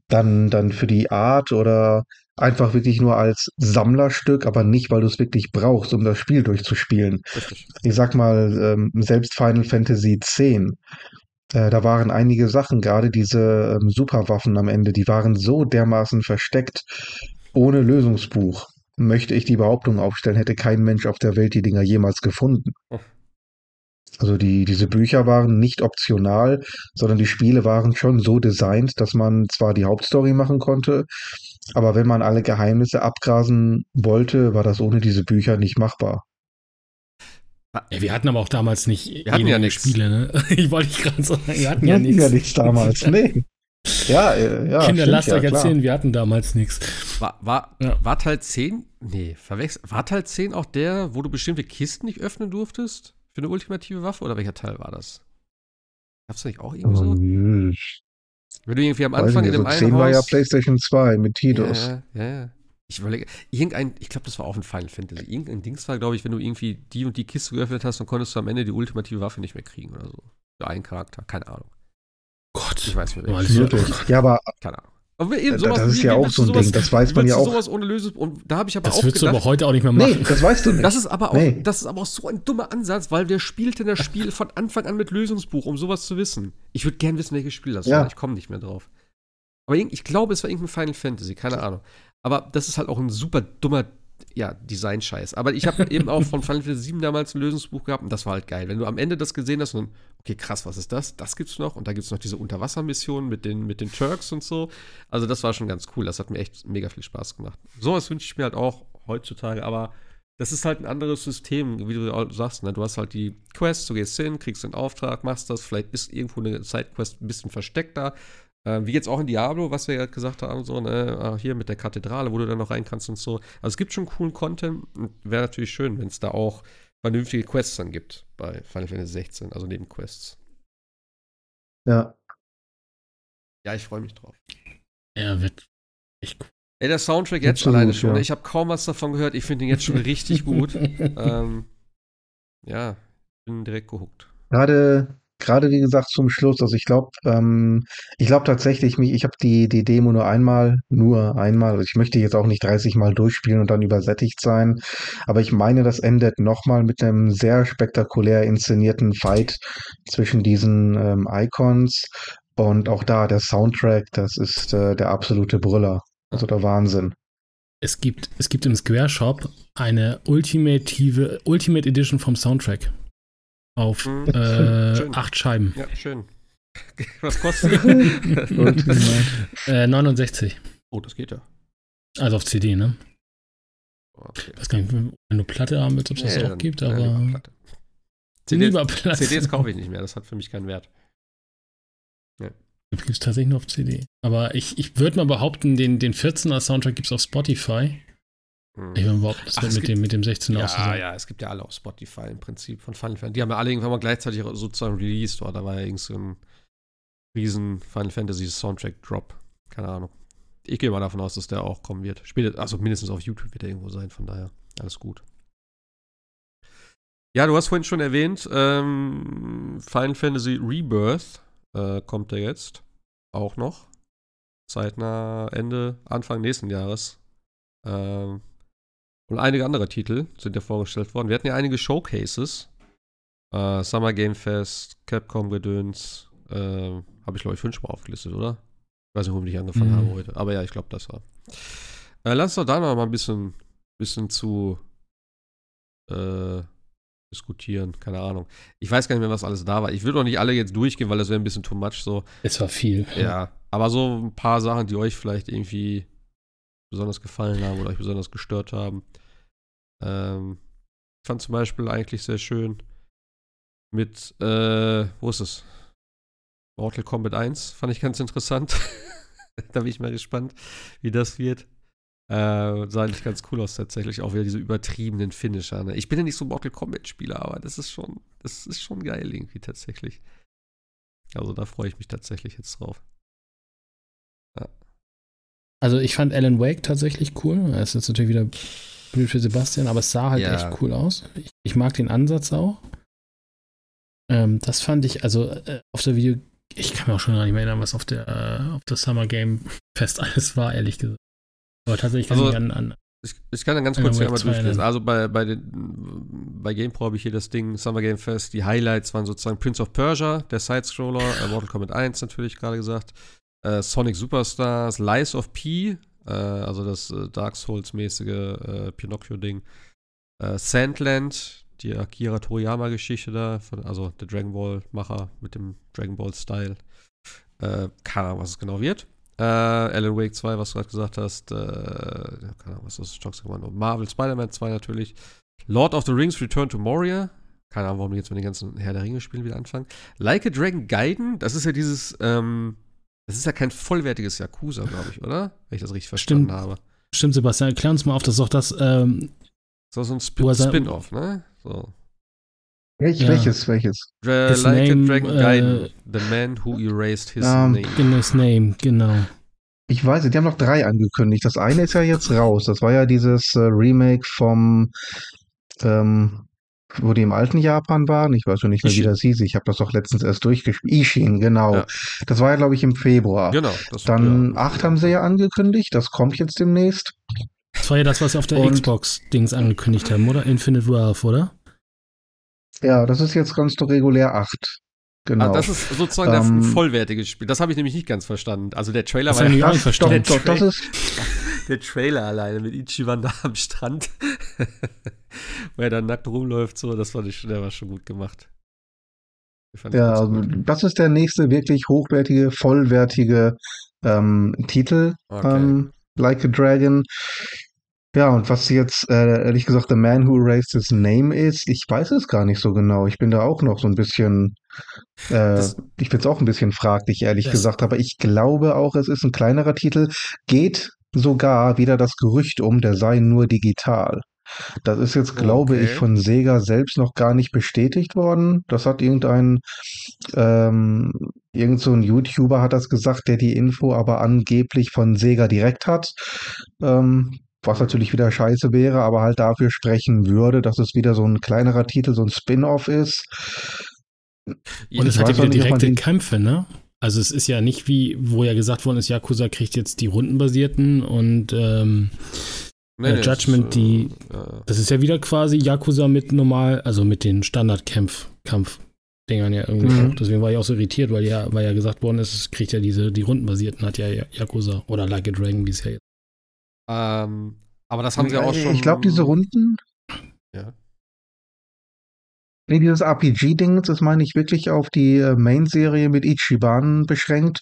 dann, dann für die Art oder einfach wirklich nur als Sammlerstück, aber nicht, weil du es wirklich brauchst, um das Spiel durchzuspielen. Richtig. Ich sag mal, ähm, selbst Final Fantasy X, äh, da waren einige Sachen, gerade diese ähm, Superwaffen am Ende, die waren so dermaßen versteckt, ohne Lösungsbuch. Möchte ich die Behauptung aufstellen, hätte kein Mensch auf der Welt die Dinger jemals gefunden. Oh. Also die, diese Bücher waren nicht optional, sondern die Spiele waren schon so designt, dass man zwar die Hauptstory machen konnte, aber wenn man alle Geheimnisse abgrasen wollte, war das ohne diese Bücher nicht machbar. Ja, wir hatten aber auch damals nicht wir hatten ja nichts. Spiele, ne? Ich wollte gerade sagen, wir hatten wir ja nichts. ja nichts damals, nee. Ja, äh, ja. Kinder, lasst ja, euch erzählen, wir hatten damals nichts. War, war, ja. war Teil 10? Nee, verwechselt. War Teil 10 auch der, wo du bestimmte Kisten nicht öffnen durftest? Für eine ultimative Waffe? Oder welcher Teil war das? Gab's da nicht auch irgendwie so? Wenn du irgendwie am Anfang nicht, in dem also einen 10 war ja PlayStation 2 mit Tidus. Ja, ja, ja. Ich überlege, irgendein, ich glaube, das war auch ein Final Fantasy. Irgendein Dings war, glaube ich, wenn du irgendwie die und die Kiste geöffnet hast, dann konntest du am Ende die ultimative Waffe nicht mehr kriegen oder so. Für einen Charakter, keine Ahnung. Gott. Ich weiß nicht mehr. Ja, aber. Keine Ahnung. Aber eben sowas, das ist ja auch so ein sowas, Ding, das weiß man ja auch. sowas ohne Lösung und da habe ich aber das auch Das würdest du aber heute auch nicht mehr machen. Nee, das weißt du nicht. Das ist aber auch, nee. das ist aber auch so ein dummer Ansatz, weil wer spielt denn das Spiel von Anfang an mit Lösungsbuch, um sowas zu wissen? Ich würde gern wissen, welches Spiel das ja. war. Ich komme nicht mehr drauf. Aber ich glaube, es war irgendein Final Fantasy, keine Ahnung. Aber das ist halt auch ein super dummer ja, Design-Scheiß. Aber ich habe eben auch von Final Fantasy VII damals ein Lösungsbuch gehabt und das war halt geil. Wenn du am Ende das gesehen hast und okay, krass, was ist das? Das gibt's noch und da gibt's noch diese Unterwassermission mit den, mit den Turks und so. Also das war schon ganz cool. Das hat mir echt mega viel Spaß gemacht. Sowas wünsche ich mir halt auch heutzutage, aber das ist halt ein anderes System, wie du sagst. Ne? Du hast halt die Quest, du gehst hin, kriegst den Auftrag, machst das. Vielleicht ist irgendwo eine Sidequest ein bisschen versteckter. Äh, wie jetzt auch in Diablo, was wir ja gesagt haben, so, ne, ah, hier mit der Kathedrale, wo du dann noch rein kannst und so. Also es gibt schon coolen Content. Wäre natürlich schön, wenn es da auch vernünftige Quests dann gibt bei Final Fantasy 16, also neben Quests. Ja. Ja, ich freue mich drauf. Ja, wird echt cool. Ey, der Soundtrack jetzt Absolut, alleine schon. Ja. Ich habe kaum was davon gehört. Ich finde ihn jetzt schon richtig gut. ähm, ja, bin direkt gehuckt. Gerade gerade wie gesagt zum Schluss, also ich glaube, ähm, ich glaube tatsächlich, ich habe die, die Demo nur einmal, nur einmal, also ich möchte jetzt auch nicht 30 Mal durchspielen und dann übersättigt sein, aber ich meine, das endet nochmal mit einem sehr spektakulär inszenierten Fight zwischen diesen ähm, Icons und auch da der Soundtrack, das ist äh, der absolute Brüller, also der Wahnsinn. Es gibt, es gibt im Square Shop eine ultimative, Ultimate Edition vom Soundtrack auf mhm. äh, acht Scheiben. Ja, schön. Was kostet die? äh, 69. Oh, das geht ja. Also auf CD, ne? Okay. Ich weiß gar nicht, wenn du Platte haben willst, ob es nee, das auch gibt, aber. Ja, CDs, CDs kaufe ich nicht mehr, das hat für mich keinen Wert. Ja. Gibt es tatsächlich nur auf CD. Aber ich, ich würde mal behaupten, den, den 14er Soundtrack gibt es auf Spotify. Hm. Ich meine überhaupt, das Ach, mit, dem, mit dem 16 ja, aussehen. Ja, es gibt ja alle auf Spotify im Prinzip von Final Fantasy. Die haben ja alle irgendwann mal gleichzeitig sozusagen released. Oder da war ja irgend so ein riesen Final Fantasy Soundtrack Drop. Keine Ahnung. Ich gehe mal davon aus, dass der auch kommen wird. Später, also mindestens auf YouTube wird er irgendwo sein. Von daher, alles gut. Ja, du hast vorhin schon erwähnt, ähm, Final Fantasy Rebirth äh, kommt ja jetzt auch noch. Zeitnah Ende, Anfang nächsten Jahres. Ähm, und einige andere Titel sind ja vorgestellt worden. Wir hatten ja einige Showcases. Äh, Summer Game Fest, Capcom Gedöns. Äh, habe ich, glaube ich, fünfmal aufgelistet, oder? Ich weiß nicht, womit ich angefangen mhm. habe heute. Aber ja, ich glaube, das war. Äh, lass uns doch da noch mal ein bisschen, bisschen zu äh, diskutieren. Keine Ahnung. Ich weiß gar nicht mehr, was alles da war. Ich will doch nicht alle jetzt durchgehen, weil das wäre ein bisschen too much so. Es war viel. Ja, aber so ein paar Sachen, die euch vielleicht irgendwie besonders gefallen haben oder euch besonders gestört haben. Ähm, ich fand zum Beispiel eigentlich sehr schön mit, äh, wo ist es? Mortal Kombat 1 fand ich ganz interessant. da bin ich mal gespannt, wie das wird. Äh, sah eigentlich ganz cool aus tatsächlich, auch wieder diese übertriebenen Finisher. Ne? Ich bin ja nicht so Mortal Kombat-Spieler, aber das ist schon, das ist schon geil irgendwie tatsächlich. Also da freue ich mich tatsächlich jetzt drauf. Also ich fand Alan Wake tatsächlich cool. Es ist jetzt natürlich wieder blöd für Sebastian, aber es sah halt ja. echt cool aus. Ich, ich, mag den Ansatz auch. Ähm, das fand ich, also äh, auf der Video, ich kann mir auch schon gar nicht mehr erinnern, was auf der, äh, auf der Summer Game Fest alles war, ehrlich gesagt. Aber tatsächlich kann also, ich an, an ich, ich, kann dann ganz kurz hier einmal durchlesen. Also bei, bei, den, bei GamePro habe ich hier das Ding Summer Game Fest. Die Highlights waren sozusagen Prince of Persia, der Side-Scroller, äh, Mortal Kombat 1 natürlich gerade gesagt, äh, Sonic Superstars, Lies of P, äh, also das äh, Dark Souls-mäßige äh, Pinocchio-Ding, äh, Sandland, die Akira Toriyama-Geschichte da, von, also der Dragon Ball-Macher mit dem Dragon Ball-Style. Äh, keine Ahnung, was es genau wird. Alan Wake 2, was du gerade gesagt hast, keine Ahnung, was ist das Toxic One? Marvel Spider-Man 2 natürlich. Lord of the Rings Return to Moria, keine Ahnung, warum die jetzt mit den ganzen Herr der Ringe-Spielen wieder anfangen. Like a Dragon Gaiden, das ist ja dieses, ähm, das ist ja kein vollwertiges Yakuza, glaube ich, oder? Wenn ich das richtig verstanden Stimmt. habe. Stimmt, Sebastian, erklär uns mal auf, das ist doch das. Ähm, so, so ein Sp Spin-off, ne? So. Welch, ja. Welches, welches? Dra his like name, Dragon äh, Gaiden, the man who erased his um, name. His name, genau. Ich weiß nicht, die haben noch drei angekündigt. Das eine ist ja jetzt raus. Das war ja dieses äh, Remake vom ähm, wo die im alten Japan waren. Ich weiß noch nicht mehr, Ishin. wie das hieß. Ich habe das doch letztens erst durchgespielt. Ishin, genau. Ja. Das war ja, glaube ich, im Februar. Genau. Dann ja. 8 haben sie ja angekündigt. Das kommt jetzt demnächst. Das war ja das, was sie auf der Xbox-Dings angekündigt haben, oder? Infinite Wealth, oder? Ja, das ist ganz regulär 8. Genau. Also das ist sozusagen ähm, ein vollwertiges Spiel. Das habe ich nämlich nicht ganz verstanden. Also der Trailer war ja nicht verstanden. Doch, doch, das ist der Trailer alleine mit Ichiban da am Strand, wo er dann nackt rumläuft, so, das fand ich, der war schon gut gemacht. Ja, also das ist der nächste wirklich hochwertige, vollwertige ähm, Titel. Okay. Ähm, like a Dragon. Ja, und was jetzt, äh, ehrlich gesagt, The Man Who Erased His Name ist, ich weiß es gar nicht so genau. Ich bin da auch noch so ein bisschen, äh, ich bin es auch ein bisschen fraglich, ehrlich gesagt, aber ich glaube auch, es ist ein kleinerer Titel. Geht sogar wieder das Gerücht um, der sei nur digital. Das ist jetzt, glaube okay. ich, von Sega selbst noch gar nicht bestätigt worden. Das hat irgendein, ähm, irgend so ein YouTuber hat das gesagt, der die Info aber angeblich von Sega direkt hat. Ähm, was natürlich wieder scheiße wäre, aber halt dafür sprechen würde, dass es wieder so ein kleinerer Titel, so ein Spin-off ist. Und es hat ja wieder direkte Kämpfe, ne? Also es ist ja nicht wie, wo ja gesagt worden ist, Yakuza kriegt jetzt die rundenbasierten und ähm, nee, äh, Judgment ist, die. Äh, das ist ja wieder quasi Yakuza mit normal, also mit den Standardkampf, Kampfdingern ja irgendwie mhm. Deswegen war ich auch so irritiert, weil ja, weil ja gesagt worden ist, es kriegt ja diese, die rundenbasierten hat ja Yakuza oder Like a Dragon, wie es ja jetzt ähm, aber das haben sie auch schon. Ich glaube, diese Runden. Ja. Nee, dieses RPG-Ding, das meine ich wirklich auf die äh, Main-Serie mit Ichiban beschränkt,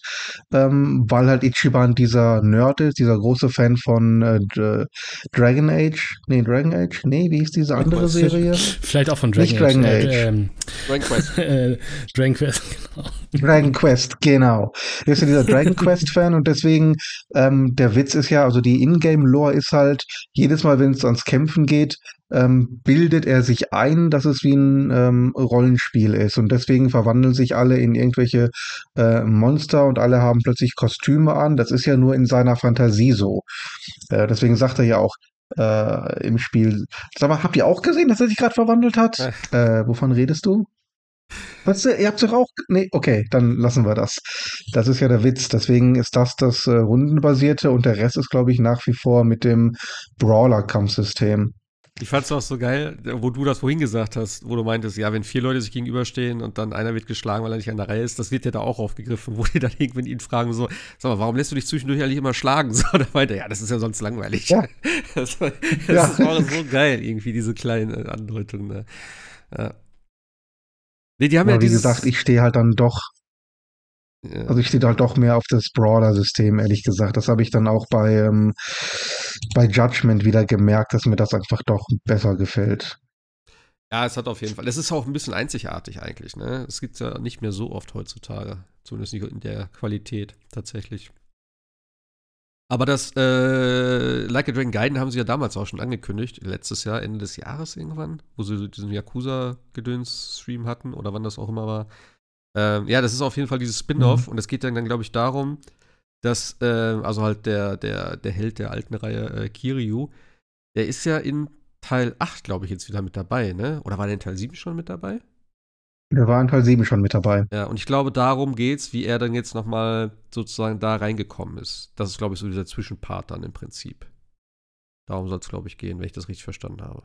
ähm, weil halt Ichiban dieser Nerd ist, dieser große Fan von äh, Dragon Age. Nee, Dragon Age? Nee, wie ist diese andere Serie? Vielleicht auch von Dragon Nicht Dragon Age. Age. Äh, ähm, Dragon Quest. Äh, Dragon Quest, genau. Dragon Quest, genau. Er ist ja dieser Dragon Quest-Fan und deswegen, ähm, der Witz ist ja, also die Ingame-Lore ist halt, jedes Mal, wenn es ans Kämpfen geht, ähm, bildet er sich ein, dass es wie ein ähm, Rollenspiel ist. Und deswegen verwandeln sich alle in irgendwelche äh, Monster und alle haben plötzlich Kostüme an. Das ist ja nur in seiner Fantasie so. Äh, deswegen sagt er ja auch, äh, im Spiel. Sag mal, habt ihr auch gesehen, dass er sich gerade verwandelt hat? Äh, wovon redest du? Was, ihr habt doch auch. Nee, okay, dann lassen wir das. Das ist ja der Witz. Deswegen ist das das äh, Rundenbasierte und der Rest ist, glaube ich, nach wie vor mit dem Brawler-Kampfsystem. Ich fand's auch so geil, wo du das vorhin gesagt hast, wo du meintest, ja, wenn vier Leute sich gegenüberstehen und dann einer wird geschlagen, weil er nicht an der Reihe ist, das wird ja da auch aufgegriffen, wo die dann irgendwann ihn fragen, so, sag mal, warum lässt du dich zwischendurch eigentlich immer schlagen? So, da meinte er, ja, das ist ja sonst langweilig. Ja. Das, war, das ja. war so geil, irgendwie, diese kleinen Andeutungen. Ne? Ja. Nee, die haben Aber ja wie gesagt, ich stehe halt dann doch ja. Also ich stehe halt doch mehr auf das Brawler-System, ehrlich gesagt. Das habe ich dann auch bei, ähm, bei Judgment wieder gemerkt, dass mir das einfach doch besser gefällt. Ja, es hat auf jeden Fall. Es ist auch ein bisschen einzigartig eigentlich, ne? Es gibt es ja nicht mehr so oft heutzutage. Zumindest nicht in der Qualität tatsächlich. Aber das äh, Like a Dragon Gaiden haben sie ja damals auch schon angekündigt, letztes Jahr, Ende des Jahres irgendwann, wo sie diesen Yakuza-Gedöns-Stream hatten oder wann das auch immer war. Ähm, ja, das ist auf jeden Fall dieses Spin-off mhm. und es geht dann, dann glaube ich, darum, dass, äh, also halt der, der, der Held der alten Reihe, äh, Kiryu, der ist ja in Teil 8, glaube ich, jetzt wieder mit dabei, ne? Oder war der in Teil 7 schon mit dabei? Der war in Teil 7 schon mit dabei. Ja, und ich glaube, darum geht's, wie er dann jetzt nochmal sozusagen da reingekommen ist. Das ist, glaube ich, so dieser Zwischenpart dann im Prinzip. Darum soll es, glaube ich, gehen, wenn ich das richtig verstanden habe.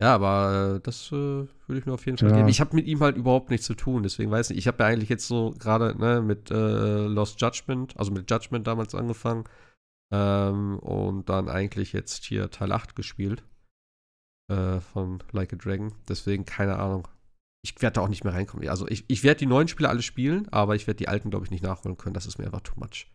Ja, aber äh, das äh, würde ich mir auf jeden Fall ja. geben. Ich habe mit ihm halt überhaupt nichts zu tun, deswegen weiß ich. Ich habe ja eigentlich jetzt so gerade ne, mit äh, Lost Judgment, also mit Judgment damals angefangen ähm, und dann eigentlich jetzt hier Teil 8 gespielt äh, von Like a Dragon. Deswegen keine Ahnung. Ich werde da auch nicht mehr reinkommen. Also ich, ich werde die neuen Spiele alle spielen, aber ich werde die alten, glaube ich, nicht nachholen können. Das ist mir einfach too much.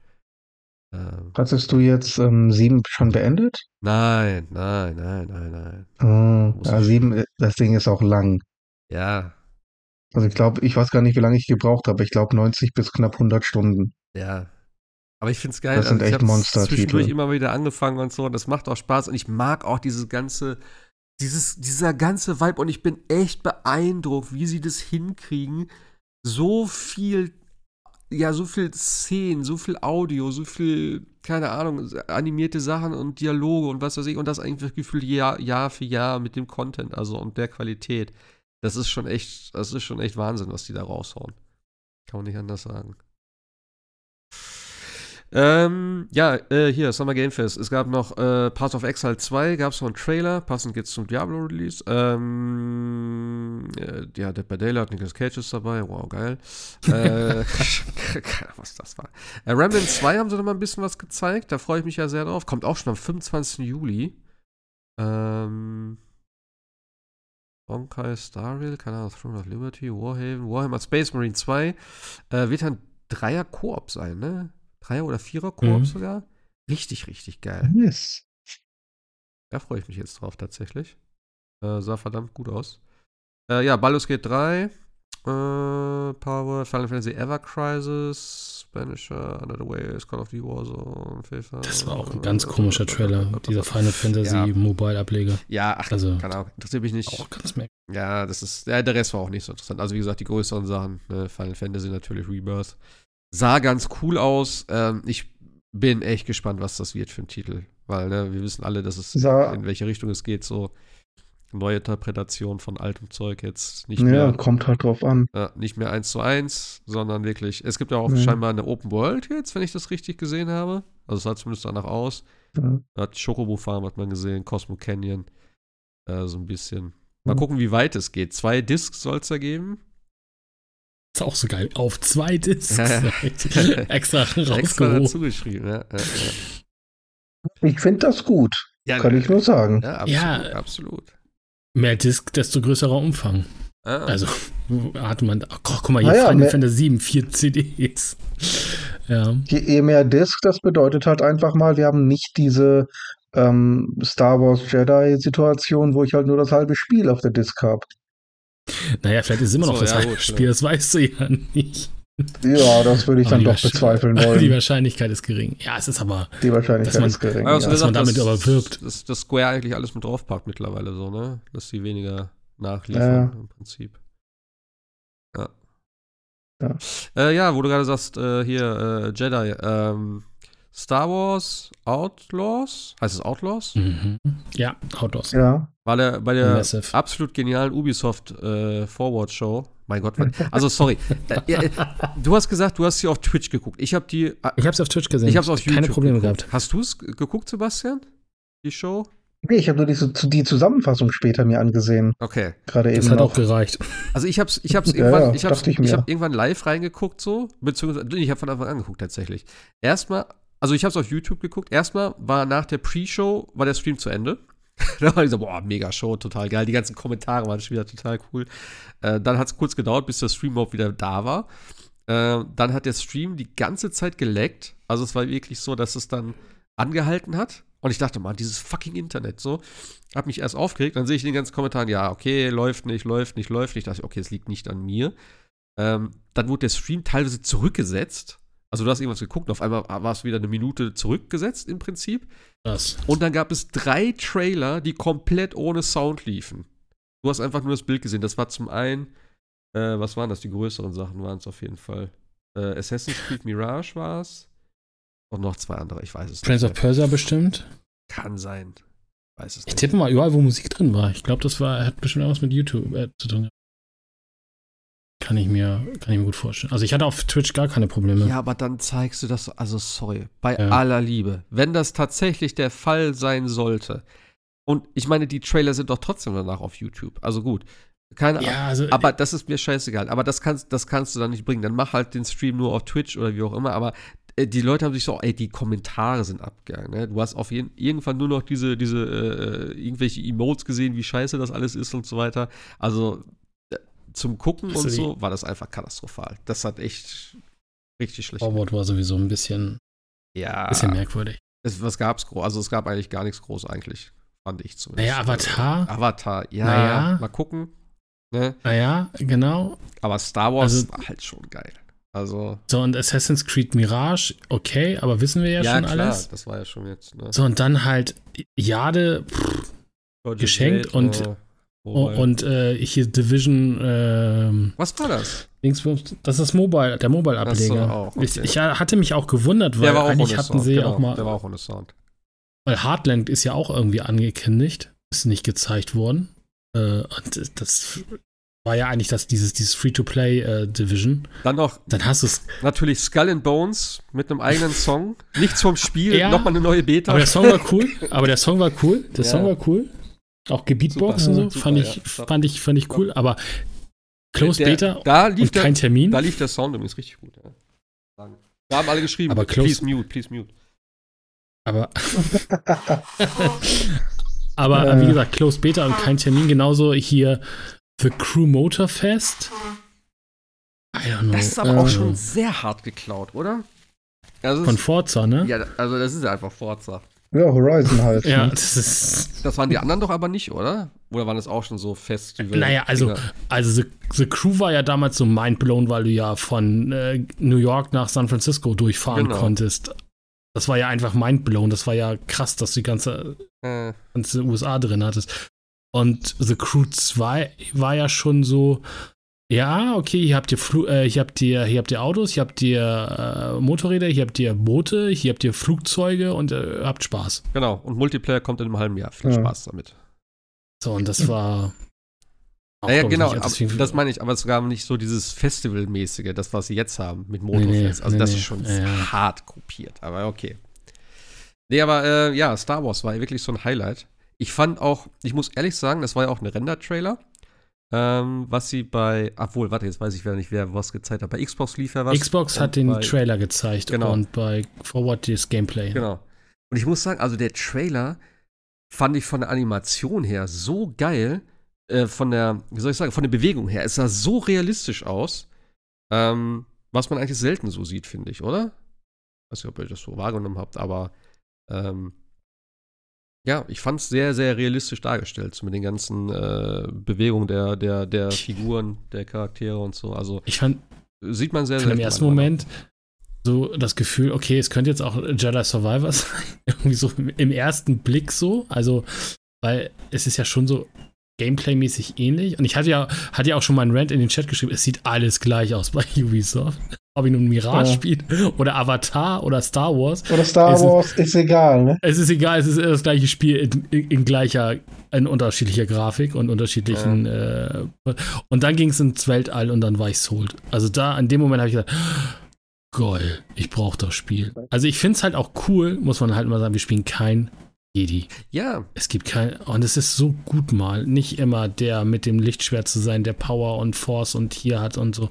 Ähm, Hattest du jetzt ähm, sieben schon beendet? Nein, nein, nein, nein, nein. Oh, ja, sieben, äh, das Ding ist auch lang. Ja. Also ich glaube, ich weiß gar nicht, wie lange ich gebraucht habe. Ich glaube 90 bis knapp 100 Stunden. Ja. Aber ich finde es geil. Das sind also echt Monster. Zwischendurch immer wieder angefangen und so. Und das macht auch Spaß. Und ich mag auch dieses ganze, dieses, dieser ganze Vibe. Und ich bin echt beeindruckt, wie sie das hinkriegen, so viel ja, so viel Szenen, so viel Audio, so viel, keine Ahnung, animierte Sachen und Dialoge und was weiß ich, und das eigentlich gefühlt Jahr, Jahr für Jahr mit dem Content, also und der Qualität. Das ist schon echt, das ist schon echt Wahnsinn, was die da raushauen. Kann man nicht anders sagen. Ähm, ja, äh, hier, Summer Game Fest. Es gab noch äh, Path of Exile 2, gab es noch einen Trailer, passend jetzt zum Diablo-Release. Ähm, äh, ja, Dead by Daylight, Nicolas Cage ist dabei, wow, geil. äh, was das war. Äh, Remnant 2 haben sie noch mal ein bisschen was gezeigt, da freue ich mich ja sehr drauf. Kommt auch schon am 25. Juli. Ähm, Honkai Star Rail, keine Ahnung, Throne of Liberty, Warhaven, Warhammer Space Marine 2. Äh, wird dann Dreier-Koop sein, ne? Dreier- oder Vierer-Koop mhm. sogar. Richtig, richtig geil. Yes. Da freue ich mich jetzt drauf tatsächlich. Äh, sah verdammt gut aus. Äh, ja, Baldur's Gate 3, äh, Power, Final Fantasy Ever Crisis, Spanisher, Under the Waves, Call of Duty Warzone, FIFA. Das war auch ein ganz komischer Trailer, dieser Final Fantasy ja. Mobile-Ableger. Ja, ach, also, keine Ahnung, interessiert mich nicht. Auch ganz merkwürdig. Ja, das ist, ja, der Rest war auch nicht so interessant. Also, wie gesagt, die größeren Sachen, ne, Final Fantasy natürlich, Rebirth. Sah ganz cool aus. Ähm, ich bin echt gespannt, was das wird für ein Titel. Weil ne, wir wissen alle, dass es ja. in welche Richtung es geht. So neue Interpretation von altem Zeug jetzt nicht ja, mehr. Ja, kommt halt drauf an. Ja, nicht mehr eins zu eins, sondern wirklich. Es gibt ja auch ja. scheinbar eine Open World jetzt, wenn ich das richtig gesehen habe. Also es sah zumindest danach aus. Ja. Hat Chocobo Farm hat man gesehen, Cosmo Canyon. Äh, so ein bisschen. Mal gucken, wie weit es geht. Zwei Discs soll es da geben. Ist auch so geil. Auf zwei Discs. Extra rausgehoben. Extra dazu geschrieben, ja. Ich finde das gut. Ja, Kann ich nur sagen. Ja, absolut. Ja, absolut. Mehr Disc, desto größerer Umfang. Ah. Also hatte man, oh, guck mal, hier ah, ja, Final Fantasy 7, vier CDs. ja. Je, je mehr Disc, das bedeutet halt einfach mal, wir haben nicht diese ähm, Star Wars Jedi-Situation, wo ich halt nur das halbe Spiel auf der Disc habe. Naja, vielleicht ist es immer noch so, das ja, Spiel, das weißt du ja nicht. Ja, das würde ich dann doch bezweifeln wollen. Die Wahrscheinlichkeit ist gering. Ja, es ist aber. Die Wahrscheinlichkeit man, ist gering. Also ja. Dass man damit dass, aber wirbt. Dass, dass Square eigentlich alles mit draufpackt mittlerweile so, ne? Dass sie weniger nachliefern ja. im Prinzip. Ja. Ja, äh, ja wo du gerade sagst, äh, hier, äh, Jedi, ähm, Star Wars Outlaws, heißt es Outlaws? Mhm. Ja, Outlaws. Ja. War der, bei der Massive. absolut genialen Ubisoft äh, Forward Show. Mein Gott, also sorry. Du hast gesagt, du hast sie auf Twitch geguckt. Ich habe die. Äh, ich habe sie auf Twitch gesehen. Ich habe es auf YouTube. Keine Probleme geguckt. gehabt. Hast du es geguckt, Sebastian? Die Show? Nee, ich habe nur die, die, Zusammenfassung später mir angesehen. Okay. Gerade eben. Das hat noch. auch gereicht. Also ich habe ich hab's irgendwann, ja, ich hab's, ich, ich hab irgendwann live reingeguckt so, beziehungsweise ich habe von Anfang an geguckt tatsächlich. Erstmal also ich habe es auf YouTube geguckt. Erstmal war nach der Pre-Show, war der Stream zu Ende. da war ich so, boah, mega Show, total geil. Die ganzen Kommentare waren schon wieder total cool. Äh, dann hat es kurz gedauert, bis der Stream überhaupt wieder da war. Äh, dann hat der Stream die ganze Zeit geleckt. Also es war wirklich so, dass es dann angehalten hat. Und ich dachte, man, dieses fucking Internet so. Hab mich erst aufgeregt. Dann sehe ich in den ganzen Kommentaren, ja, okay, läuft nicht, läuft nicht, läuft nicht. Ich dachte, okay, es liegt nicht an mir. Ähm, dann wurde der Stream teilweise zurückgesetzt. Also du hast irgendwas geguckt, auf einmal war es wieder eine Minute zurückgesetzt im Prinzip. Was? Und dann gab es drei Trailer, die komplett ohne Sound liefen. Du hast einfach nur das Bild gesehen. Das war zum einen, äh, was waren das? Die größeren Sachen waren es auf jeden Fall. Äh, Assassin's Creed Mirage war es. Und noch zwei andere, ich weiß es Prince nicht. Prince of Persia bestimmt? Kann sein. Weiß es ich nicht. tippe mal überall, wo Musik drin war. Ich glaube, das war, hat bestimmt auch was mit YouTube äh, zu tun. Kann ich, mir, kann ich mir gut vorstellen. Also ich hatte auf Twitch gar keine Probleme. Ja, aber dann zeigst du das, also sorry, bei ja. aller Liebe. Wenn das tatsächlich der Fall sein sollte, und ich meine, die Trailer sind doch trotzdem danach auf YouTube. Also gut. Keine Ahnung. Ja, also, aber das ist mir scheißegal. Aber das kannst, das kannst du dann nicht bringen. Dann mach halt den Stream nur auf Twitch oder wie auch immer. Aber äh, die Leute haben sich so, ey, die Kommentare sind abgegangen. Ne? Du hast auf jeden, irgendwann nur noch diese, diese äh, irgendwelche Emotes gesehen, wie scheiße das alles ist und so weiter. Also zum Gucken also und so war das einfach katastrophal. Das hat echt richtig schlecht. Forward war sowieso ein bisschen, ja, bisschen merkwürdig. Es, was gab's groß? Also es gab eigentlich gar nichts groß eigentlich, fand ich zumindest. Naja, Avatar. Avatar, ja. Naja. Mal gucken. Ne? Naja, genau. Aber Star Wars also, war halt schon geil. Also. So, und Assassin's Creed Mirage, okay, aber wissen wir ja, ja schon klar, alles. Das war ja schon jetzt. Ne? So, und dann halt Jade pff, geschenkt Welt, und. Äh, Oh, und äh, hier Division. Ähm, Was war das? Das ist Mobile, der Mobile-Ableger. So, okay. ich, ich, hatte mich auch gewundert, weil eigentlich hatten Sound, sie genau, auch mal. Der war auch ohne Sound. Weil Heartland ist ja auch irgendwie angekündigt. Ist nicht gezeigt worden. Äh, und das war ja eigentlich das, dieses, dieses Free-to-Play-Division. Äh, Dann noch. Dann hast du es. Natürlich Skull and Bones mit einem eigenen Song. Nichts vom Spiel, ja, nochmal eine neue Beta. Aber der Song war cool. Aber der Song war cool. Der ja. Song war cool. Auch Gebietbox und so. Fand, ich, ja, fand, ich, fand ich cool. Aber Close der, Beta da lief und der, kein Termin. Da lief der Sound übrigens richtig gut. Ja. Da haben alle geschrieben, aber close, please mute, please mute. Aber, aber äh. wie gesagt, Close Beta und kein Termin. Genauso hier The Crew Motor Fest. I don't know. Das ist aber äh, auch schon sehr hart geklaut, oder? Also Von Forza, ne? Ja, also das ist ja einfach Forza. Ja, Horizon halt. ja, ne? das ist. Das waren die anderen doch aber nicht, oder? Oder waren das auch schon so Festival? Naja, also, also The, The, Crew war ja damals so mindblown, weil du ja von äh, New York nach San Francisco durchfahren genau. konntest. Das war ja einfach mindblown. Das war ja krass, dass du die ganze, äh. ganze USA drin hattest. Und The Crew 2 war ja schon so, ja, okay, hier habt ihr, Flu äh, hier habt ihr, hier habt ihr Autos, hier habt ihr äh, Motorräder, hier habt ihr Boote, hier habt ihr Flugzeuge und äh, habt Spaß. Genau, und Multiplayer kommt in einem halben Jahr. Viel ja. Spaß damit. So, und das war. Naja, genau, aber, das meine ich, aber es gab nicht so dieses Festivalmäßige, das, was sie jetzt haben mit Motorfest. Nee, nee, also, das nee, ist schon ja. hart kopiert, aber okay. Nee, aber äh, ja, Star Wars war wirklich so ein Highlight. Ich fand auch, ich muss ehrlich sagen, das war ja auch ein Render-Trailer. Ähm, was sie bei, obwohl, warte, jetzt weiß ich wieder nicht, wer was gezeigt hat. Bei Xbox lief ja was. Xbox hat den bei, Trailer gezeigt genau. und bei Forward das Gameplay. Genau. Und ich muss sagen, also der Trailer fand ich von der Animation her so geil, äh, von der, wie soll ich sagen, von der Bewegung her. Es sah so realistisch aus, ähm, was man eigentlich selten so sieht, finde ich, oder? Ich weiß nicht, ob ihr das so wahrgenommen habt, aber ähm, ja, ich fand es sehr, sehr realistisch dargestellt, so mit den ganzen äh, Bewegungen der, der, der Figuren, der Charaktere und so. Also ich fand, sieht man sehr, sehr. Im ersten Moment so das Gefühl, okay, es könnte jetzt auch Jedi Survivor sein. Irgendwie so im ersten Blick so. Also, weil es ist ja schon so Gameplay-mäßig ähnlich. Und ich hatte ja, hatte ja auch schon mal einen Rant in den Chat geschrieben, es sieht alles gleich aus bei Ubisoft. Ob ich nun Mirage ja. spiele oder Avatar oder Star Wars. Oder Star ist Wars, ist egal, ne? Es ist egal, es ist das gleiche Spiel in, in, in gleicher, in unterschiedlicher Grafik und unterschiedlichen. Ja. Äh, und dann ging es ins Weltall und dann war ich sold. Also da, in dem Moment habe ich gesagt, geil, ich brauche das Spiel. Also ich finde es halt auch cool, muss man halt mal sagen, wir spielen kein Jedi. Ja. Es gibt kein, und es ist so gut mal, nicht immer der mit dem Lichtschwert zu sein, der Power und Force und hier hat und so.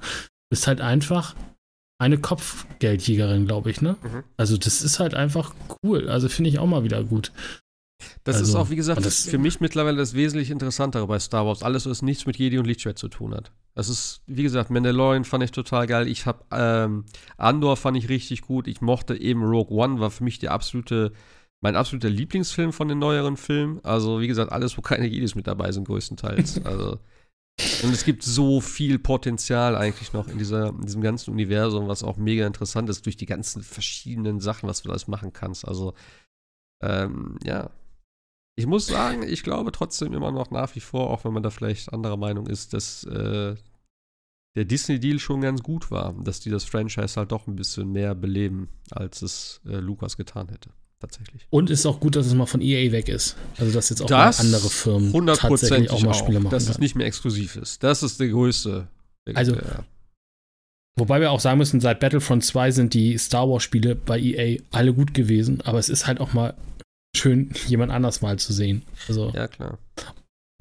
Ist halt einfach eine Kopfgeldjägerin, glaube ich, ne? Mhm. Also das ist halt einfach cool. Also finde ich auch mal wieder gut. Das also, ist auch, wie gesagt, das, für mich mittlerweile das wesentlich Interessantere bei Star Wars. Alles, was nichts mit Jedi und Lichtschwert zu tun hat. Das ist, wie gesagt, Mandalorian fand ich total geil. Ich habe ähm, Andor fand ich richtig gut. Ich mochte eben Rogue One, war für mich die absolute, mein absoluter Lieblingsfilm von den neueren Filmen. Also, wie gesagt, alles, wo keine Jedis mit dabei sind, größtenteils. also und es gibt so viel Potenzial eigentlich noch in, dieser, in diesem ganzen Universum, was auch mega interessant ist, durch die ganzen verschiedenen Sachen, was du alles machen kannst. Also, ähm, ja. Ich muss sagen, ich glaube trotzdem immer noch nach wie vor, auch wenn man da vielleicht anderer Meinung ist, dass äh, der Disney-Deal schon ganz gut war, dass die das Franchise halt doch ein bisschen mehr beleben, als es äh, Lukas getan hätte tatsächlich. Und ist auch gut, dass es mal von EA weg ist. Also, dass jetzt auch das andere Firmen tatsächlich auch mal Spiele auch, machen. Dass es nicht mehr exklusiv ist. Das ist der größte. Also, wobei wir auch sagen müssen, seit Battlefront 2 sind die Star Wars-Spiele bei EA alle gut gewesen, aber es ist halt auch mal schön, jemand anders mal zu sehen. Also, ja, klar.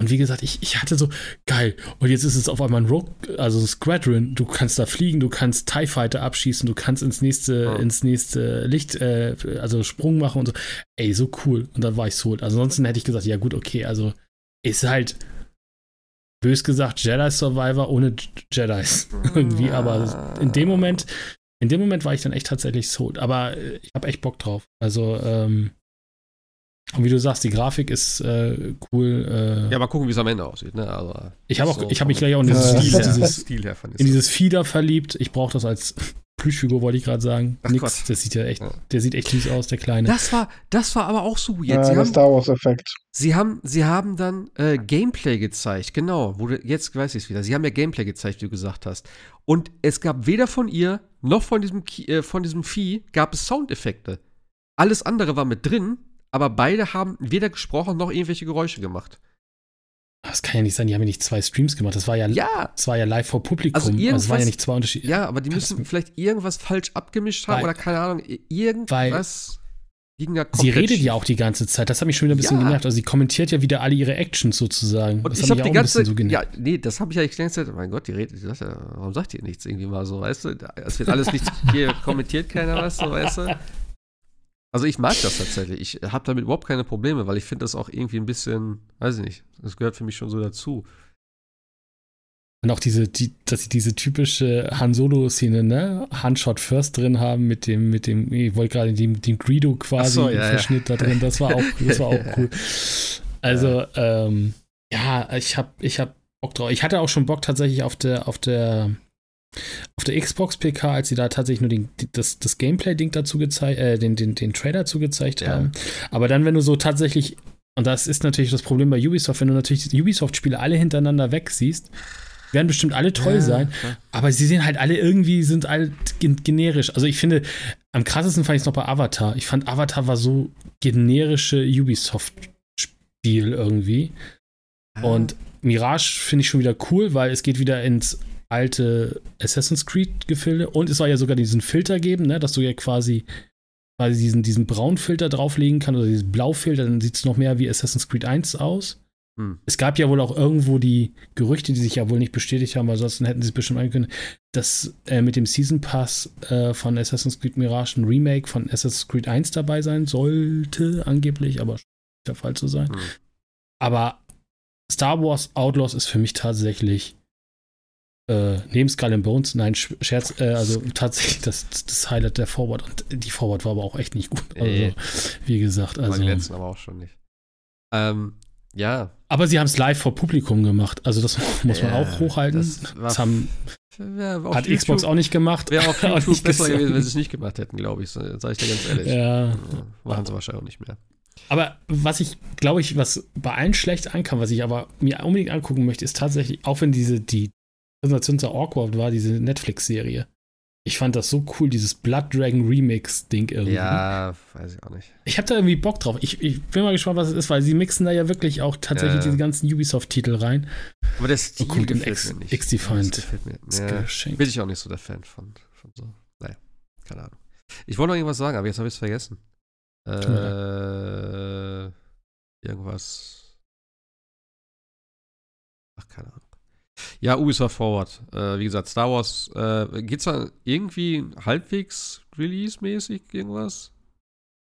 Und wie gesagt, ich, ich hatte so, geil, und jetzt ist es auf einmal ein Rogue, also ein Squadron, du kannst da fliegen, du kannst TIE Fighter abschießen, du kannst ins nächste, ja. ins nächste Licht, äh, also Sprung machen und so. Ey, so cool. Und dann war ich so. Also ansonsten hätte ich gesagt, ja gut, okay, also ist halt, bös gesagt, Jedi Survivor ohne Jedis. Irgendwie, aber in dem Moment, in dem Moment war ich dann echt tatsächlich sold. Aber äh, ich habe echt Bock drauf. Also, ähm, und wie du sagst, die Grafik ist äh, cool. Äh, ja, mal gucken, wie es am Ende aussieht. Ne? Also, ich habe so hab mich gleich auch in dieses, Stil, her, dieses, Stil her in dieses Fieder verliebt. Ich brauche das als Plüschfigur, wollte ich gerade sagen. Ach, Nix, Gott. das sieht ja echt, der sieht echt süß aus, der Kleine. Das war, das war aber auch so weird. Ja, sie der Star Wars-Effekt. Sie haben, sie haben dann äh, Gameplay gezeigt, genau. Wo du, jetzt weiß ich es wieder. Sie haben ja Gameplay gezeigt, wie du gesagt hast. Und es gab weder von ihr noch von diesem, äh, von diesem Vieh gab es Soundeffekte. Alles andere war mit drin, aber beide haben weder gesprochen noch irgendwelche Geräusche gemacht. Das kann ja nicht sein, die haben ja nicht zwei Streams gemacht. Das war ja, ja. Das war ja live vor Publikum. Also, irgendwas, also waren ja nicht zwei Unterschiede. Ja, aber die müssen vielleicht irgendwas falsch abgemischt haben weil, oder keine Ahnung, irgendwas. Sie redet ja auch die ganze Zeit. Das hat mich schon wieder ein bisschen ja. genervt. Also sie kommentiert ja wieder alle ihre Actions sozusagen. Und das ich habe die ganze Zeit, so ja, nee, das habe ich ja die ganze Zeit. Mein Gott, die redet, das, warum sagt ihr nichts irgendwie mal so, weißt du? Es wird alles nicht, hier kommentiert keiner was, so, weißt du? Also ich mag das tatsächlich. Ich habe damit überhaupt keine Probleme, weil ich finde das auch irgendwie ein bisschen, weiß ich nicht, das gehört für mich schon so dazu. Und auch diese, die, dass sie diese typische Han Solo-Szene, ne? Handshot First drin haben mit dem, mit dem, ich wollte gerade dem, dem Greedo quasi so, ja, Verschnitt ja. da drin. Das war auch, das war auch cool. Also, ja, ähm, ja ich hab, ich hab Bock drauf. Ich hatte auch schon Bock tatsächlich auf der, auf der, auf der Xbox PK, als sie da tatsächlich nur den, das, das Gameplay-Ding dazu gezeigt, äh, den, den, den Trailer dazu gezeigt haben. Aber dann, wenn du so tatsächlich, und das ist natürlich das Problem bei Ubisoft, wenn du natürlich die Ubisoft-Spiele alle hintereinander weg siehst, werden bestimmt alle toll ja, sein, ja. aber sie sehen halt alle irgendwie, sind alle generisch. Also ich finde, am krassesten fand ich es noch bei Avatar. Ich fand, Avatar war so generische Ubisoft-Spiel irgendwie. Ah. Und Mirage finde ich schon wieder cool, weil es geht wieder ins alte Assassin's Creed-Gefilde und es soll ja sogar diesen Filter geben, ne, dass du ja quasi, quasi diesen, diesen Braunfilter drauflegen kannst oder diesen Blaufilter, dann sieht es noch mehr wie Assassin's Creed 1 aus. Hm. Es gab ja wohl auch irgendwo die Gerüchte, die sich ja wohl nicht bestätigt haben, weil sonst hätten sie es bestimmt angekündigt, dass äh, mit dem Season Pass äh, von Assassin's Creed Mirage ein Remake von Assassin's Creed 1 dabei sein sollte, angeblich, aber der Fall zu sein. Hm. Aber Star Wars Outlaws ist für mich tatsächlich äh, neben Skull and Bones, nein, Scherz, äh, also tatsächlich das, das Highlight der Forward. Und die Forward war aber auch echt nicht gut. Also, wie gesagt, also. Die letzten aber auch schon nicht. Ähm, ja. Aber sie haben es live vor Publikum gemacht. Also das muss man auch hochhalten. Das, das haben, hat YouTube, Xbox auch nicht gemacht. Wäre auf YouTube besser gewesen, wenn sie es nicht gemacht hätten, glaube ich. Sag ich dir ganz ehrlich. Ja. Machen sie wahrscheinlich auch nicht mehr. Aber was ich, glaube ich, was bei allen schlecht ankam, was ich aber mir unbedingt angucken möchte, ist tatsächlich, auch wenn diese, die Präsentation sehr awkward war, diese Netflix-Serie. Ich fand das so cool, dieses Blood Dragon Remix-Ding irgendwie. Ja, weiß ich auch nicht. Ich habe da irgendwie Bock drauf. Ich, ich, bin mal gespannt, was es ist, weil sie mixen da ja wirklich auch tatsächlich ja. diese ganzen Ubisoft-Titel rein. Aber der Stil oh, gefällt X, mir nicht. X-Defined. Das gefällt mir. Ja, bin ich auch nicht so der Fan von. von so. Naja, keine Ahnung. Ich wollte noch irgendwas sagen, aber jetzt habe ich es vergessen. Äh, irgendwas. Ach, keine Ahnung. Ja, Ubisoft Forward. Äh, wie gesagt, Star Wars. Äh, es da irgendwie halbwegs Release-mäßig irgendwas?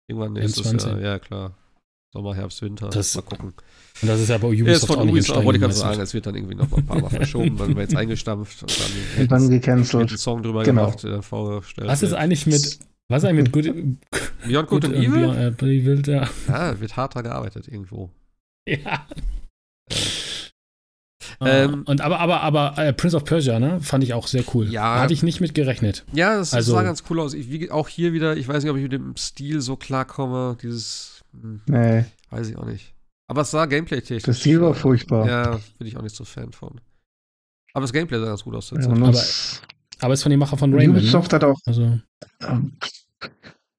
Irgendwann nächstes Jahr. Ja, klar. Sommer, Herbst, Winter. Das, mal gucken. Und das ist ja bei Ubisoft ja, ist von auch Ubisoft, wollte ich gerade sagen, es wird dann irgendwie noch mal ein paar Mal verschoben, dann wird jetzt eingestampft und dann, und dann gecancelt. einen Song drüber genau. gemacht, äh, vorgestellt. Was ist eigentlich mit, was ist eigentlich mit Good, Beyond Good, Good and Evil? Beyond, äh, Evil ja. ja, wird harter gearbeitet irgendwo. Ja. Äh. Ah, ähm, und aber, aber, aber äh, Prince of Persia, ne? Fand ich auch sehr cool. Ja. Hatte ich nicht mit gerechnet. Ja, das also, sah ganz cool aus. Ich, wie, auch hier wieder, ich weiß nicht, ob ich mit dem Stil so klarkomme. Dieses. Hm, nee. Weiß ich auch nicht. Aber es sah gameplay-technisch. Das Stil war furchtbar. Ja, bin ich auch nicht so Fan von. Aber das Gameplay sah ganz gut aus. Ja, aber, aber es ist von dem Macher von Rayman. Ubisoft ne? hat auch. Also. Ähm,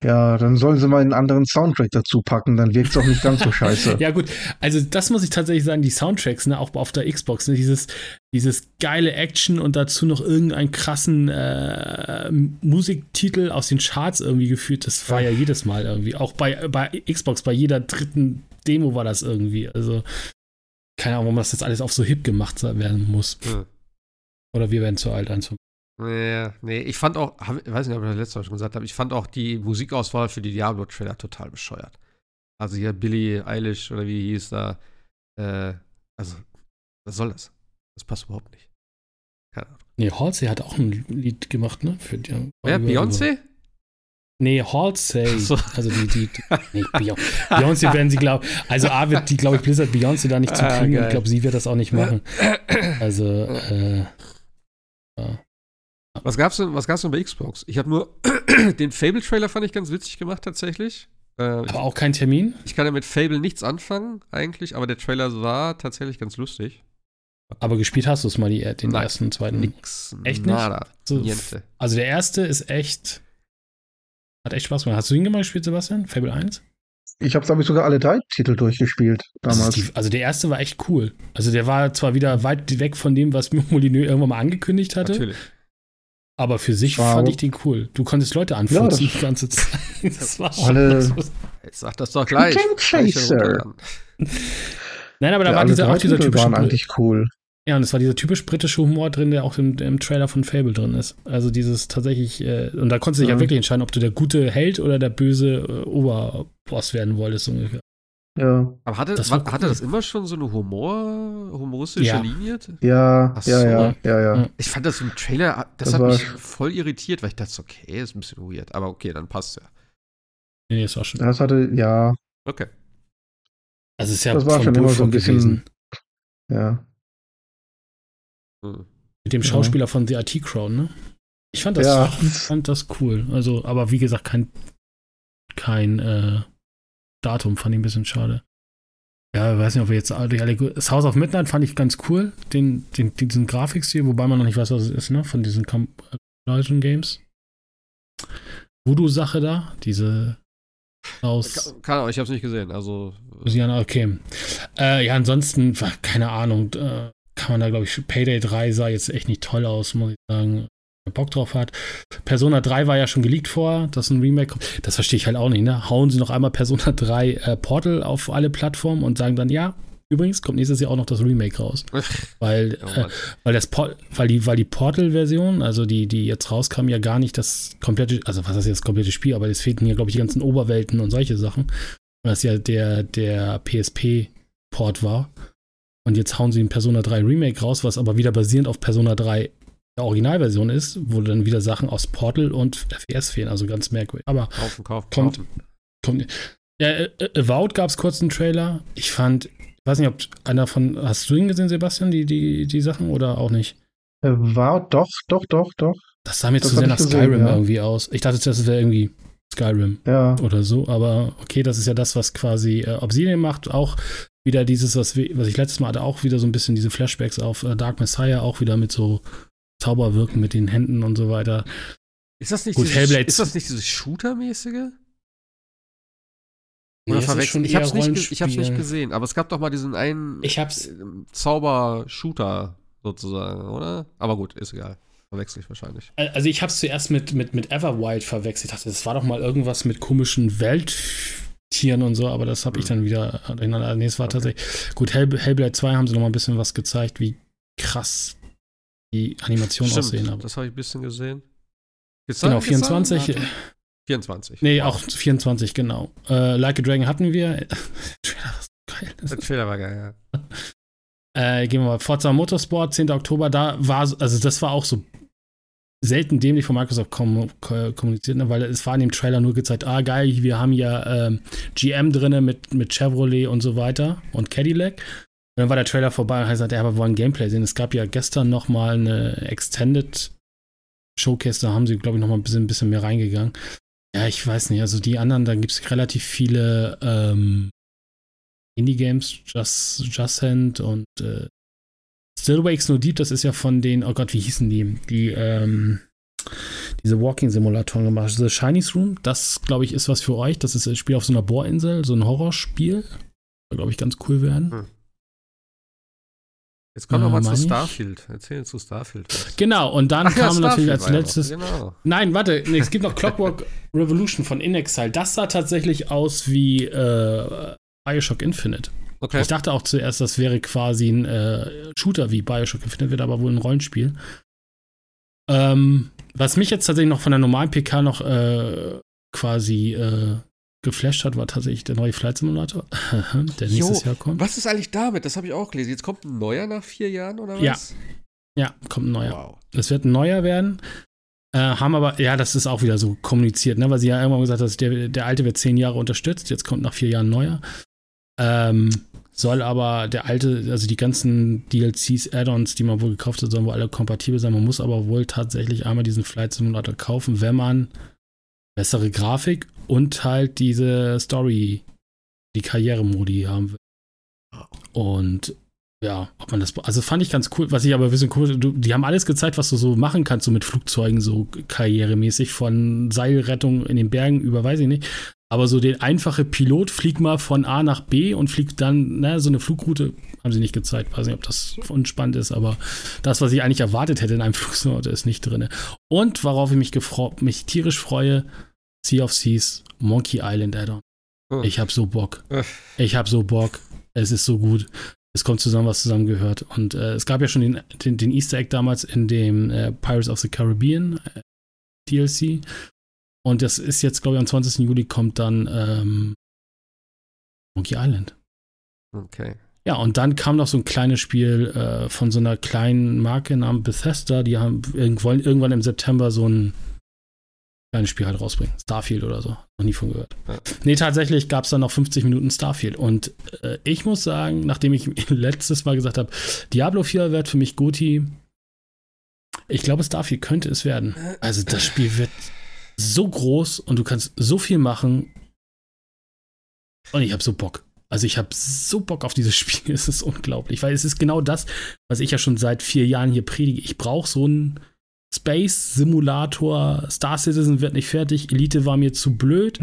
ja, dann sollen sie mal einen anderen Soundtrack dazu packen, dann wirkt es auch nicht ganz so scheiße. ja, gut, also das muss ich tatsächlich sagen, die Soundtracks, ne, auch auf der Xbox, ne, dieses, dieses geile Action und dazu noch irgendeinen krassen äh, Musiktitel aus den Charts irgendwie geführt, das war ja. ja jedes Mal irgendwie. Auch bei, bei Xbox, bei jeder dritten Demo war das irgendwie. Also, keine Ahnung, warum das jetzt alles auf so hip gemacht werden muss. Hm. Oder wir werden zu alt einzumachen. Nee, nee, ich fand auch, ich weiß nicht, ob ich das letzte Mal schon gesagt habe, ich fand auch die Musikauswahl für die Diablo-Trailer total bescheuert. Also hier Billy Eilish oder wie hieß da, äh, also, was soll das? Das passt überhaupt nicht. Keine Ahnung. Nee, Halsey hat auch ein Lied gemacht, ne? Für die, ja, Beyoncé? Nee, Halsey. So. Also die, die, die nee, Beyoncé werden sie, glaube also A wird die, glaube ich, Blizzard Beyoncé da nicht zu kriegen ah, ich glaube, sie wird das auch nicht machen. Also, äh, ja. Was gab's denn, was gab's denn bei Xbox? Ich habe nur den Fable-Trailer fand ich ganz witzig gemacht tatsächlich. Äh, aber auch kein Termin? Ich kann ja mit Fable nichts anfangen, eigentlich, aber der Trailer war tatsächlich ganz lustig. Aber gespielt hast du es mal, die, den Nein, ersten, zweiten? Nix. Echt nicht? Nada. So, also der erste ist echt. Hat echt Spaß gemacht. Hast du ihn mal gespielt, Sebastian? Fable 1? ich habe, glaube ich, sogar alle drei Titel durchgespielt damals. Die, also der erste war echt cool. Also der war zwar wieder weit weg von dem, was Molyneux irgendwann mal angekündigt hatte. Natürlich. Aber für sich wow. fand ich den cool. Du konntest Leute anfutzen ja, die ganze Zeit. Das war schon alle, Jetzt sag das doch gleich. Chaser. Nein, aber da ja, war dieser, auch dieser typische. waren eigentlich cool. Ja, und es war dieser typisch britische Humor drin, der auch im, im Trailer von Fable drin ist. Also dieses tatsächlich, äh, und da konntest du dich ja. ja wirklich entscheiden, ob du der gute Held oder der böse äh, Oberboss werden wolltest, ungefähr. Ja. Aber hatte das, war, hatte das immer schon so eine Humor, humoristische ja. Linie? Ja, so. ja, ja, ja, ja. Ich fand das im Trailer, das, das hat mich voll irritiert, weil ich dachte, okay, ist ein bisschen weird. Aber okay, dann passt ja. Nee, das war schon. Das hatte, ja. Okay. Also es ist ja das war schon immer so ein bisschen. Gewesen. Ja. Hm. Mit dem Schauspieler ja. von The IT Crown, ne? Ich fand das, ja. fand das cool. Also, aber wie gesagt, kein, kein äh, Datum fand ich ein bisschen schade. Ja, ich weiß nicht, ob wir jetzt alle. Das House of Midnight fand ich ganz cool, den, den, diesen Grafikstil, wobei man noch nicht weiß, was es ist, ne? Von diesen Compilation Games. Voodoo-Sache da, diese aus. Kann, kann, ich hab's nicht gesehen, also. Ja, okay. Äh, ja, ansonsten, keine Ahnung, äh, kann man da, glaube ich, Payday 3 sah jetzt echt nicht toll aus, muss ich sagen. Bock drauf hat. Persona 3 war ja schon geleakt vor, dass ein Remake kommt. Das verstehe ich halt auch nicht, ne? Hauen sie noch einmal Persona 3 äh, Portal auf alle Plattformen und sagen dann, ja, übrigens kommt nächstes Jahr auch noch das Remake raus. weil, äh, weil, das weil die, weil die Portal-Version, also die, die jetzt rauskam, ja gar nicht das komplette, also was ist jetzt das komplette Spiel, aber es fehlten hier, glaube ich, die ganzen Oberwelten und solche Sachen. Weil das ja der, der PSP-Port war. Und jetzt hauen sie ein Persona 3 Remake raus, was aber wieder basierend auf Persona 3 der Originalversion ist, wo dann wieder Sachen aus Portal und FPS fehlen, also ganz merkwürdig. Aber kaufen, kaufen, kommt, kaufen. kommt. Ja, äh, äh, Avowed gab es kurz einen Trailer. Ich fand, ich weiß nicht, ob einer von, hast du ihn gesehen, Sebastian, die, die, die Sachen oder auch nicht? War doch, doch, doch, doch. Das sah mir das zu sehr nach gesehen, Skyrim ja. irgendwie aus. Ich dachte, das wäre irgendwie Skyrim ja. oder so, aber okay, das ist ja das, was quasi äh, Obsidian macht, auch wieder dieses, was, wir, was ich letztes Mal hatte, auch wieder so ein bisschen diese Flashbacks auf äh, Dark Messiah, auch wieder mit so Zauberwirken mit den Händen und so weiter. Ist das nicht Gut, dieses, ist das nicht dieses Shooter-mäßige? Oder nee, verwechseln? Ich hab's, nicht, ich hab's nicht gesehen, aber es gab doch mal diesen einen ich hab's äh, Zauber-Shooter sozusagen, oder? Aber gut, ist egal. Verwechsel ich wahrscheinlich. Also ich hab's zuerst mit, mit, mit Everwild verwechselt. Ich dachte, das war doch mal irgendwas mit komischen Welt Tieren und so, aber das habe ich mhm. dann wieder Nee, es war okay. tatsächlich. Gut, Hell, Hellblade 2 haben sie noch mal ein bisschen was gezeigt, wie krass die Animationen aussehen. Aber. Das habe ich ein bisschen gesehen. Jetzt genau, 24. 24. Nee, auch 24, genau. Äh, like a Dragon hatten wir. geil. Der Trailer war geil, ja. Äh, gehen wir mal. Forza Motorsport, 10. Oktober, da war, also das war auch so selten dämlich von Microsoft kom kommuniziert, ne? weil es war in dem Trailer nur gezeigt, ah geil, wir haben ja ähm, GM drin mit, mit Chevrolet und so weiter und Cadillac. Dann war der Trailer vorbei und hat gesagt, ja, aber wir wollen Gameplay sehen. Es gab ja gestern noch mal eine Extended Showcase, da haben sie, glaube ich, noch mal ein bisschen, ein bisschen mehr reingegangen. Ja, ich weiß nicht, also die anderen, da gibt es relativ viele ähm, Indie-Games, Just, Just Hand und äh, Still Wakes No Deep, das ist ja von den, oh Gott, wie hießen die? Die, ähm, diese Walking-Simulatoren gemacht. The Shinies Room, das, glaube ich, ist was für euch. Das ist ein Spiel auf so einer Bohrinsel, so ein Horrorspiel. Soll, glaube ich, ganz cool werden. Hm. Jetzt kommen wir äh, mal zu Starfield. Erzählen zu Starfield. Was. Genau, und dann Ach, kam ja, natürlich als letztes. Genau. Nein, warte, nee, es gibt noch Clockwork Revolution von Inexile. Das sah tatsächlich aus wie äh, Bioshock Infinite. Okay. Ich dachte auch zuerst, das wäre quasi ein äh, Shooter wie Bioshock Infinite, wird aber wohl ein Rollenspiel. Ähm, was mich jetzt tatsächlich noch von der normalen PK noch äh, quasi äh, geflasht hat, war tatsächlich der neue Flight Simulator, der nächstes jo, Jahr kommt. Was ist eigentlich damit? Das habe ich auch gelesen. Jetzt kommt ein neuer nach vier Jahren oder was? Ja. Ja, kommt ein neuer. Wow. Es wird ein neuer werden. Äh, haben aber, ja, das ist auch wieder so kommuniziert, ne? weil sie ja irgendwann gesagt hat, der, der alte wird zehn Jahre unterstützt, jetzt kommt nach vier Jahren ein neuer. Ähm, soll aber der alte, also die ganzen DLCs, Add-ons, die man wohl gekauft hat, sollen wohl alle kompatibel sein. Man muss aber wohl tatsächlich einmal diesen Flight Simulator kaufen, wenn man bessere Grafik und halt diese Story, die Karrieremodi haben will. Und ja, ob man das, also fand ich ganz cool. Was ich aber ein bisschen cool, du, die haben alles gezeigt, was du so machen kannst, so mit Flugzeugen, so karrieremäßig, von Seilrettung in den Bergen über, weiß ich nicht, Aber so den einfache Pilot fliegt mal von A nach B und fliegt dann, na, so eine Flugroute haben sie nicht gezeigt. Weiß nicht, ob das unspannend ist, aber das, was ich eigentlich erwartet hätte in einem Flugsimulator, ist nicht drin. Und worauf ich mich, mich tierisch freue, Sea of Seas, Monkey Island Add-on. Oh. Ich hab so Bock. Ich hab so Bock. Es ist so gut. Es kommt zusammen, was zusammengehört. Und äh, es gab ja schon den, den, den, Easter Egg damals in dem äh, Pirates of the Caribbean äh, DLC. Und das ist jetzt, glaube ich, am 20. Juli kommt dann ähm, Monkey Island. Okay. Ja, und dann kam noch so ein kleines Spiel äh, von so einer kleinen Marke namens Bethesda. Die haben irgendwann, irgendwann im September so ein kleines Spiel halt rausbringen. Starfield oder so. Noch nie von gehört. Ja. Nee, tatsächlich gab es dann noch 50 Minuten Starfield. Und äh, ich muss sagen, nachdem ich letztes Mal gesagt habe, Diablo 4 wird für mich Goti. Ich glaube, Starfield könnte es werden. Also das Spiel wird so groß und du kannst so viel machen. Und ich habe so Bock. Also ich habe so Bock auf dieses Spiel. Es ist unglaublich, weil es ist genau das, was ich ja schon seit vier Jahren hier predige. Ich brauche so einen Space Simulator. Star Citizen wird nicht fertig. Elite war mir zu blöd.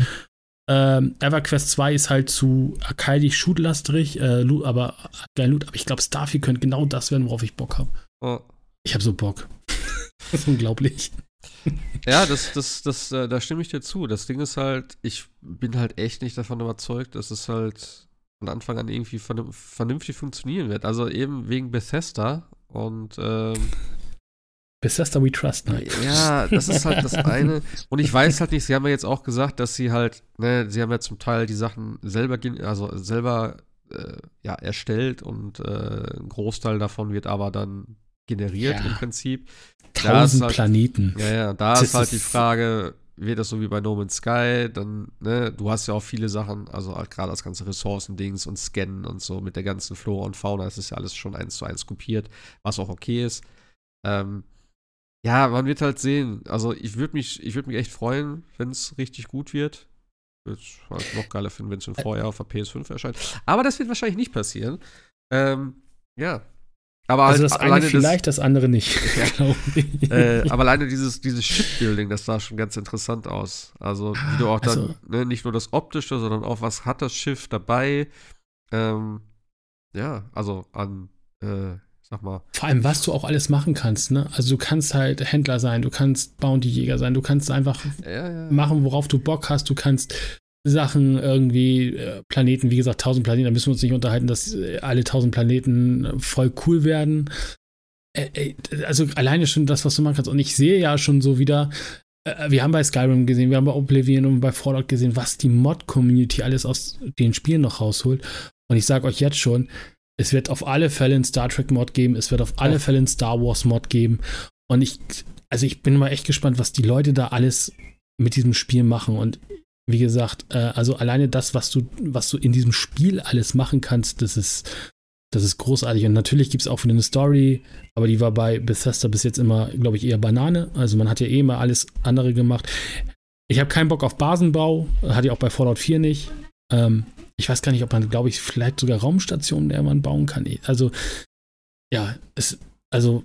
Ähm, EverQuest 2 ist halt zu arcadisch shootlastrig, äh, aber geil Loot. Aber ich glaube, Starfield könnte genau das werden, worauf ich Bock habe. Oh. Ich habe so Bock. das ist unglaublich. Ja, das, das, das, äh, da stimme ich dir zu. Das Ding ist halt, ich bin halt echt nicht davon überzeugt, dass es halt von Anfang an irgendwie vernünftig funktionieren wird. Also eben wegen Bethesda und ähm, Bethesda We Trust, ne? Ja, das ist halt das eine. Und ich weiß halt nicht, sie haben ja jetzt auch gesagt, dass sie halt, ne, sie haben ja zum Teil die Sachen selber, also selber äh, ja, erstellt und äh, ein Großteil davon wird aber dann generiert ja. im Prinzip. Tausend halt, Planeten. Ja, ja, da das ist halt die Frage, wird das so wie bei No Man's Sky, dann, ne, du hast ja auch viele Sachen, also halt gerade das ganze Ressourcendings und Scannen und so mit der ganzen Flora und Fauna, das ist ja alles schon eins zu eins kopiert, was auch okay ist. Ähm, ja, man wird halt sehen. Also ich würde mich, ich würde mich echt freuen, wenn es richtig gut wird. Würde es halt noch geiler finden, wenn es im Vorjahr auf der PS5 erscheint. Aber das wird wahrscheinlich nicht passieren. Ähm, ja, aber also halt das eine vielleicht, das, das andere nicht. Ja. äh, aber alleine dieses, dieses Shipbuilding, das sah schon ganz interessant aus. Also, wie du auch dann, also, ne, nicht nur das Optische, sondern auch, was hat das Schiff dabei? Ähm, ja, also an, äh, sag mal. Vor allem, was du auch alles machen kannst, ne? Also du kannst halt Händler sein, du kannst Bounty-Jäger sein, du kannst einfach ja, ja. machen, worauf du Bock hast, du kannst Sachen irgendwie, äh, Planeten, wie gesagt, 1000 Planeten, da müssen wir uns nicht unterhalten, dass äh, alle 1000 Planeten äh, voll cool werden. also alleine schon das, was du machen kannst. Und ich sehe ja schon so wieder, wir haben bei Skyrim gesehen, wir haben bei Oblivion und bei Fallout gesehen, was die Mod-Community alles aus den Spielen noch rausholt. Und ich sage euch jetzt schon, es wird auf alle Fälle einen Star Trek Mod geben, es wird auf alle Fälle einen Star Wars Mod geben. Und ich, also ich bin mal echt gespannt, was die Leute da alles mit diesem Spiel machen. Und wie gesagt, äh, also alleine das, was du, was du in diesem Spiel alles machen kannst, das ist, das ist großartig. Und natürlich gibt es auch wieder eine Story, aber die war bei Bethesda bis jetzt immer, glaube ich, eher Banane. Also man hat ja eh immer alles andere gemacht. Ich habe keinen Bock auf Basenbau, hatte ich auch bei Fallout 4 nicht. Ähm, ich weiß gar nicht, ob man, glaube ich, vielleicht sogar Raumstationen, der man bauen kann. Also, ja, es, also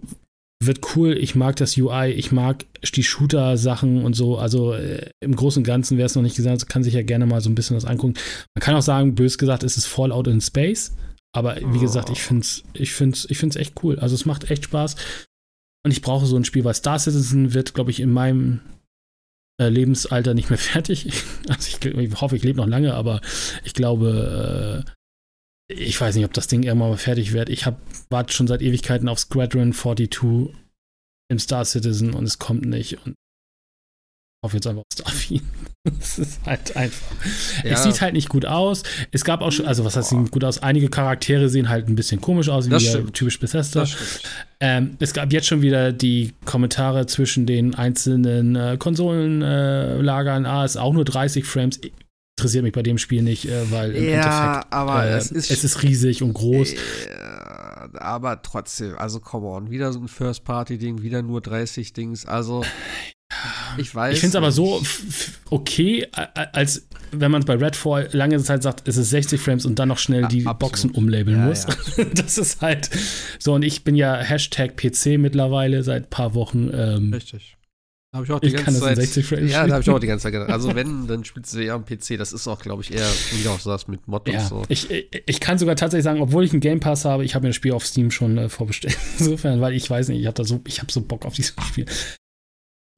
wird cool. Ich mag das UI, ich mag die Shooter-Sachen und so. Also äh, im Großen und Ganzen, wer es noch nicht gesagt hat, kann sich ja gerne mal so ein bisschen was angucken. Man kann auch sagen, bös gesagt, es ist Fallout in Space. Aber wie gesagt, ich finde es ich find's, ich find's echt cool. Also es macht echt Spaß. Und ich brauche so ein Spiel, weil Star Citizen wird, glaube ich, in meinem Lebensalter nicht mehr fertig. Also ich, ich hoffe, ich lebe noch lange, aber ich glaube, äh, ich weiß nicht, ob das Ding irgendwann mal fertig wird. Ich warte schon seit Ewigkeiten auf Squadron 42 im Star Citizen und es kommt nicht. Und ich hoffe jetzt einfach auf Starfield. Es ist halt einfach. Ja. Es sieht halt nicht gut aus. Es gab auch schon, also was heißt sieht gut aus? Einige Charaktere sehen halt ein bisschen komisch aus, wie ja typisch Bethesda. Ähm, es gab jetzt schon wieder die Kommentare zwischen den einzelnen äh, Konsolenlagern. Äh, ah, ist auch nur 30 Frames interessiert mich bei dem Spiel nicht, äh, weil im ja, Endeffekt aber äh, es, ist, es ist riesig und groß. Äh, aber trotzdem, also come on, wieder so ein First-Party-Ding, wieder nur 30 Dings, also ich weiß. Ich finde es aber so okay, als wenn man bei Redfall lange Zeit sagt, es ist 60 Frames und dann noch schnell die Absolut. Boxen umlabeln ja, muss. Ja. das ist halt so. Und ich bin ja Hashtag PC mittlerweile seit ein paar Wochen. Ähm, Richtig. Da habe ich auch die ich ganze Zeit. 60 Frames ja, da habe ich auch die ganze Zeit gedacht. Also wenn, dann spielst du eher am PC. Das ist auch, glaube ich, eher, wie du auch sagst, mit Mod ja, und so. Ich, ich kann sogar tatsächlich sagen, obwohl ich einen Game Pass habe, ich habe mir das Spiel auf Steam schon äh, vorbestellt. Insofern, weil ich weiß nicht, ich habe so, ich habe so Bock auf dieses Spiel.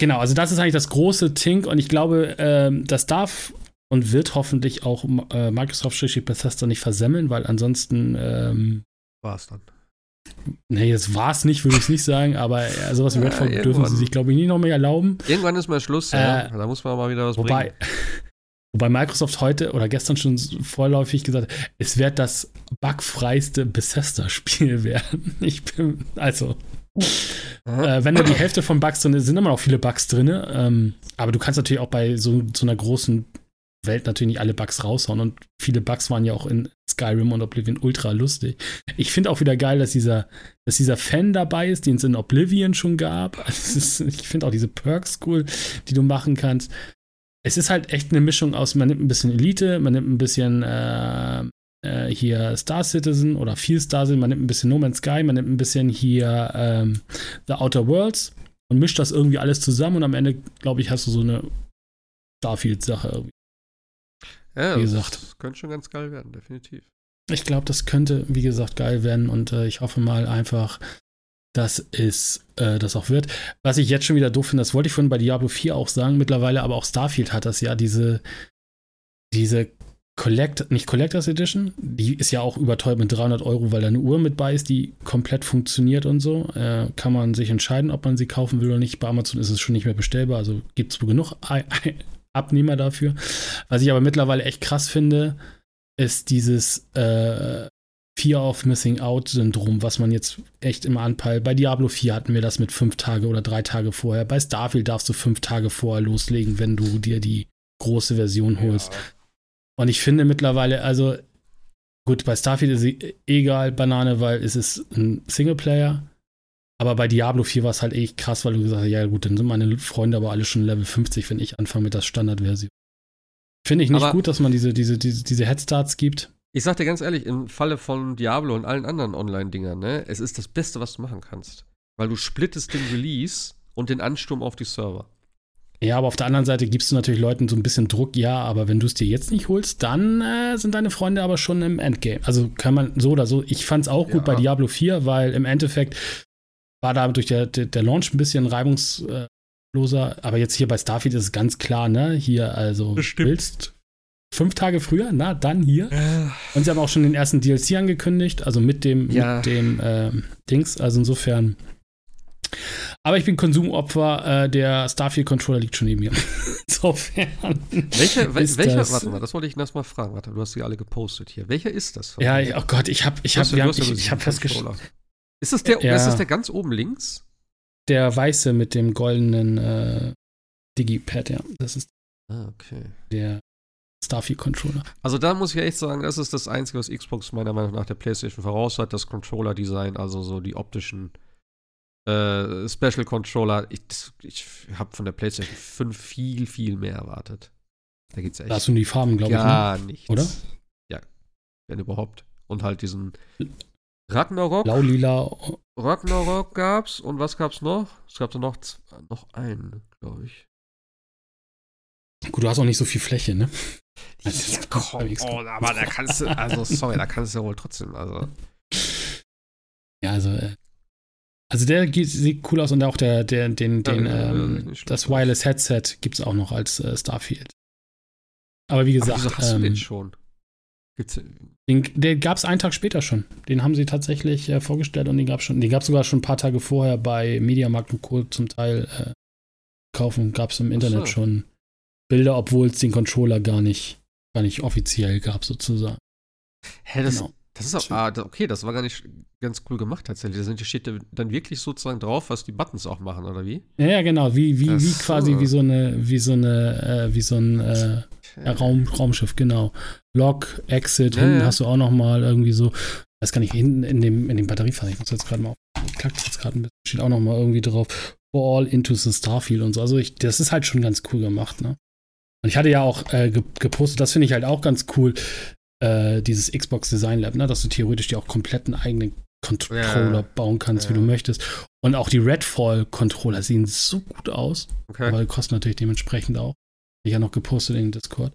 Genau, also das ist eigentlich das große Ting und ich glaube, ähm, das darf und wird hoffentlich auch äh, Microsoft-Bethesda nicht versemmeln, weil ansonsten ähm, war es dann. Nee, jetzt war es nicht, würde ich es nicht sagen, aber äh, sowas wie Redfall ja, dürfen sie sich, glaube ich, nie noch mehr erlauben. Irgendwann ist mal Schluss, äh, ja. Da muss man mal wieder was wobei, bringen. Wobei Microsoft heute oder gestern schon vorläufig gesagt hat, es wird das bugfreiste Bethesda-Spiel werden. Ich bin, also, äh, wenn da die Hälfte von Bugs drin ist, sind immer noch viele Bugs drin. Ähm, aber du kannst natürlich auch bei so, so einer großen Welt natürlich nicht alle Bugs raushauen. Und viele Bugs waren ja auch in Skyrim und Oblivion ultra lustig. Ich finde auch wieder geil, dass dieser, dass dieser Fan dabei ist, den es in Oblivion schon gab. Also ist, ich finde auch diese Perks cool, die du machen kannst. Es ist halt echt eine Mischung aus, man nimmt ein bisschen Elite, man nimmt ein bisschen äh, äh, hier Star Citizen oder viel Star Citizen, man nimmt ein bisschen No Man's Sky, man nimmt ein bisschen hier ähm, The Outer Worlds und mischt das irgendwie alles zusammen und am Ende, glaube ich, hast du so eine Starfield-Sache irgendwie. Ja, wie gesagt. das könnte schon ganz geil werden, definitiv. Ich glaube, das könnte, wie gesagt, geil werden und äh, ich hoffe mal einfach, dass es äh, das auch wird. Was ich jetzt schon wieder doof finde, das wollte ich vorhin bei Diablo 4 auch sagen, mittlerweile, aber auch Starfield hat das ja, diese, diese Collect, nicht Collectors Edition, die ist ja auch überteuert mit 300 Euro, weil da eine Uhr mit bei ist, die komplett funktioniert und so. Äh, kann man sich entscheiden, ob man sie kaufen will oder nicht. Bei Amazon ist es schon nicht mehr bestellbar, also gibt es wohl genug Abnehmer dafür. Was ich aber mittlerweile echt krass finde, ist dieses äh, Fear of Missing Out Syndrom, was man jetzt echt immer anpeilt. Bei Diablo 4 hatten wir das mit fünf Tage oder drei Tage vorher. Bei Starfield darfst du fünf Tage vorher loslegen, wenn du dir die große Version holst. Ja. Und ich finde mittlerweile, also gut, bei Starfield ist es egal, Banane, weil es ist ein Singleplayer. Aber bei Diablo 4 war es halt echt krass, weil du gesagt hast, ja gut, dann sind meine Freunde aber alle schon Level 50, wenn ich anfange mit der Standardversion. Finde ich nicht aber gut, dass man diese, diese, diese, diese Headstarts gibt. Ich sag dir ganz ehrlich, im Falle von Diablo und allen anderen Online-Dingern, ne, es ist das Beste, was du machen kannst. Weil du splittest den Release und den Ansturm auf die Server. Ja, aber auf der anderen Seite gibst du natürlich Leuten so ein bisschen Druck, ja, aber wenn du es dir jetzt nicht holst, dann äh, sind deine Freunde aber schon im Endgame. Also kann man so oder so. Ich fand es auch gut ja. bei Diablo 4, weil im Endeffekt war da durch der, der, der Launch ein bisschen reibungsloser, aber jetzt hier bei Starfield ist es ganz klar, ne? Hier, also Bestimmt. willst fünf Tage früher, na, dann hier. Äh. Und sie haben auch schon den ersten DLC angekündigt, also mit dem, ja. mit dem äh, Dings. Also insofern aber ich bin Konsumopfer, äh, der Starfield-Controller liegt schon neben mir. Insofern. Welcher, welcher, warte mal, das wollte ich erst mal fragen. Warte, du hast sie alle gepostet hier. Welcher ist das? Ja, ja, oh Gott, ich habe ich hab, hab, ich, ich hab festgestellt. Ist das der, ja, ist das der ganz oben links? Der weiße mit dem goldenen äh, Digipad, ja. Das ist ah, okay. der Starfield-Controller. Also da muss ich echt sagen, das ist das Einzige, was Xbox meiner Meinung nach der PlayStation voraus hat, das Controller-Design, also so die optischen äh, Special Controller. Ich, ich habe von der PlayStation 5 viel, viel mehr erwartet. Da geht's echt. Da hast du die Farben, glaube ich. Gar ne? nichts. Oder? Ja, wenn überhaupt. Und halt diesen Ragnarok. Blau-lila. Ragnarok gab's. Und was gab's noch? Es gab noch, noch einen, glaube ich. Gut, du hast auch nicht so viel Fläche, ne? Ja, komm, oh, aber da kannst du, also sorry, da kannst du ja wohl trotzdem, also. Ja, also, äh, also der sieht cool aus und auch der, der, den, den, ja, ähm, das Wireless Headset gibt es auch noch als äh, Starfield. Aber wie gesagt. Aber ähm, den schon? Gibt's, den, den gab es einen Tag später schon. Den haben sie tatsächlich äh, vorgestellt und den gab es schon. Den gab es sogar schon ein paar Tage vorher bei Mediamarkt und Co. zum Teil äh, kaufen. Gab es im Internet so. schon Bilder, obwohl es den Controller gar nicht, gar nicht offiziell gab, sozusagen. Hä, das, genau. Das ist auch, ah, okay, das war gar nicht ganz cool gemacht tatsächlich. Da steht dann wirklich sozusagen drauf, was die Buttons auch machen, oder wie? Ja, ja genau, wie, wie, wie quasi wie so eine, wie so eine, äh, wie so ein äh, Raum, Raumschiff, genau. Lock, Exit, ja, hinten ja. hast du auch noch mal irgendwie so, weiß gar nicht, hinten in dem, in dem Batteriefach, ich muss jetzt gerade mal auf, klackt jetzt gerade ein bisschen, steht auch noch mal irgendwie drauf, All into the Starfield und so. Also ich, das ist halt schon ganz cool gemacht, ne? Und ich hatte ja auch äh, gepostet, das finde ich halt auch ganz cool, äh, dieses Xbox Design Lab, ne, dass du theoretisch dir auch komplett einen eigenen Controller ja. bauen kannst, ja. wie du möchtest. Und auch die Redfall-Controller sehen so gut aus. Okay. Aber die kosten natürlich dementsprechend auch. Ich habe noch gepostet in den Discord.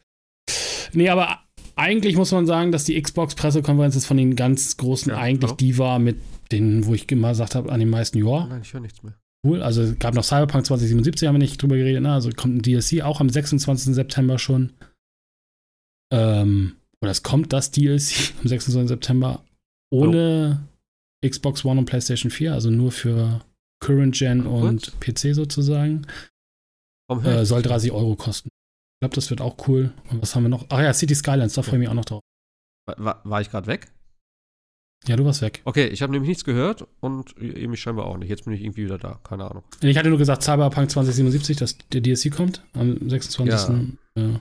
Nee, aber eigentlich muss man sagen, dass die Xbox-Pressekonferenz ist von den ganz großen ja, eigentlich hallo? die war mit denen, wo ich immer gesagt habe, an den meisten, ja. Nein, ich höre nichts mehr. Cool, also es gab noch Cyberpunk 2077, haben wir nicht drüber geredet, ne? also kommt ein DLC auch am 26. September schon. Ähm, oder es kommt das DLC am 26. September ohne oh. Xbox One und PlayStation 4, also nur für Current Gen oh, und PC sozusagen. Äh, soll 30 Euro kosten. Ich glaube, das wird auch cool. Und was haben wir noch? Ach ja, City Skylines, da freue ich mich auch noch drauf. War, war ich gerade weg? Ja, du warst weg. Okay, ich habe nämlich nichts gehört und ihr mich scheinbar auch nicht. Jetzt bin ich irgendwie wieder da, keine Ahnung. Ich hatte nur gesagt, Cyberpunk 2077, dass der DLC kommt am 26. Ja. Ja.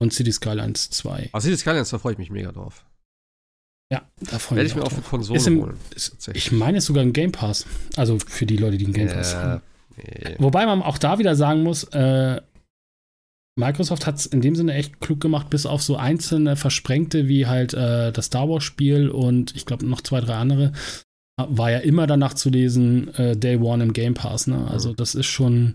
Und City Skylines 2. Aber City Skylines, da freue ich mich mega drauf. Ja, da freue ich mich. Werde ich mir auch für Konsole im, holen. Ist, ich meine, es sogar ein Game Pass. Also für die Leute, die einen Game Pass haben. Nee. Wobei man auch da wieder sagen muss, äh, Microsoft hat es in dem Sinne echt klug gemacht, bis auf so einzelne Versprengte wie halt äh, das Star Wars-Spiel und ich glaube noch zwei, drei andere, war ja immer danach zu lesen, äh, Day One im Game Pass. Ne? Also das ist schon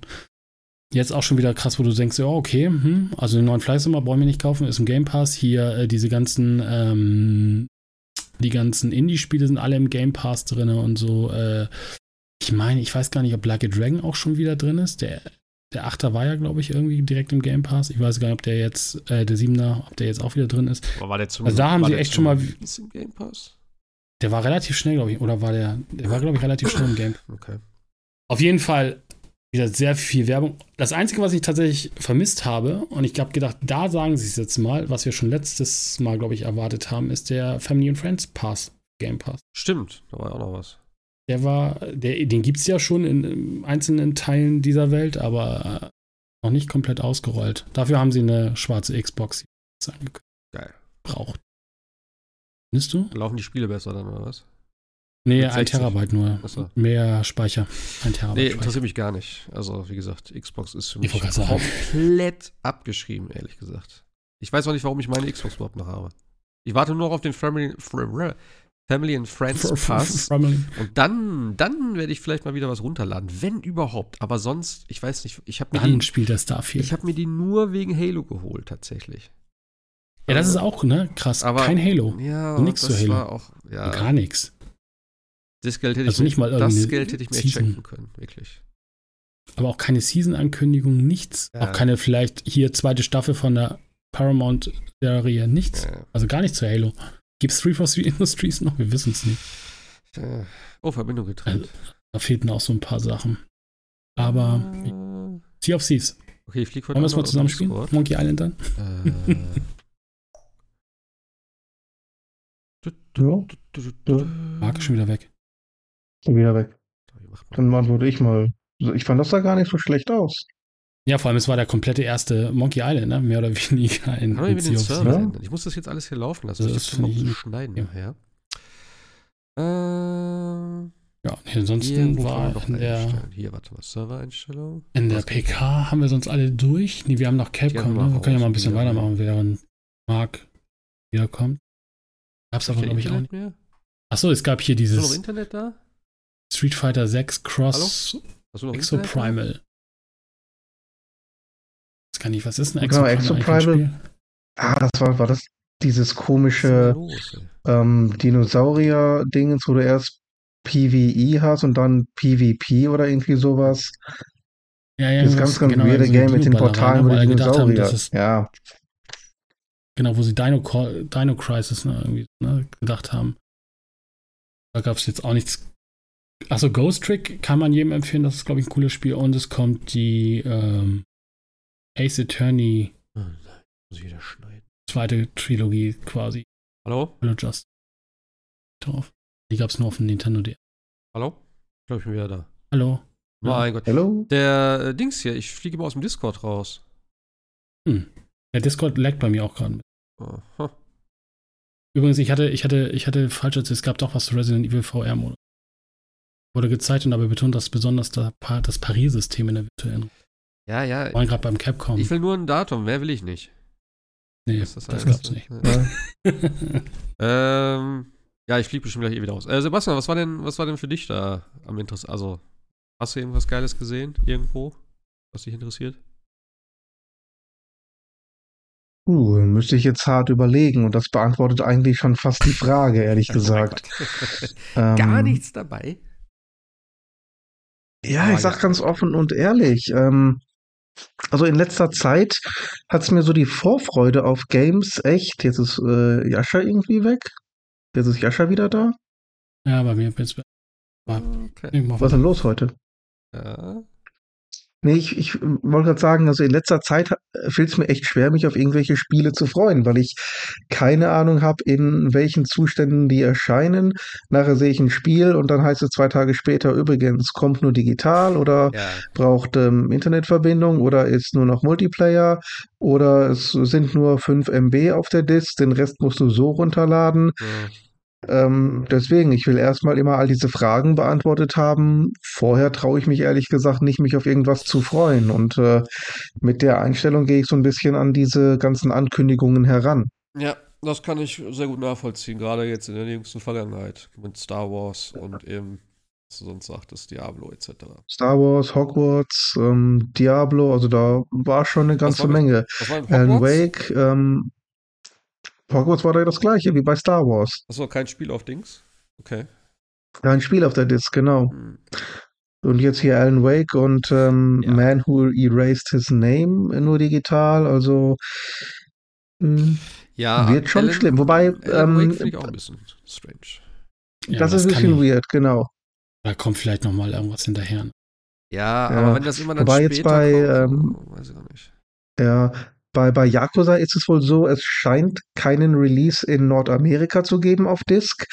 jetzt auch schon wieder krass, wo du denkst, ja, okay, hm, also den neuen Fleißimmer brauchen wir nicht kaufen, ist im Game Pass. Hier äh, diese ganzen, ähm, die ganzen Indie-Spiele sind alle im Game Pass drin und so. Äh, ich meine, ich weiß gar nicht, ob Black Dragon auch schon wieder drin ist. Der der Achter war ja, glaube ich, irgendwie direkt im Game Pass. Ich weiß gar nicht, ob der jetzt, äh, der Siebener, ob der jetzt auch wieder drin ist. Aber war der zum, also da haben sie echt schon mal. Im Game Pass? Der war relativ schnell, glaube ich. Oder war der, der war, glaube ich, relativ schnell im Game. Okay. Auf jeden Fall wieder sehr viel Werbung. Das Einzige, was ich tatsächlich vermisst habe, und ich habe gedacht, da sagen sie es jetzt mal, was wir schon letztes Mal, glaube ich, erwartet haben, ist der Family and Friends Pass, Game Pass. Stimmt, da war ja auch noch was. Der war, der, den gibt es ja schon in, in, einzelnen Teilen dieser Welt, aber noch nicht komplett ausgerollt. Dafür haben sie eine schwarze Xbox angekündigt. Geil. Braucht. Findest du? Laufen die Spiele besser dann, oder was? Nee, ein Terabyte nur. Achso. Mehr Speicher. Ein Terabyte. Nee, interessiert mich gar nicht. Also, wie gesagt, Xbox ist für mich komplett abgeschrieben, ehrlich gesagt. Ich weiß auch nicht, warum ich meine Xbox überhaupt noch habe. Ich warte nur noch auf den Family, Family and Friends Pass. Und dann, dann werde ich vielleicht mal wieder was runterladen, wenn überhaupt. Aber sonst, ich weiß nicht, ich habe mir dann die, spielt das Ich habe mir die nur wegen Halo geholt, tatsächlich. Ja, das ist auch, ne? Krass. Aber, Kein Halo. Ja, nix zu Halo. War auch, ja. Gar nichts. Das Geld hätte also ich nicht mal das Geld hätte ich mir echt schenken können, wirklich. Aber auch keine Season-Ankündigung, nichts. Ja. Auch keine vielleicht hier zweite Staffel von der Paramount-Serie, nichts. Ja. Also gar nichts zu Halo. Gibt es 343 Industries noch? Wir wissen es nicht. Oh, Verbindung getrennt. Also, da fehlten auch so ein paar Sachen. Aber äh, Sea of Thieves. Okay, ich fliege Wollen wir es mal zusammen spielen? Monkey Island dann? Äh. ja. Marc ist schon wieder weg. Wieder weg. Dann antworte ich mal. Ich fand das da gar nicht so schlecht aus. Ja, vor allem, es war der komplette erste Monkey Island, ne? mehr oder weniger in, in den Server ja? Ich muss das jetzt alles hier laufen lassen. Das, das ist noch schneiden ja. nachher. Äh, ja, nee, ansonsten war in der, hier, warte mal, Servereinstellung. In der PK haben wir sonst alle durch. Nee, wir haben noch Capcom, ne? Wir können ja mal ein bisschen weitermachen, während Mark wiederkommt. Gab's aber, glaube ich, auch nicht. Mehr? Achso, es gab hier dieses. Du noch Internet da? Street Fighter 6 Cross Exoprimal gar nicht, was ist ein genau, Exoprimal? Ah, das war, war das dieses komische ähm, Dinosaurier-Dingens, wo du erst PvE hast und dann PvP oder irgendwie sowas. Ja, ja, das ganz, ganz genau, weirde Game mit den Portalen, wo die Dinosaurier. Haben, ja. Genau, wo sie Dino, Dino Crisis ne, irgendwie ne, gedacht haben. Da gab es jetzt auch nichts. Achso, Ghost Trick kann man jedem empfehlen, das ist, glaube ich, ein cooles Spiel. Und es kommt die ähm, Ace Attorney. Oh muss ich wieder schneiden. Zweite Trilogie quasi. Hallo? Hallo Just. Drauf. Die gab es nur auf dem Nintendo DS. Hallo? Ich glaube, ich bin wieder da. Hallo. Mein Gott. Hallo? Der äh, Dings hier, ich fliege immer aus dem Discord raus. Hm. Der Discord laggt bei mir auch gerade. Aha. Übrigens, ich hatte, ich hatte, ich hatte falsch es gab doch was zu Resident Evil VR-Modus. Wurde gezeigt und dabei betont, dass besonders das, das Paris-System in der virtuellen ja, ja. Wir waren gerade beim Capcom. Ich will nur ein Datum, mehr will ich nicht. Nee, das, das, das gab's nicht. ähm, Ja, ich fliege bestimmt gleich eh wieder aus. Äh, Sebastian, was war denn, was war denn für dich da am Interesse? Also, hast du irgendwas Geiles gesehen? Irgendwo? Was dich interessiert? Uh, müsste ich jetzt hart überlegen und das beantwortet eigentlich schon fast die Frage, ehrlich oh gesagt. ähm, Gar nichts dabei? Ja, ich sag ganz offen und ehrlich, ähm, also in letzter Zeit hat es mir so die Vorfreude auf Games echt, jetzt ist äh, Jascha irgendwie weg. Jetzt ist Jascha wieder da. Ja, bei mir jetzt. Okay. Was ist denn los heute? Ja. Nee, ich, ich wollte gerade sagen, also in letzter Zeit fällt es mir echt schwer, mich auf irgendwelche Spiele zu freuen, weil ich keine Ahnung habe, in welchen Zuständen die erscheinen. Nachher sehe ich ein Spiel und dann heißt es zwei Tage später übrigens, kommt nur digital oder ja. braucht ähm, Internetverbindung oder ist nur noch Multiplayer oder es sind nur 5 MB auf der Disk, den Rest musst du so runterladen. Ja. Ähm, deswegen, ich will erstmal immer all diese Fragen beantwortet haben. Vorher traue ich mich ehrlich gesagt nicht, mich auf irgendwas zu freuen. Und äh, mit der Einstellung gehe ich so ein bisschen an diese ganzen Ankündigungen heran. Ja, das kann ich sehr gut nachvollziehen, gerade jetzt in der jüngsten Vergangenheit mit Star Wars und eben, was du sonst sagtest, Diablo etc. Star Wars, Hogwarts, ähm, Diablo, also da war schon eine ganze Menge. Alan Wake, ähm, Hogwarts war da das gleiche wie bei Star Wars. Achso, kein Spiel auf Dings? Okay. Kein Spiel auf der Disc, genau. Hm. Und jetzt hier Alan Wake und ähm, ja. Man Who Erased His Name nur digital, also mh, hm, ja, wird schon Alan, schlimm. Wobei, Alan ähm, finde ich auch ein bisschen strange. Ja, das, das ist ein bisschen weird, genau. Da kommt vielleicht noch mal irgendwas hinterher. Ja, ja, aber wenn das immer dann Wobei später jetzt bei, kommt, ähm, weiß ich auch nicht. Ja, bei, bei Yakuza ist es wohl so, es scheint keinen Release in Nordamerika zu geben auf Disk,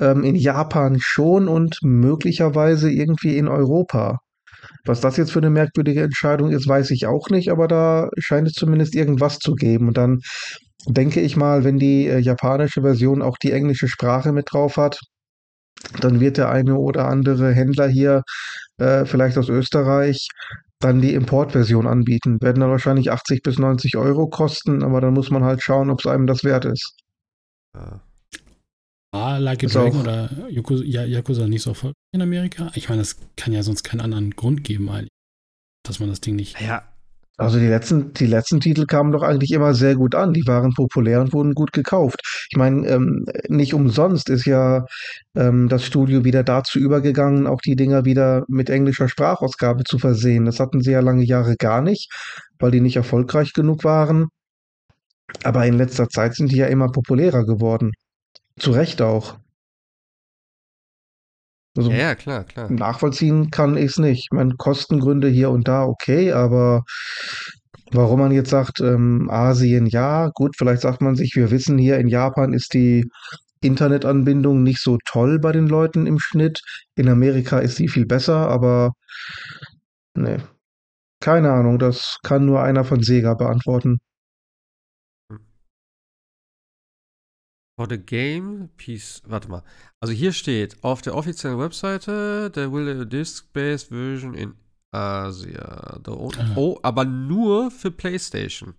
ähm, in Japan schon und möglicherweise irgendwie in Europa. Was das jetzt für eine merkwürdige Entscheidung ist, weiß ich auch nicht, aber da scheint es zumindest irgendwas zu geben. Und dann denke ich mal, wenn die äh, japanische Version auch die englische Sprache mit drauf hat, dann wird der eine oder andere Händler hier, äh, vielleicht aus Österreich, dann die Importversion anbieten. Werden dann wahrscheinlich 80 bis 90 Euro kosten, aber dann muss man halt schauen, ob es einem das wert ist. Ja. Ah, Like a Dragon oder Yakuza nicht so erfolgreich in Amerika? Ich meine, das kann ja sonst keinen anderen Grund geben, dass man das Ding nicht. Ja, also die letzten, die letzten Titel kamen doch eigentlich immer sehr gut an. Die waren populär und wurden gut gekauft. Ich meine, ähm, nicht umsonst ist ja ähm, das Studio wieder dazu übergegangen, auch die Dinger wieder mit englischer Sprachausgabe zu versehen. Das hatten sie ja lange Jahre gar nicht, weil die nicht erfolgreich genug waren. Aber in letzter Zeit sind die ja immer populärer geworden. Zu Recht auch. Also ja, ja, klar, klar. Nachvollziehen kann ich es nicht. Ich meine, Kostengründe hier und da, okay, aber warum man jetzt sagt, ähm, Asien ja, gut, vielleicht sagt man sich, wir wissen hier in Japan ist die Internetanbindung nicht so toll bei den Leuten im Schnitt. In Amerika ist sie viel besser, aber nee. Keine Ahnung, das kann nur einer von Sega beantworten. For the game, piece, warte mal. Also hier steht auf der offiziellen Webseite, there will a disk-based version in Asia. Oh, aber nur für PlayStation.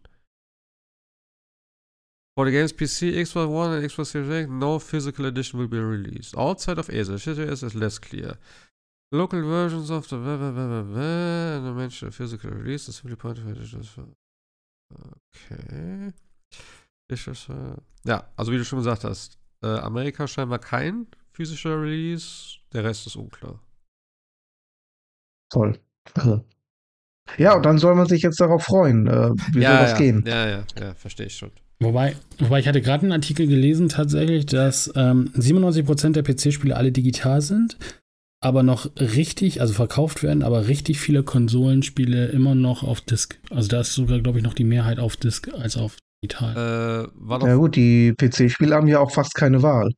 For the games PC, Xbox One and Xbox Series X, no physical edition will be released. Outside of Asia, situation is less clear. Local versions of the and the mentioned physical release is simply point of Okay. Ist das, äh, ja, also wie du schon gesagt hast, äh, Amerika scheinbar kein physischer Release, der Rest ist unklar. Toll. Ja, und dann soll man sich jetzt darauf freuen. Äh, wie ja, soll das ja, gehen? Ja, ja, ja, verstehe ich schon. Wobei, wobei ich hatte gerade einen Artikel gelesen tatsächlich, dass ähm, 97% der PC-Spiele alle digital sind, aber noch richtig, also verkauft werden, aber richtig viele Konsolenspiele immer noch auf Disk. Also da ist sogar, glaube ich, noch die Mehrheit auf Disk als auf digital. Äh, ja gut, die PC-Spiele haben ja auch fast keine Wahl.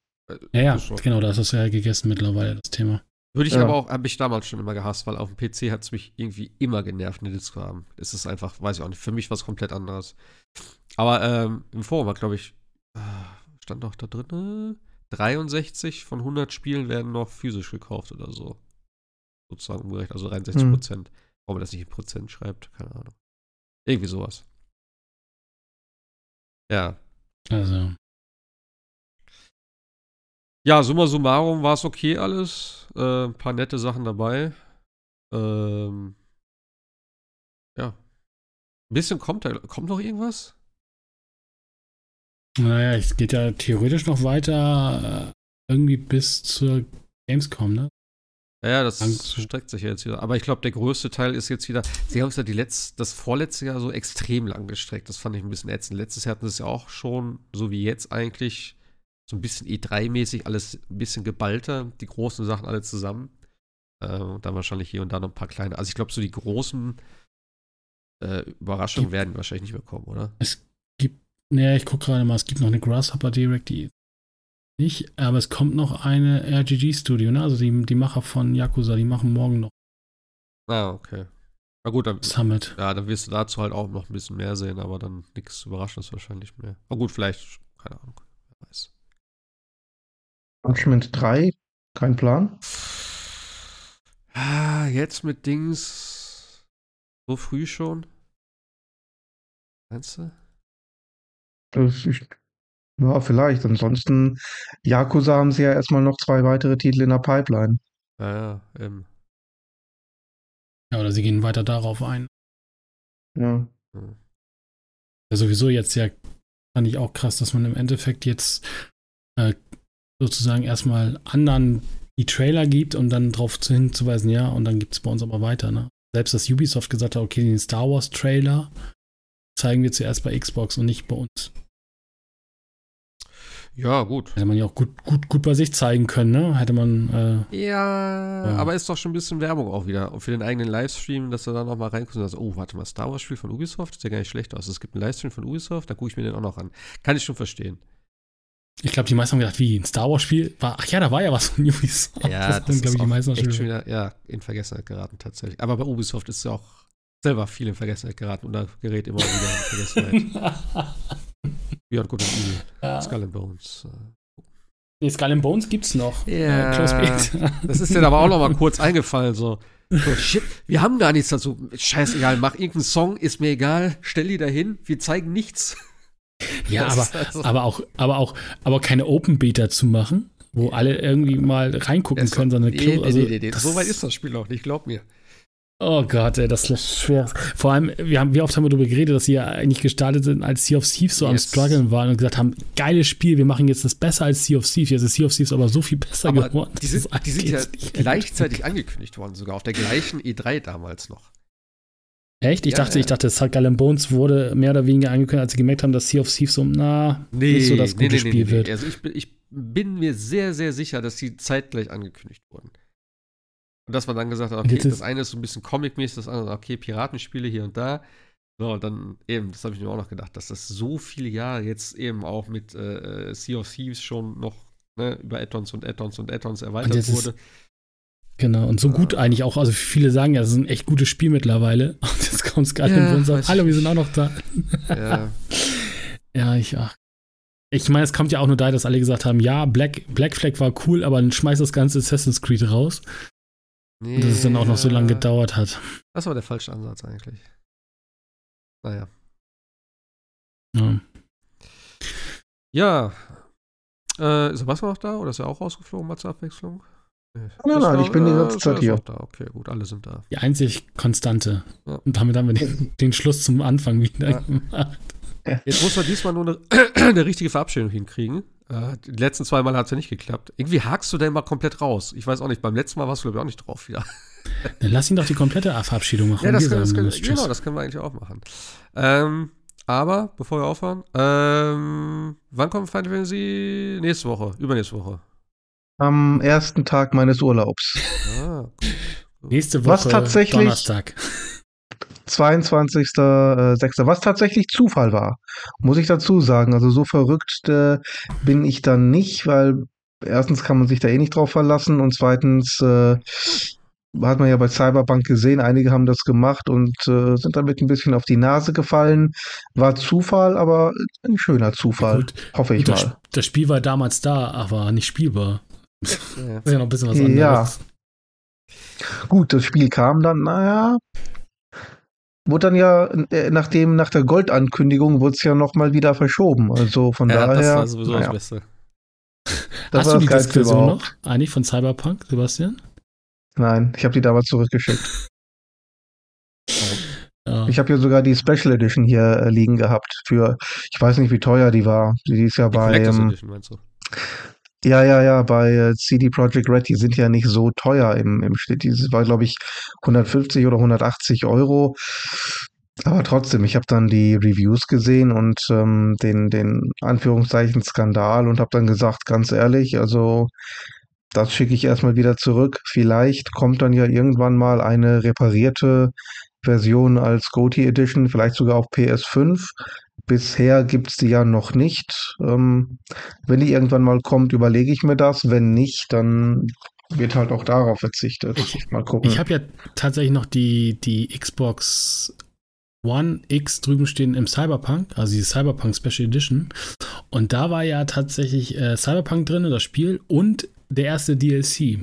Ja, ja, genau, das ist ja gegessen mittlerweile, das Thema. Würde ich ja. aber auch, habe ich damals schon immer gehasst, weil auf dem PC hat es mich irgendwie immer genervt, eine Disco haben. Es ist einfach, weiß ich auch nicht, für mich was komplett anderes. Aber ähm, im Forum war, glaube ich, ah, stand doch da drin, 63 von 100 Spielen werden noch physisch gekauft oder so. Sozusagen umgerechnet, also 63 hm. Prozent. Warum man das nicht in Prozent schreibt, keine Ahnung. Irgendwie sowas. Ja. Also. Ja, summa summarum war es okay alles. Äh, ein paar nette Sachen dabei. Ähm, ja. Ein bisschen kommt da. Kommt noch irgendwas? Naja, es geht ja theoretisch noch weiter. Äh, irgendwie bis zur Gamescom, ne? Ja, das Angst. streckt sich jetzt wieder. Aber ich glaube, der größte Teil ist jetzt wieder. Sie haben es ja die letzt, das vorletzte Jahr so extrem lang gestreckt. Das fand ich ein bisschen ätzend. Letztes Jahr hatten sie es ja auch schon, so wie jetzt eigentlich, so ein bisschen E3-mäßig, alles ein bisschen geballter. Die großen Sachen alle zusammen. Äh, und dann wahrscheinlich hier und da noch ein paar kleine. Also ich glaube, so die großen äh, Überraschungen werden wahrscheinlich nicht mehr kommen, oder? Es gibt, naja, ich gucke gerade mal, es gibt noch eine Grasshopper Direct, die nicht, aber es kommt noch eine RGG-Studio, ne? Also die, die Macher von Yakuza, die machen morgen noch. Ah, okay. Na gut, dann, Summit. Ja, dann wirst du dazu halt auch noch ein bisschen mehr sehen, aber dann nichts Überraschendes wahrscheinlich mehr. Aber gut, vielleicht, keine Ahnung, wer weiß. Judgment 3, kein Plan? Ah, jetzt mit Dings so früh schon? Meinst du? Das ist, ja, vielleicht. Ansonsten, Yakuza haben sie ja erstmal noch zwei weitere Titel in der Pipeline. Ja, ja, eben. Ja, oder sie gehen weiter darauf ein. Ja. Ja, sowieso jetzt ja, fand ich auch krass, dass man im Endeffekt jetzt äh, sozusagen erstmal anderen die Trailer gibt und dann darauf hinzuweisen, ja, und dann gibt es bei uns aber weiter, ne? Selbst dass Ubisoft gesagt hat, okay, den Star Wars Trailer zeigen wir zuerst bei Xbox und nicht bei uns. Ja, gut. Hätte man ja auch gut, gut, gut bei sich zeigen können, ne? Hätte man. Äh, ja, ja, aber ist doch schon ein bisschen Werbung auch wieder. für den eigenen Livestream, dass du da nochmal reinkommst und sagst, oh, warte mal, Star Wars-Spiel von Ubisoft? Sieht ja gar nicht schlecht aus. Es gibt einen Livestream von Ubisoft, da gucke ich mir den auch noch an. Kann ich schon verstehen. Ich glaube, die meisten haben gedacht, wie ein Star Wars-Spiel war. Ach ja, da war ja was von Ubisoft. Ja, das, das glaube ich, die meisten echt schon wieder, ja, in Vergessenheit geraten tatsächlich. Aber bei Ubisoft ist ja auch selber viel in Vergessenheit geraten und da gerät immer wieder in Vergessenheit. And Evil, ja. Skull and Bones. Äh. Nee, Skull and Bones gibt's noch. Ja. Äh, das ist dir aber auch noch mal kurz eingefallen, so. so. Shit, wir haben gar nichts dazu. Scheißegal, mach irgendeinen Song, ist mir egal, stell die dahin, wir zeigen nichts. Ja, aber, also aber auch, aber auch, aber keine Open Beta zu machen, wo alle irgendwie mal reingucken können, sondern nee, also, nee, nee, nee. so weit ist das Spiel noch nicht, glaub mir. Oh Gott, ey, das ist schwer. Vor allem, wir haben, wie oft haben wir darüber geredet, dass sie ja eigentlich gestartet sind, als Sea of Thieves so yes. am Struggeln waren und gesagt haben, geiles Spiel, wir machen jetzt das besser als Sea of Thieves. Jetzt ist Sea of Thieves aber so viel besser aber geworden. Die sind, die sind ja gleichzeitig angekündigt worden, sogar auf der gleichen E3 damals noch. Echt? Ich ja, dachte, ja. ich dachte, Skull Bones wurde mehr oder weniger angekündigt, als sie gemerkt haben, dass Sea of Thieves so, na, nee, nicht so das gute nee, nee, Spiel wird. Also ich, ich bin mir sehr, sehr sicher, dass sie zeitgleich angekündigt wurden. Und dass man dann gesagt hat, okay, das eine ist so ein bisschen Comic-mäßig, das andere, okay, Piratenspiele hier und da. So, und dann eben, das habe ich mir auch noch gedacht, dass das so viele Jahre jetzt eben auch mit äh, Sea of Thieves schon noch ne, über Addons und Addons und Addons erweitert und wurde. Ist, genau, und so gut äh, eigentlich auch, also viele sagen ja, das ist ein echt gutes Spiel mittlerweile. Und jetzt kommt Skyrim ja, und sagt, hallo, wir sind auch noch da. Ja, ja ich, ach. Ich meine, es kommt ja auch nur da, dass alle gesagt haben, ja, Black, Black Flag war cool, aber dann schmeißt das ganze Assassin's Creed raus. Nee, und dass es dann auch noch so lange gedauert hat. Das war der falsche Ansatz eigentlich. Naja. Ja. Ja. Äh, ist Sebastian noch da oder ist er auch rausgeflogen mal zur Abwechslung? Nee. Nein, nein, ich bin die ganze Zeit hier. Da. Okay, gut, alle sind da. Die einzig Konstante. Ja. Und damit haben wir den, den, Schluss zum Anfang wieder ja. gemacht. Jetzt muss man diesmal nur eine, eine richtige Verabschiedung hinkriegen. Äh, die letzten zwei Mal hat es ja nicht geklappt. Irgendwie hakst du den mal komplett raus. Ich weiß auch nicht, beim letzten Mal warst du, glaube ich, auch nicht drauf wieder. Dann lass ihn doch die komplette Verabschiedung machen. Ja, das, kann, das können, genau, das können wir eigentlich auch machen. Ähm, aber, bevor wir aufhören, ähm, wann kommt Final Fantasy? Nächste Woche, übernächste Woche. Am ersten Tag meines Urlaubs. Ah, gut. Nächste Woche, Was tatsächlich, Donnerstag. 22.06. Was tatsächlich Zufall war, muss ich dazu sagen. Also so verrückt äh, bin ich dann nicht, weil erstens kann man sich da eh nicht drauf verlassen und zweitens äh, hat man ja bei Cyberpunk gesehen, einige haben das gemacht und äh, sind damit ein bisschen auf die Nase gefallen. War Zufall, aber ein schöner Zufall, Gut. hoffe ich das, mal. Das Spiel war damals da, aber nicht spielbar. Das ist ja noch ein bisschen was anderes. Ja. Gut, das Spiel kam dann, naja, wurde dann ja, äh, nachdem, nach der Goldankündigung, wurde es ja nochmal wieder verschoben. Also von ja, daher. Das war sowieso naja. das Beste. Das Hast du die Diskussion noch? Eigentlich von Cyberpunk, Sebastian? Nein, ich habe die damals zurückgeschickt. ja. Ich habe hier sogar die Special Edition hier äh, liegen gehabt für, ich weiß nicht, wie teuer die war. Die ist ja die bei. Edition, meinst du? Ja, ja, ja, bei äh, CD Projekt Red, die sind ja nicht so teuer im, im Schnitt. Die war, glaube ich, 150 oder 180 Euro. Aber trotzdem, ich habe dann die Reviews gesehen und ähm, den, den Anführungszeichen Skandal und habe dann gesagt, ganz ehrlich, also das schicke ich erstmal wieder zurück. Vielleicht kommt dann ja irgendwann mal eine reparierte Version als GOTY Edition, vielleicht sogar auf PS5. Bisher gibt es die ja noch nicht. Ähm, wenn die irgendwann mal kommt, überlege ich mir das. Wenn nicht, dann wird halt auch darauf verzichtet. Ich, mal gucken. Ich habe ja tatsächlich noch die, die Xbox One X drüben stehen im Cyberpunk, also die Cyberpunk Special Edition. Und da war ja tatsächlich äh, Cyberpunk drin, das Spiel, und der erste DLC.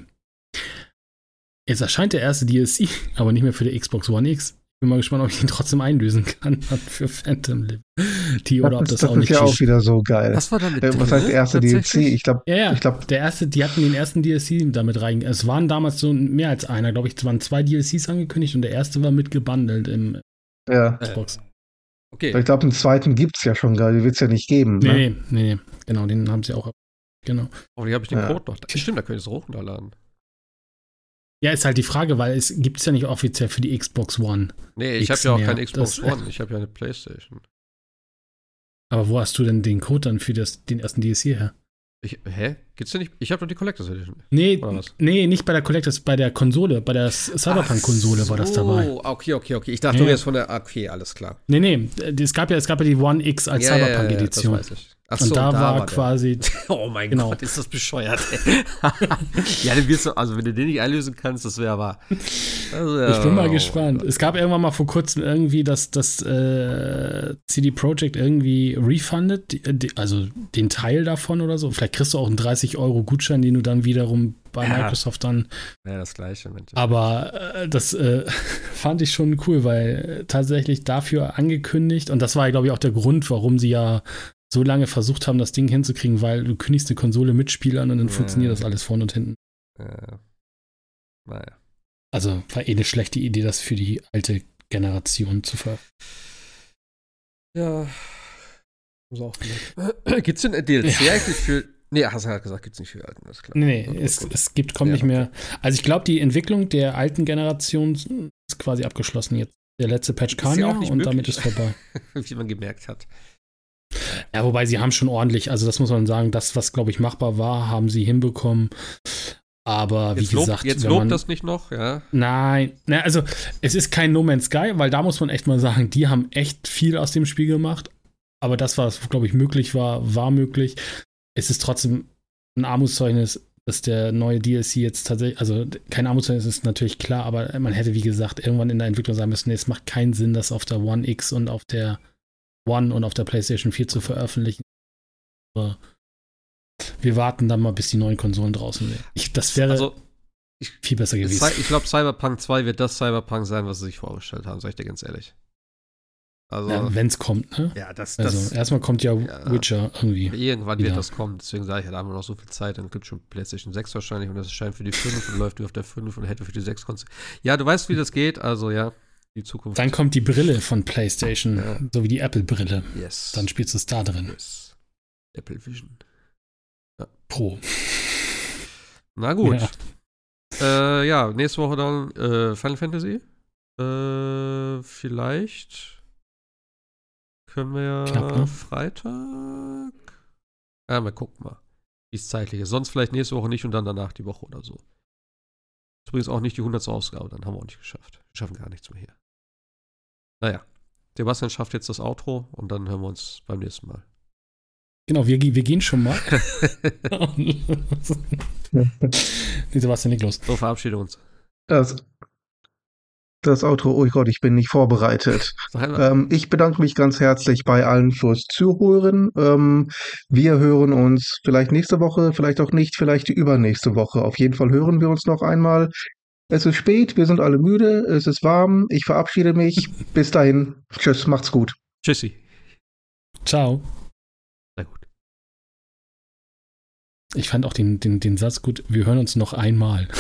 Jetzt erscheint der erste DLC, aber nicht mehr für die Xbox One X. Bin mal gespannt, ob ich ihn trotzdem einlösen kann für Phantom Liberty oder ob das, das auch nicht ist ja auch wieder so geil. Was war damit? Äh, was heißt der erste DLC? Ich glaube, ja, ja. Ich glaub, der erste, die hatten den ersten DLC damit rein. Es waren damals so mehr als einer, glaube ich, es waren zwei DLCs angekündigt und der erste war mit gebundelt im ja. Xbox. Okay. Ich glaube, den zweiten gibt es ja schon gar, die wird es ja nicht geben. Nee, ne? nee, nee, genau, den haben sie auch. Genau. Oh, die habe ich den ja. Code noch. Stimmt, da könnt ihr es runterladen. Ja, ist halt die Frage, weil es gibt es ja nicht offiziell für die Xbox One. Nee, ich habe ja auch mehr. keine Xbox das, One, ich habe ja eine Playstation. Aber wo hast du denn den Code dann für das, den ersten DLC her? Ich, hä? Gibt's denn nicht? Ich habe doch die Collectors Edition. Nee, nee, nicht bei der Collectors, bei der Konsole, bei der Cyberpunk-Konsole so. war das dabei. Okay, okay, okay. Ich dachte, ja. du wärst von der. Okay, alles klar. Nee, nee. Es gab ja, es gab ja die One X als ja, Cyberpunk-Edition. Ja, ja, das weiß ich. Ach und so, da, da war, war quasi. oh mein genau. Gott, ist das bescheuert, ey. ja, dann wirst du, also wenn du den nicht einlösen kannst, das wäre wahr. Also, ich bin mal oh gespannt. Es gab irgendwann mal vor kurzem irgendwie, dass das äh, CD Projekt irgendwie refundet, die, also den Teil davon oder so. Vielleicht kriegst du auch einen 30 Euro Gutschein, den du dann wiederum bei ja. Microsoft dann. Ja, das gleiche. Mensch. Aber äh, das äh, fand ich schon cool, weil tatsächlich dafür angekündigt, und das war, glaube ich, auch der Grund, warum sie ja so lange versucht haben, das Ding hinzukriegen, weil du kündigst eine Konsole mit Spielern und dann ja. funktioniert das alles vorne und hinten. Ja. Naja. Also war eh eine schlechte Idee, das für die alte Generation zu ver. Ja. Gibt es denn ein DLC ja. eigentlich für. Nee, hast du halt gesagt, gibt es nicht für die alten, das ist klar. Nee, nee es, es, gibt, kommt ja, nicht mehr. Also ich glaube, die Entwicklung der alten Generation ist quasi abgeschlossen jetzt. Der letzte Patch kam ja und möglich. damit ist vorbei. Wie man gemerkt hat. Ja, wobei sie haben schon ordentlich, also das muss man sagen, das, was glaube ich machbar war, haben sie hinbekommen. Aber jetzt wie gesagt, lob, jetzt lobt man, das nicht noch, ja? Nein, na, also es ist kein No Man's Sky, weil da muss man echt mal sagen, die haben echt viel aus dem Spiel gemacht. Aber das, was glaube ich möglich war, war möglich. Es ist trotzdem ein Armutszeugnis, dass der neue DLC jetzt tatsächlich, also kein Armutszeugnis ist natürlich klar, aber man hätte wie gesagt irgendwann in der Entwicklung sagen müssen, nee, es macht keinen Sinn, das auf der One X und auf der One und auf der PlayStation 4 zu veröffentlichen. Aber wir warten dann mal, bis die neuen Konsolen draußen sind. Ich, das wäre also, ich, viel besser gewesen. Ich glaube, Cyberpunk 2 wird das Cyberpunk sein, was sie sich vorgestellt haben, sag ich dir ganz ehrlich. Also, ja, wenn es kommt, ne? Ja, das, also, das erstmal kommt ja, ja, Witcher irgendwie. Irgendwann wieder. wird das kommen, deswegen sage ich, da haben wir noch so viel Zeit, dann gibt es schon PlayStation 6 wahrscheinlich und das erscheint für die 5 und läuft wie auf der 5 und hätte für die 6 Konsolen. Ja, du weißt, wie das geht, also ja die Zukunft. Dann kommt die Brille von PlayStation, ja. so wie die Apple-Brille. Yes. Dann spielst du es da drin. Yes. Apple Vision. Ja. Pro. Na gut. Ja. Äh, ja, nächste Woche dann äh, Final Fantasy. Äh, vielleicht können wir ja Knapp, ne? Freitag. Ja, mal gucken mal, wie es zeitlich ist. Sonst vielleicht nächste Woche nicht und dann danach die Woche oder so. Ist übrigens auch nicht die 100. Ausgabe, dann haben wir auch nicht geschafft. Wir schaffen gar nichts mehr hier. Naja, Sebastian schafft jetzt das Outro und dann hören wir uns beim nächsten Mal. Genau, wir, wir gehen schon mal. nee, Sebastian, nicht los. So, verabschiede uns. Das, das Outro, oh Gott, ich bin nicht vorbereitet. Ähm, ich bedanke mich ganz herzlich bei allen fürs Zuhören. Ähm, wir hören uns vielleicht nächste Woche, vielleicht auch nicht, vielleicht die übernächste Woche. Auf jeden Fall hören wir uns noch einmal. Es ist spät, wir sind alle müde, es ist warm. Ich verabschiede mich. Bis dahin. Tschüss, macht's gut. Tschüssi. Ciao. Ich fand auch den, den, den Satz gut, wir hören uns noch einmal.